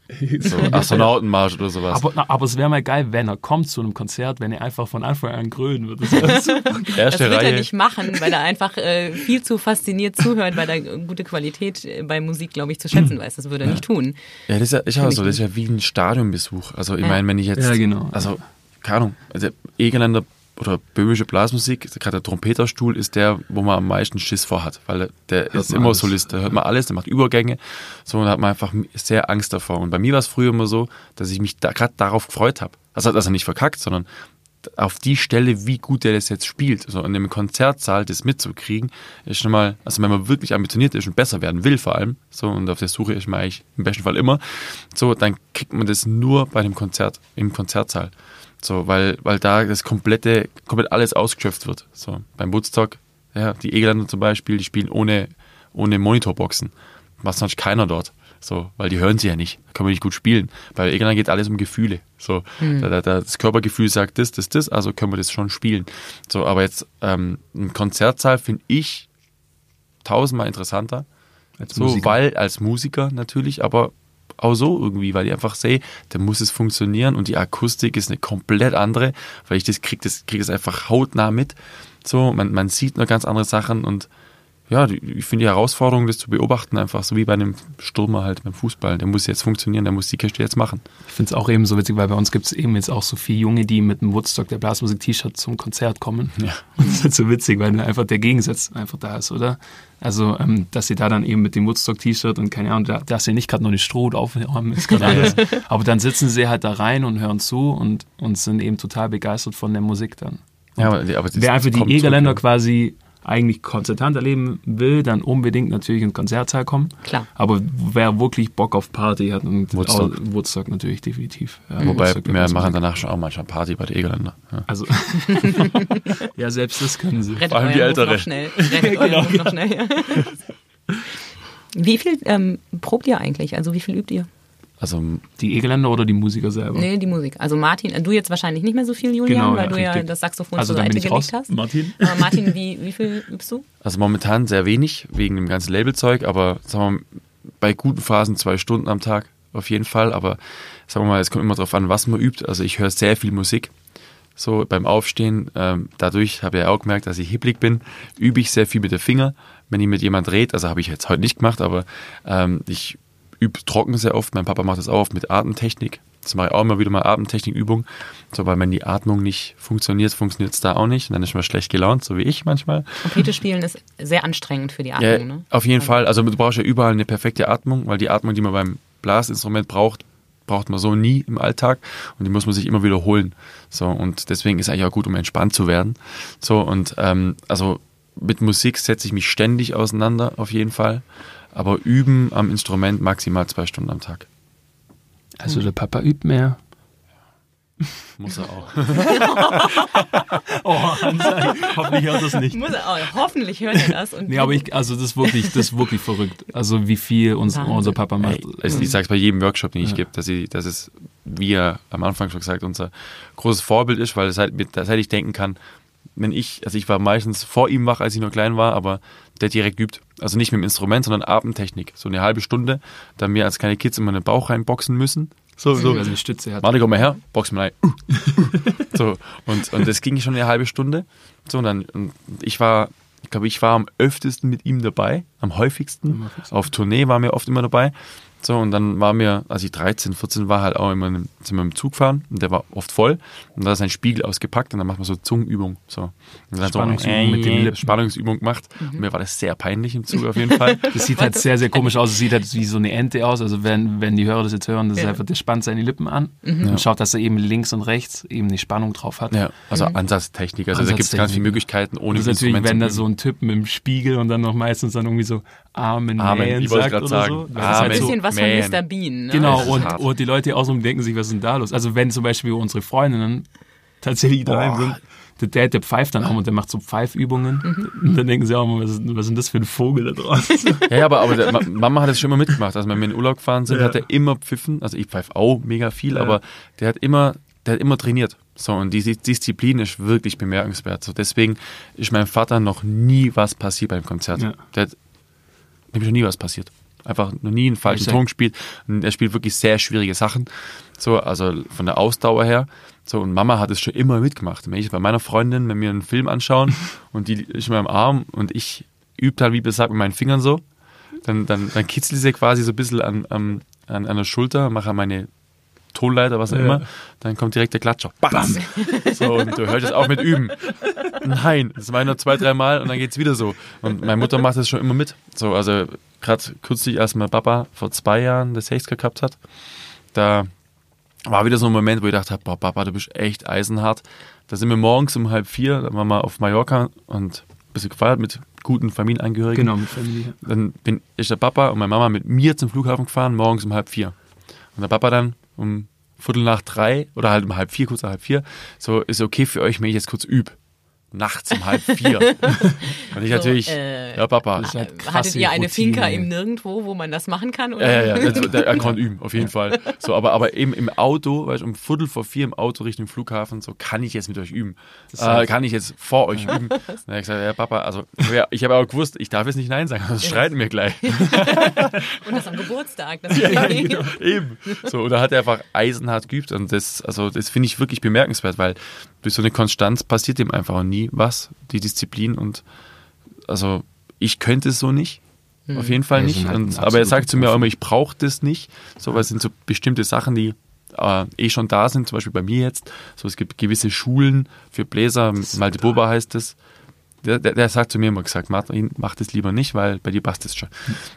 So Astronautenmarsch oder sowas. Aber, na, aber es wäre mal geil, wenn er kommt zu einem Konzert, wenn er einfach von Anfang an grölen würde. Das. Das wird Reihe. er nicht machen, weil er einfach äh, viel zu fasziniert zuhört, weil er gute Qualität äh, bei Musik, glaube ich, zu schätzen weiß. Das würde er nicht tun. Ja, das ist ja, ja Kenn so, ich das ist ja wie ein Stadionbesuch. Also ich Ja. meine, wenn ich jetzt, Ja, genau. also keine Ahnung, also Egerländer oder böhmische Blasmusik, gerade der Trompeterstuhl ist der, wo man am meisten Schiss vor hat, weil der ist man immer alles. Solist, da hört man alles, der macht Übergänge, so und da hat man einfach sehr Angst davor. Und bei mir war es früher immer so, dass ich mich da gerade darauf gefreut habe. Also dass er nicht verkackt, sondern auf die Stelle, wie gut der das jetzt spielt. So in dem Konzertsaal das mitzukriegen, ist schon mal, also wenn man wirklich ambitioniert ist und besser werden will vor allem, so und auf der Suche ist man eigentlich im besten Fall immer, so, dann kriegt man das nur bei dem Konzert, im Konzertsaal. So, weil, weil da das komplette, komplett alles ausgeschöpft wird. So, beim Woodstock, ja, die Egerländer zum Beispiel, die spielen ohne, ohne Monitorboxen. Macht sonst keiner dort. So, weil die hören sie ja nicht. Da können wir nicht gut spielen. Bei Egerland geht alles um Gefühle. So, da, da, da, das Körpergefühl sagt das, das, das, also können wir das schon spielen. So, aber jetzt ähm, ein Konzertsaal finde ich tausendmal interessanter. Als So, Musiker. weil als Musiker natürlich, aber auch so irgendwie, weil ich einfach sehe, da muss es funktionieren und die Akustik ist eine komplett andere, weil ich das krieg, das krieg das einfach hautnah mit. So, man, man sieht nur ganz andere Sachen und ja, die- ich finde die Herausforderung, das zu beobachten, einfach so wie bei einem Stürmer halt beim Fußball. Der muss jetzt funktionieren, der muss die Kiste jetzt machen. Ich finde es auch eben so witzig, weil bei uns gibt es eben jetzt auch so viele Junge, die mit dem Woodstock der Blasmusik-T-Shirt zum Konzert kommen. Ja. Und das ist halt so witzig, weil einfach der Gegensatz einfach da ist, oder? Also, ähm, dass sie da dann eben mit dem Woodstock-T-Shirt und keine Ahnung, da, da ist ja nicht gerade noch die Stroh drauf, haben, ist gerade alles. Aber dann sitzen sie halt da rein und hören zu und, und sind eben total begeistert von der Musik dann. Ja, aber, aber das Wer einfach die Egerländer quasi eigentlich konzertant erleben will, dann unbedingt natürlich ins Konzertsaal kommen. Klar. Aber wer wirklich Bock auf Party hat, und Woodstock. auch Woodstock natürlich definitiv. Ja. Wobei, Woodstock, der wir machen danach schon auch manchmal Party bei den Egerländer. Ja. Also, ja, selbst das können sie. Rettet Vor allem die euren Ruf Ältere. noch schnell. Rettet euren Ruf noch schnell. Wie viel ähm, probt ihr eigentlich? Also wie viel übt ihr? Also, Die Egeländer oder die Musiker selber? Nee, die Musik. Also Martin, äh, du jetzt wahrscheinlich nicht mehr so viel, Julian, Genau, weil ja, du ja richtig. das Saxophon Also zur Seite ich raus. gelegt hast. Martin? Aber Martin, wie, wie viel übst du? also momentan sehr wenig, wegen dem ganzen Labelzeug, aber sagen wir mal, bei guten Phasen zwei Stunden am Tag auf jeden Fall. Aber sagen wir mal, es kommt immer darauf an, was man übt. Also ich höre sehr viel Musik. So beim Aufstehen, ähm, dadurch habe ich ja auch gemerkt, dass ich hibblig bin, übe ich sehr viel mit den Finger. Wenn ich mit jemand rede, also habe ich jetzt heute nicht gemacht, aber ähm, ich übe trocken sehr oft. Mein Papa macht das auch oft mit Atemtechnik. Das mache ich auch immer wieder mal Atemtechnikübung. So, weil wenn die Atmung nicht funktioniert, funktioniert es da auch nicht. Und dann ist man schlecht gelaunt, so wie ich manchmal. Trompete spielen ist sehr anstrengend für die Atmung, Ja, ne? auf jeden Fall. Also du brauchst ja überall eine perfekte Atmung, weil die Atmung, die man beim Blasinstrument braucht, braucht man so nie im Alltag und die muss man sich immer wiederholen. So und deswegen ist eigentlich auch gut, um entspannt zu werden. So und ähm, also mit Musik setze ich mich ständig auseinander, auf jeden Fall. Aber üben am Instrument maximal zwei Stunden am Tag. Also der Papa übt mehr. Muss er auch. Oh, hoffentlich hört das nicht. Muss er auch. Hoffentlich hört er das. Und Nee, aber ich, also das ist wirklich, das ist wirklich verrückt. Also wie viel uns, Wahnsinn. unser Papa macht. Ey, also ich sage es bei jedem Workshop, den ich Ja. gebe, dass, ich, dass es, wie er am Anfang schon gesagt, unser großes Vorbild ist, weil seit, mit- seit ich denken kann, wenn ich, also ich war meistens vor ihm wach, als ich noch klein war, aber der direkt übt. Also nicht mit dem Instrument, sondern Atemtechnik. So eine halbe Stunde, da wir als kleine Kids immer in den Bauch reinboxen müssen. So, so. weil sie eine Stütze hat. Warte, komm mal her, box mal rein. so, und, und das ging schon eine halbe Stunde. So, und dann, und ich war, ich glaube, ich war am öftesten mit ihm dabei, am häufigsten. Am häufigsten. Auf Tournee waren wir oft immer dabei. So, und dann war mir, als ich 13, 14 war, halt auch immer in, sind wir im Zug fahren und der war oft voll. Und da ist ein Spiegel ausgepackt und dann macht man so Zungenübung. So. Und dann Spannungsübung so, mit den Lippen. Spannungsübung gemacht. Und mir war das sehr peinlich im Zug auf jeden Fall. Das sieht halt sehr, sehr komisch aus. Es sieht halt wie so eine Ente aus. Also wenn, wenn die Hörer das jetzt hören, das ist Ja. einfach, der spannt seine Lippen an Ja. und schaut, dass er eben links und rechts eben die Spannung drauf hat. Ja, also Ansatztechnik. Also da gibt es ganz viele Ansatztechnik. Möglichkeiten, ohne das ist natürlich, Instrument wenn da zu so ein Typ mit dem Spiegel und dann noch meistens dann irgendwie so Amen, Amen, Amen ich wollte sagt oder sagen. so. Das ist Amen. ein halt so, bisschen was von Man. Mr. Bean. Ne? Genau, Das ist und, und die Leute außenrum denken sich, was ist denn da los? Also wenn zum Beispiel unsere Freundinnen tatsächlich daheim sind, der Dad, der pfeift dann auch und der macht so Pfeifübungen. Mhm. Und dann denken sie auch immer, was ist, was ist denn das für ein Vogel da draußen? Ja, ja, aber, aber der, Ma- Mama hat es schon immer mitgemacht. Also wenn wir in den Urlaub gefahren sind, Ja. hat er immer pfiffen. Also ich pfeife auch mega viel, Ja. aber der hat immer, der hat immer trainiert. So, und die Dis- Disziplin ist wirklich bemerkenswert. So, deswegen ist meinem Vater noch nie was passiert beim Konzert. Ja. Der hat nämlich noch nie was passiert. Einfach noch nie einen falschen Ton gespielt. Und er spielt wirklich sehr schwierige Sachen. So, also von der Ausdauer her. So, und Mama hat es schon immer mitgemacht. Wenn ich bei meiner Freundin, wenn wir einen Film anschauen und die ist in meinem Arm und ich übe dann, wie gesagt, mit meinen Fingern so, dann, dann, dann kitzelt sie quasi so ein bisschen an, an, an, an der Schulter, mache meine Tonleiter, was auch Ja. immer, dann kommt direkt der Klatscher. Bam! So, und du hörst es auch mit üben. Nein, das war nur zwei, drei Mal und dann geht's wieder so. Und meine Mutter macht das schon immer mit. So, also gerade kürzlich, als mein Papa vor zwei Jahren das Hexker gehabt hat, da war wieder so ein Moment, wo ich dachte, boah, Papa, du bist echt eisenhart. Da sind wir morgens um halb vier, da waren wir auf Mallorca und ein bisschen gefeiert mit guten Familienangehörigen. genau, mit Familie. Dann bin ich der Papa und meine Mama mit mir zum Flughafen gefahren, morgens um halb vier. Und der Papa dann um Viertel nach drei oder halt um halb vier, kurz nach halb vier, so ist okay für euch, wenn ich jetzt kurz üb. Nachts um halb vier. und ich natürlich, äh, ja Papa. Das ist halt Hattet ihr eine Routine. Finca im Nirgendwo, wo man das machen kann? Oder? Ja, ja, ja, also, er kann üben, auf jeden Fall. So, aber, aber eben im Auto, weißt, du, um Viertel vor vier im Auto Richtung Flughafen, so kann ich jetzt mit euch üben. Äh, halt- kann ich jetzt vor euch üben. Dann habe ich gesagt, ja, Papa, also ja, ich habe auch gewusst, ich darf jetzt nicht Nein sagen, sonst streiten wir gleich. Und das am Geburtstag. Das ja, genau, eben. So, und da hat er einfach eisenhart geübt und das, also das finde ich wirklich bemerkenswert, weil durch so eine Konstanz passiert dem einfach nie was, die Disziplin und also ich könnte es so nicht. Auf jeden Fall Ja, nicht. halt Und, aber er sagt zu mir auch immer, ich brauche das nicht. So, weil es sind so bestimmte Sachen, die äh, eh schon da sind, zum Beispiel bei mir jetzt. So, es gibt gewisse Schulen für Bläser, Malte Boba heißt es. Der, der, der sagt zu mir immer gesagt, Martin, mach das lieber nicht, weil bei dir passt es schon.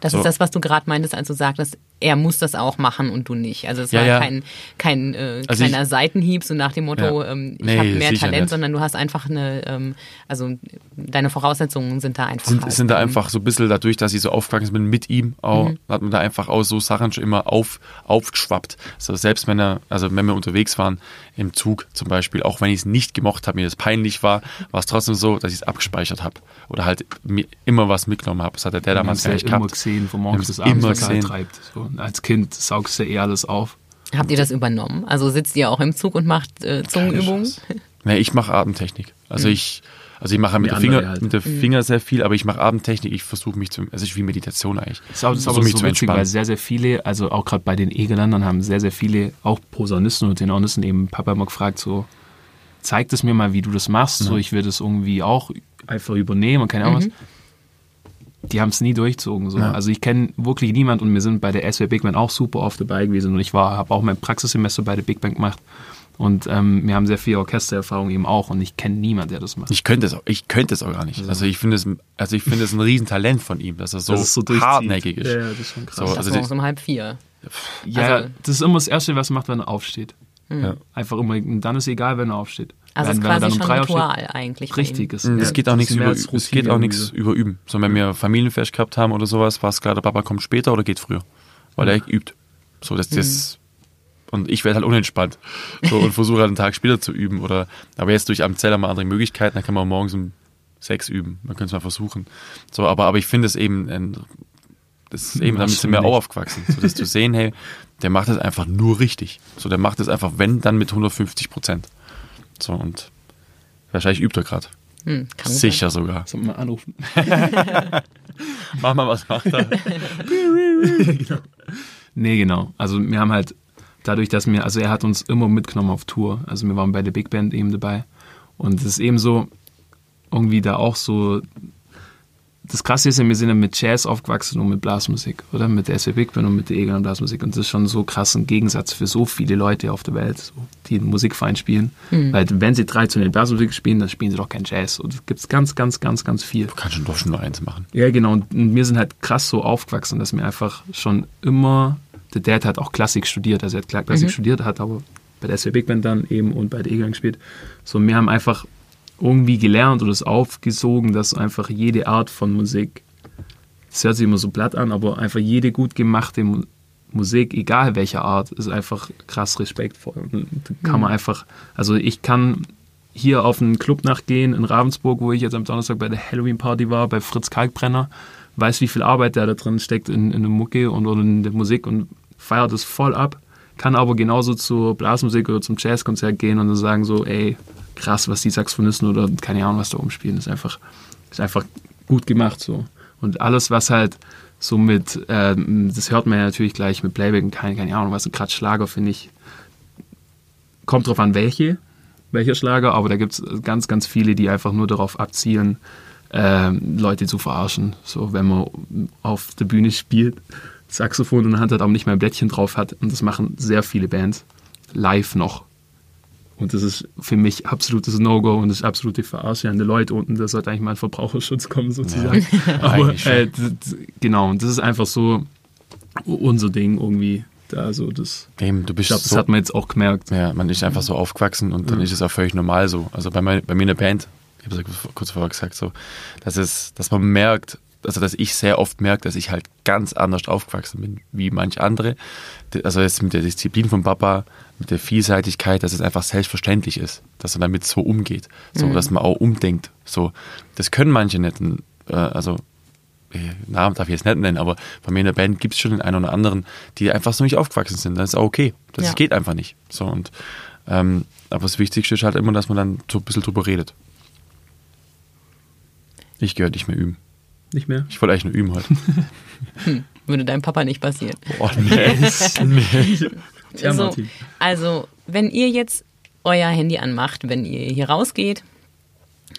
Das So. ist das, was du gerade meintest, als du sagtest, er muss das auch machen und du nicht. Also es Ja, war ja. kein, kein äh, Also kleiner ich- Seitenhieb, so nach dem Motto, Ja. ähm, ich Nee, habe mehr Talent, nicht. sondern du hast einfach eine, ähm, also deine Voraussetzungen sind da einfach. sind, halt, sind da ähm, einfach so ein bisschen dadurch, dass ich so aufgewachsen bin mit ihm, auch, Mhm. hat man da einfach auch so Sachen schon immer auf, aufgeschwappt. So selbst wenn er, also wenn wir unterwegs waren im Zug zum Beispiel, auch wenn ich es nicht gemocht habe, mir das peinlich war, war es trotzdem so, dass ich es abgespeichert habe oder halt mir immer was mitgenommen habe. Das hat der damals ja immer gehabt. gesehen, von morgens bis abends, immer was er halt gesehen. treibt. So, als Kind saugst du eh alles auf. Habt ihr das übernommen? Also sitzt ihr auch im Zug und macht äh, Zungenübungen? Nee, ich mache Atemtechnik. Also ich, also ich mache mit, der Finger, halt. mit der Finger sehr viel, aber ich mache Atemtechnik. Ich versuche mich zu, also ich wie Meditation eigentlich. Das ist auch, das ist aber mich so zu witzig, entspannen. weil sehr, sehr viele, also auch gerade bei den Egeländern haben sehr, sehr viele, auch Posaunisten und Tenoristen eben Papa immer gefragt, so, zeig das mir mal, wie du das machst, so, ich will das irgendwie auch einfach übernehmen und keine Ahnung was. Die haben es nie durchzogen. So. Ja. Also ich kenne wirklich niemand und wir sind bei der SW Big Band auch super oft dabei gewesen und ich war, habe auch mein Praxissemester bei der Big Band gemacht und ähm, wir haben sehr viel Orchestererfahrung eben auch und ich kenne niemand, der das macht. Ich könnte es auch, ich könnte es auch gar nicht. Also ich finde es, also ich finde es ein Riesentalent von ihm, dass er so, es durchzieht. hartnäckig ist. Ja, ja, das ist schon krass. So, Das also morgens um halb vier. Ja, Also- das ist immer das Erste, was er macht, wenn er aufsteht. ja. Einfach immer, und dann ist egal, wenn er aufsteht. Also es ist quasi schon drei Ritual eigentlich. richtig ihm. ist. Es geht auch das nichts mehr über, es geht auch nichts über Üben. So, wenn wir Familienfest gehabt haben oder sowas, war es klar, der Papa kommt später oder geht früher. Weil er übt. So, dass das, und ich werde halt unentspannt. So, und versuche halt einen Tag später zu üben. Oder, aber jetzt durch Amtzeller mal andere Möglichkeiten, dann kann man morgens um sechs üben. Man könnte es mal versuchen. So, aber, aber ich finde es eben, ein, das ist eben, damit Machst sind du wir nicht. auch aufgewachsen. So, das zu sehen, hey, der macht das einfach nur richtig. So, der macht das einfach, wenn, dann mit 150 Prozent. So, und wahrscheinlich übt er gerade. Hm, Sicher sogar. Sollen wir mal anrufen? Mach mal, was macht er? Nee, genau. Also wir haben halt dadurch, dass wir, also er hat uns immer mitgenommen auf Tour. Also wir waren bei der Big Band eben dabei. Und es ist eben so, irgendwie da auch so, das Krasse ist ja, wir sind ja mit Jazz aufgewachsen und mit Blasmusik, oder? Mit der SW Big Band und mit der Egan Blasmusik. Und das ist schon so krass ein Gegensatz für so viele Leute auf der Welt, so, die in Musikverein spielen. Weil wenn sie traditionell Blasmusik spielen, dann spielen sie doch kein Jazz. Und es gibt ganz, ganz, ganz, ganz viel. Du kannst schon doch schon nur eins machen. Ja, genau. Und wir sind halt krass so aufgewachsen, dass wir einfach schon immer, der Dad hat auch Klassik studiert, also er hat Kla- Klassik studiert, hat aber bei der SW Big Band dann eben und bei der Egan gespielt. So, wir haben einfach irgendwie gelernt oder es aufgesogen, dass einfach jede Art von Musik, das hört sich immer so platt an, aber einfach jede gut gemachte Mu Musik, egal welcher Art, ist einfach krass respektvoll. Da kann man einfach, also ich kann hier auf einen Club nachgehen in Ravensburg, wo ich jetzt am Donnerstag bei der Halloween-Party war, bei Fritz Kalkbrenner, weiß, wie viel Arbeit der da drin steckt in, in der Mucke und oder in der Musik und feiert es voll ab, kann aber genauso zur Blasmusik oder zum Jazzkonzert gehen und dann sagen so, ey, krass, was die Saxophonisten oder keine Ahnung, was da umspielen, ist einfach, ist einfach gut gemacht so. Und alles, was halt so mit, ähm, das hört man ja natürlich gleich mit Playback und keine, keine Ahnung, was ein Kratz Schlager, finde ich, kommt drauf an, welche, welcher Schlager, aber da gibt es ganz, ganz viele, die einfach nur darauf abzielen, ähm, Leute zu verarschen. So, wenn man auf der Bühne spielt, Saxophon in der Hand hat, aber nicht mehr ein Blättchen drauf hat. Und das machen sehr viele Bands live noch. Und das ist für mich absolutes No-Go und das ist absolute Verarsche an die Leute unten. Da sollte eigentlich mal ein Verbraucherschutz kommen, sozusagen. Aber eigentlich schon. äh, genau, und das ist einfach so unser Ding irgendwie. Da so das, Eben, du ich bist glaube, das so, hat man jetzt auch gemerkt. ja, man ist einfach so aufgewachsen und dann ist es auch völlig normal so. Also bei, mein, bei mir in der Band, ich habe es ja kurz vorher gesagt, so, dass es, dass man merkt, also dass ich sehr oft merke, dass ich halt ganz anders aufgewachsen bin wie manch andere. Also jetzt mit der Disziplin von Papa, mit der Vielseitigkeit, dass es einfach selbstverständlich ist, dass er damit so umgeht, so dass man auch umdenkt. So, das können manche nicht. Äh, also äh, Namen darf ich jetzt nicht nennen, aber bei mir in der Band gibt es schon den einen oder anderen, die einfach so nicht aufgewachsen sind. Das ist auch okay. Das Ja. geht einfach nicht. So und ähm, aber das Wichtigste ist halt immer, dass man dann so ein bisschen drüber redet. Ich gehöre nicht mehr üben. Nicht mehr? Ich wollte eigentlich nur üben heute. Würde deinem Papa nicht passieren. Oh nee. nee. Tja, so, also, wenn ihr jetzt euer Handy anmacht, wenn ihr hier rausgeht,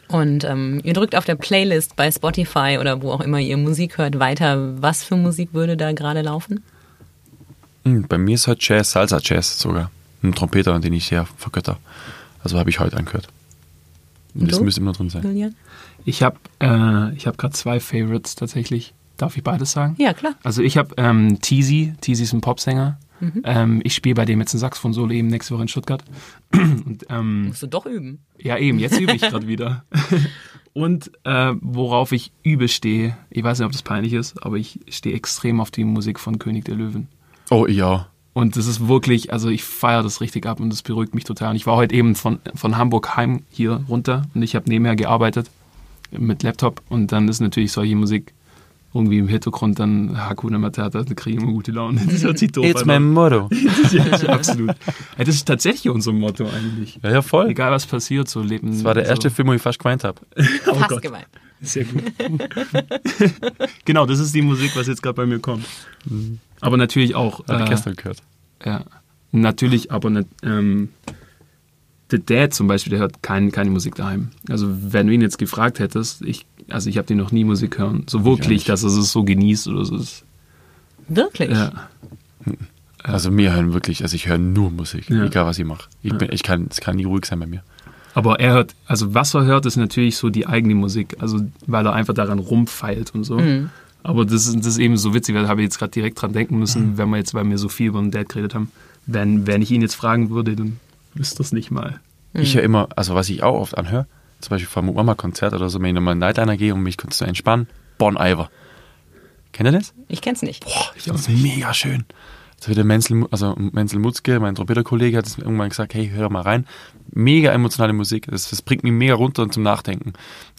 Und ähm, ihr drückt auf der Playlist bei Spotify oder wo auch immer ihr Musik hört weiter. Was für Musik würde da gerade laufen? Hm, bei mir ist halt Jazz, Salsa Jazz sogar. Ein Trompeter, den ich sehr vergötter. Also habe ich heute angehört. Und Das müsste immer drin sein. Julian? Ich habe äh, ich hab gerade zwei Favorites tatsächlich. Darf ich beides sagen? Ja, klar. Also ich habe ähm, Teasy, Teasy ist ein Popsänger. Mhm. Ähm, ich spiele bei dem jetzt ein Saxophon-Solo eben nächste Woche in Stuttgart. Und ähm, Musst du doch üben. ja eben, jetzt übe ich gerade wieder. Und äh, worauf ich übel stehe, ich weiß nicht, ob das peinlich ist, aber ich stehe extrem auf die Musik von König der Löwen. Oh ja. Und das ist wirklich, also ich feiere das richtig ab und das beruhigt mich total. Und ich war heute eben von, von Hamburg heim hier runter und ich habe nebenher gearbeitet mit Laptop und dann ist natürlich solche Musik irgendwie im Hintergrund dann Hakuna Matata, da kriege ich immer gute Laune. Das hört sich doof It's an. my motto. ja, absolut. Das ist tatsächlich unser Motto eigentlich. Ja, ja, voll. Egal was passiert, so leben. Das war der erste so. Film, wo ich fast geweint habe. Oh Fast Gott. gemeint. Sehr gut. genau, das ist die Musik, was jetzt gerade bei mir kommt. Aber natürlich auch. Ich äh, gestern gehört. Ja, natürlich, aber nicht, ähm, der Dad zum Beispiel, der hört kein, keine Musik daheim. Also wenn du ihn jetzt gefragt hättest, ich, also ich habe den noch nie Musik hören, so wirklich, dass er es so genießt oder so. ist. Wirklich? Ja, Also mir hören wirklich, also ich höre nur Musik, Ja. egal was ich mache. Ich, bin, ich kann, es kann nie ruhig sein bei mir. aber er hört, also was er hört, ist natürlich so die eigene Musik, also weil er einfach daran rumfeilt und so. Mhm. Aber das ist, das ist eben so witzig, weil da habe ich jetzt gerade direkt dran denken müssen, wenn wir jetzt, weil wir so viel über den Dad geredet haben. Wenn, wenn ich ihn jetzt fragen würde, dann wüsste das nicht mal. Ich höre immer, also was ich auch oft anhöre, zum Beispiel vor einem Mama-Konzert oder so, wenn ich nochmal in Nightliner gehe, um mich kurz zu entspannen, Bon Iver. Kennt ihr das? Ich kenn's nicht. Boah, ich finde das mega schön. Das wird der Menzel, also Menzel Mutzke, mein Trompeterkollege, hat es mir irgendwann gesagt, hey, hör doch mal rein. Mega emotionale Musik. Das, das bringt mich mega runter und zum Nachdenken.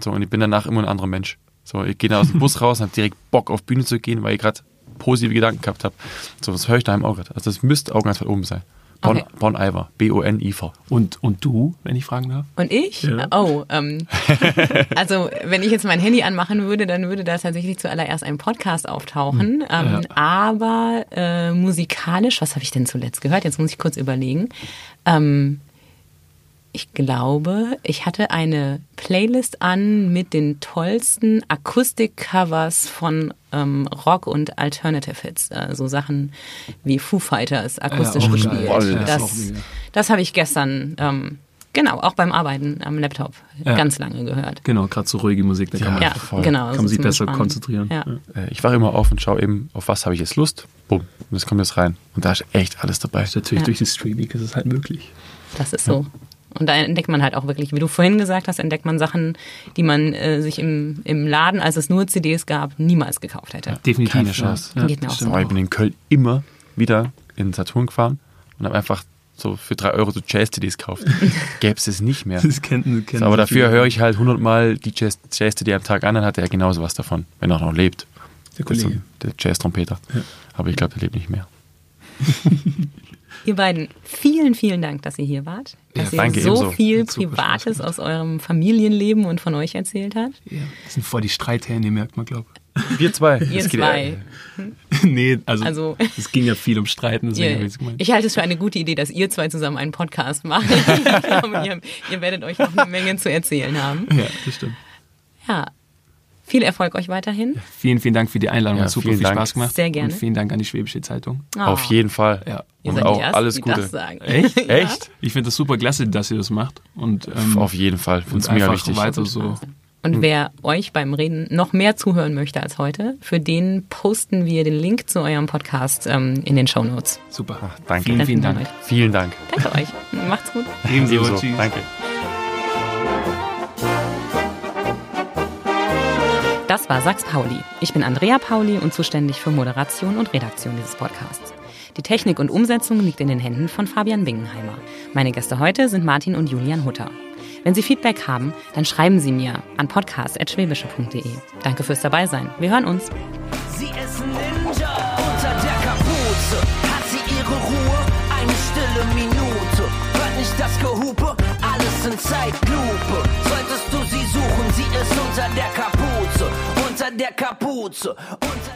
So, und ich bin danach immer ein anderer Mensch. So, ich gehe da aus dem Bus raus und habe direkt Bock auf Bühne zu gehen, weil ich gerade positive Gedanken gehabt habe. So, das höre ich daheim auch gerade. Also das müsste auch ganz weit oben sein. Bon, Okay. bon Iver. B-O-N-I-V. Und, und du, wenn ich fragen darf? Und ich? Ja. Oh, ähm, also wenn ich jetzt mein Handy anmachen würde, dann würde da tatsächlich zuallererst ein Podcast auftauchen. Ähm, Aber äh, musikalisch, was habe ich denn zuletzt gehört? Jetzt muss ich kurz überlegen. Ähm, ich glaube, ich hatte eine Playlist an mit den tollsten Akustik-Covers von ähm, Rock und Alternative Hits. Äh, so Sachen wie Foo Fighters akustisch Ja, gespielt. geil. Ja, das das habe ich gestern, ähm, genau, auch beim Arbeiten am Laptop Ja. ganz lange gehört. Genau, gerade so ruhige Musik, da kann man, Ja, voll. genau. kann man sich besser Entspannen. konzentrieren. Ja. Äh, Ich wache immer auf und schaue eben, auf was habe ich jetzt Lust. Bumm. Und das kommt jetzt rein. Und da ist echt alles dabei. Das ist natürlich Ja. durch das Streaming ist es halt möglich. Das ist so. Und da entdeckt man halt auch wirklich, wie du vorhin gesagt hast, entdeckt man Sachen, die man äh, sich im, im Laden, als es nur CDs gab, niemals gekauft hätte. Definitiv. Keine Chance. Ja. Geht mir auch so. Ich bin in Köln immer wieder in Saturn gefahren und habe einfach so für drei Euro so Jazz-CDs gekauft. Gäbe es es nicht mehr. Das kennen, kennen So, aber dafür höre ich halt hundertmal die Jazz- Jazz-CD am Tag an, dann hat er genauso was davon, wenn er auch noch lebt. Der Das Kollege. der Jazz-Trompeter. Aber ich glaube, der lebt nicht mehr. Ihr beiden, vielen, vielen Dank, dass ihr hier wart. Dass Ja, danke, ihr so viel Privates aus eurem Familienleben und von euch erzählt habt. Ja, das sind voll die Streithähne, merkt man, glaube Wir zwei. Ihr geht zwei. ich. nee, also, Also- es ging ja viel um Streiten, deswegen Ihr, ich ich halte es für eine gute Idee, dass ihr zwei zusammen einen Podcast macht. ich glaube, ihr, ihr werdet euch noch eine Menge zu erzählen haben. ja, das stimmt. Ja. Viel Erfolg euch weiterhin. Vielen, vielen Dank für die Einladung. Ja, Hat super viel Dank. Spaß gemacht. Sehr gerne. Und vielen Dank an die Schwäbische Zeitung. Auf Oh, jeden Fall. Ja. Ihr Und seid auch die Ersten, alles Gute. das sagen. Echt? Ja. Echt? Ich finde das super klasse, dass ihr das macht. Und, ähm, Auf jeden Fall. und Finde es mega einfach wichtig. weiter so. Und wer euch beim Reden noch mehr zuhören möchte als heute, für den posten wir den Link zu eurem Podcast ähm, in den Show Notes. Super. Ach, danke. Vielen, vielen Dank. Vielen Dank. Danke euch. Macht's gut. Ebenso. Ebenso. Tschüss. Danke. Das war Sachs Pauli. Ich bin Andrea Pauli und zuständig für Moderation und Redaktion dieses Podcasts. Die Technik und Umsetzung liegt in den Händen von Fabian Wingenheimer. Meine Gäste heute sind Martin und Julian Hutter. Wenn Sie Feedback haben, dann schreiben Sie mir an podcast.schwäbische.de. Danke fürs Dabeisein. Wir hören uns. Sie ist Ninja unter der Kapuze. Hat sie ihre Ruhe? Eine stille Minute. Hört nicht das Gehupe? Alles in Zeitlupe. Ist unter der Kapuze. Unter der Kapuze. Unter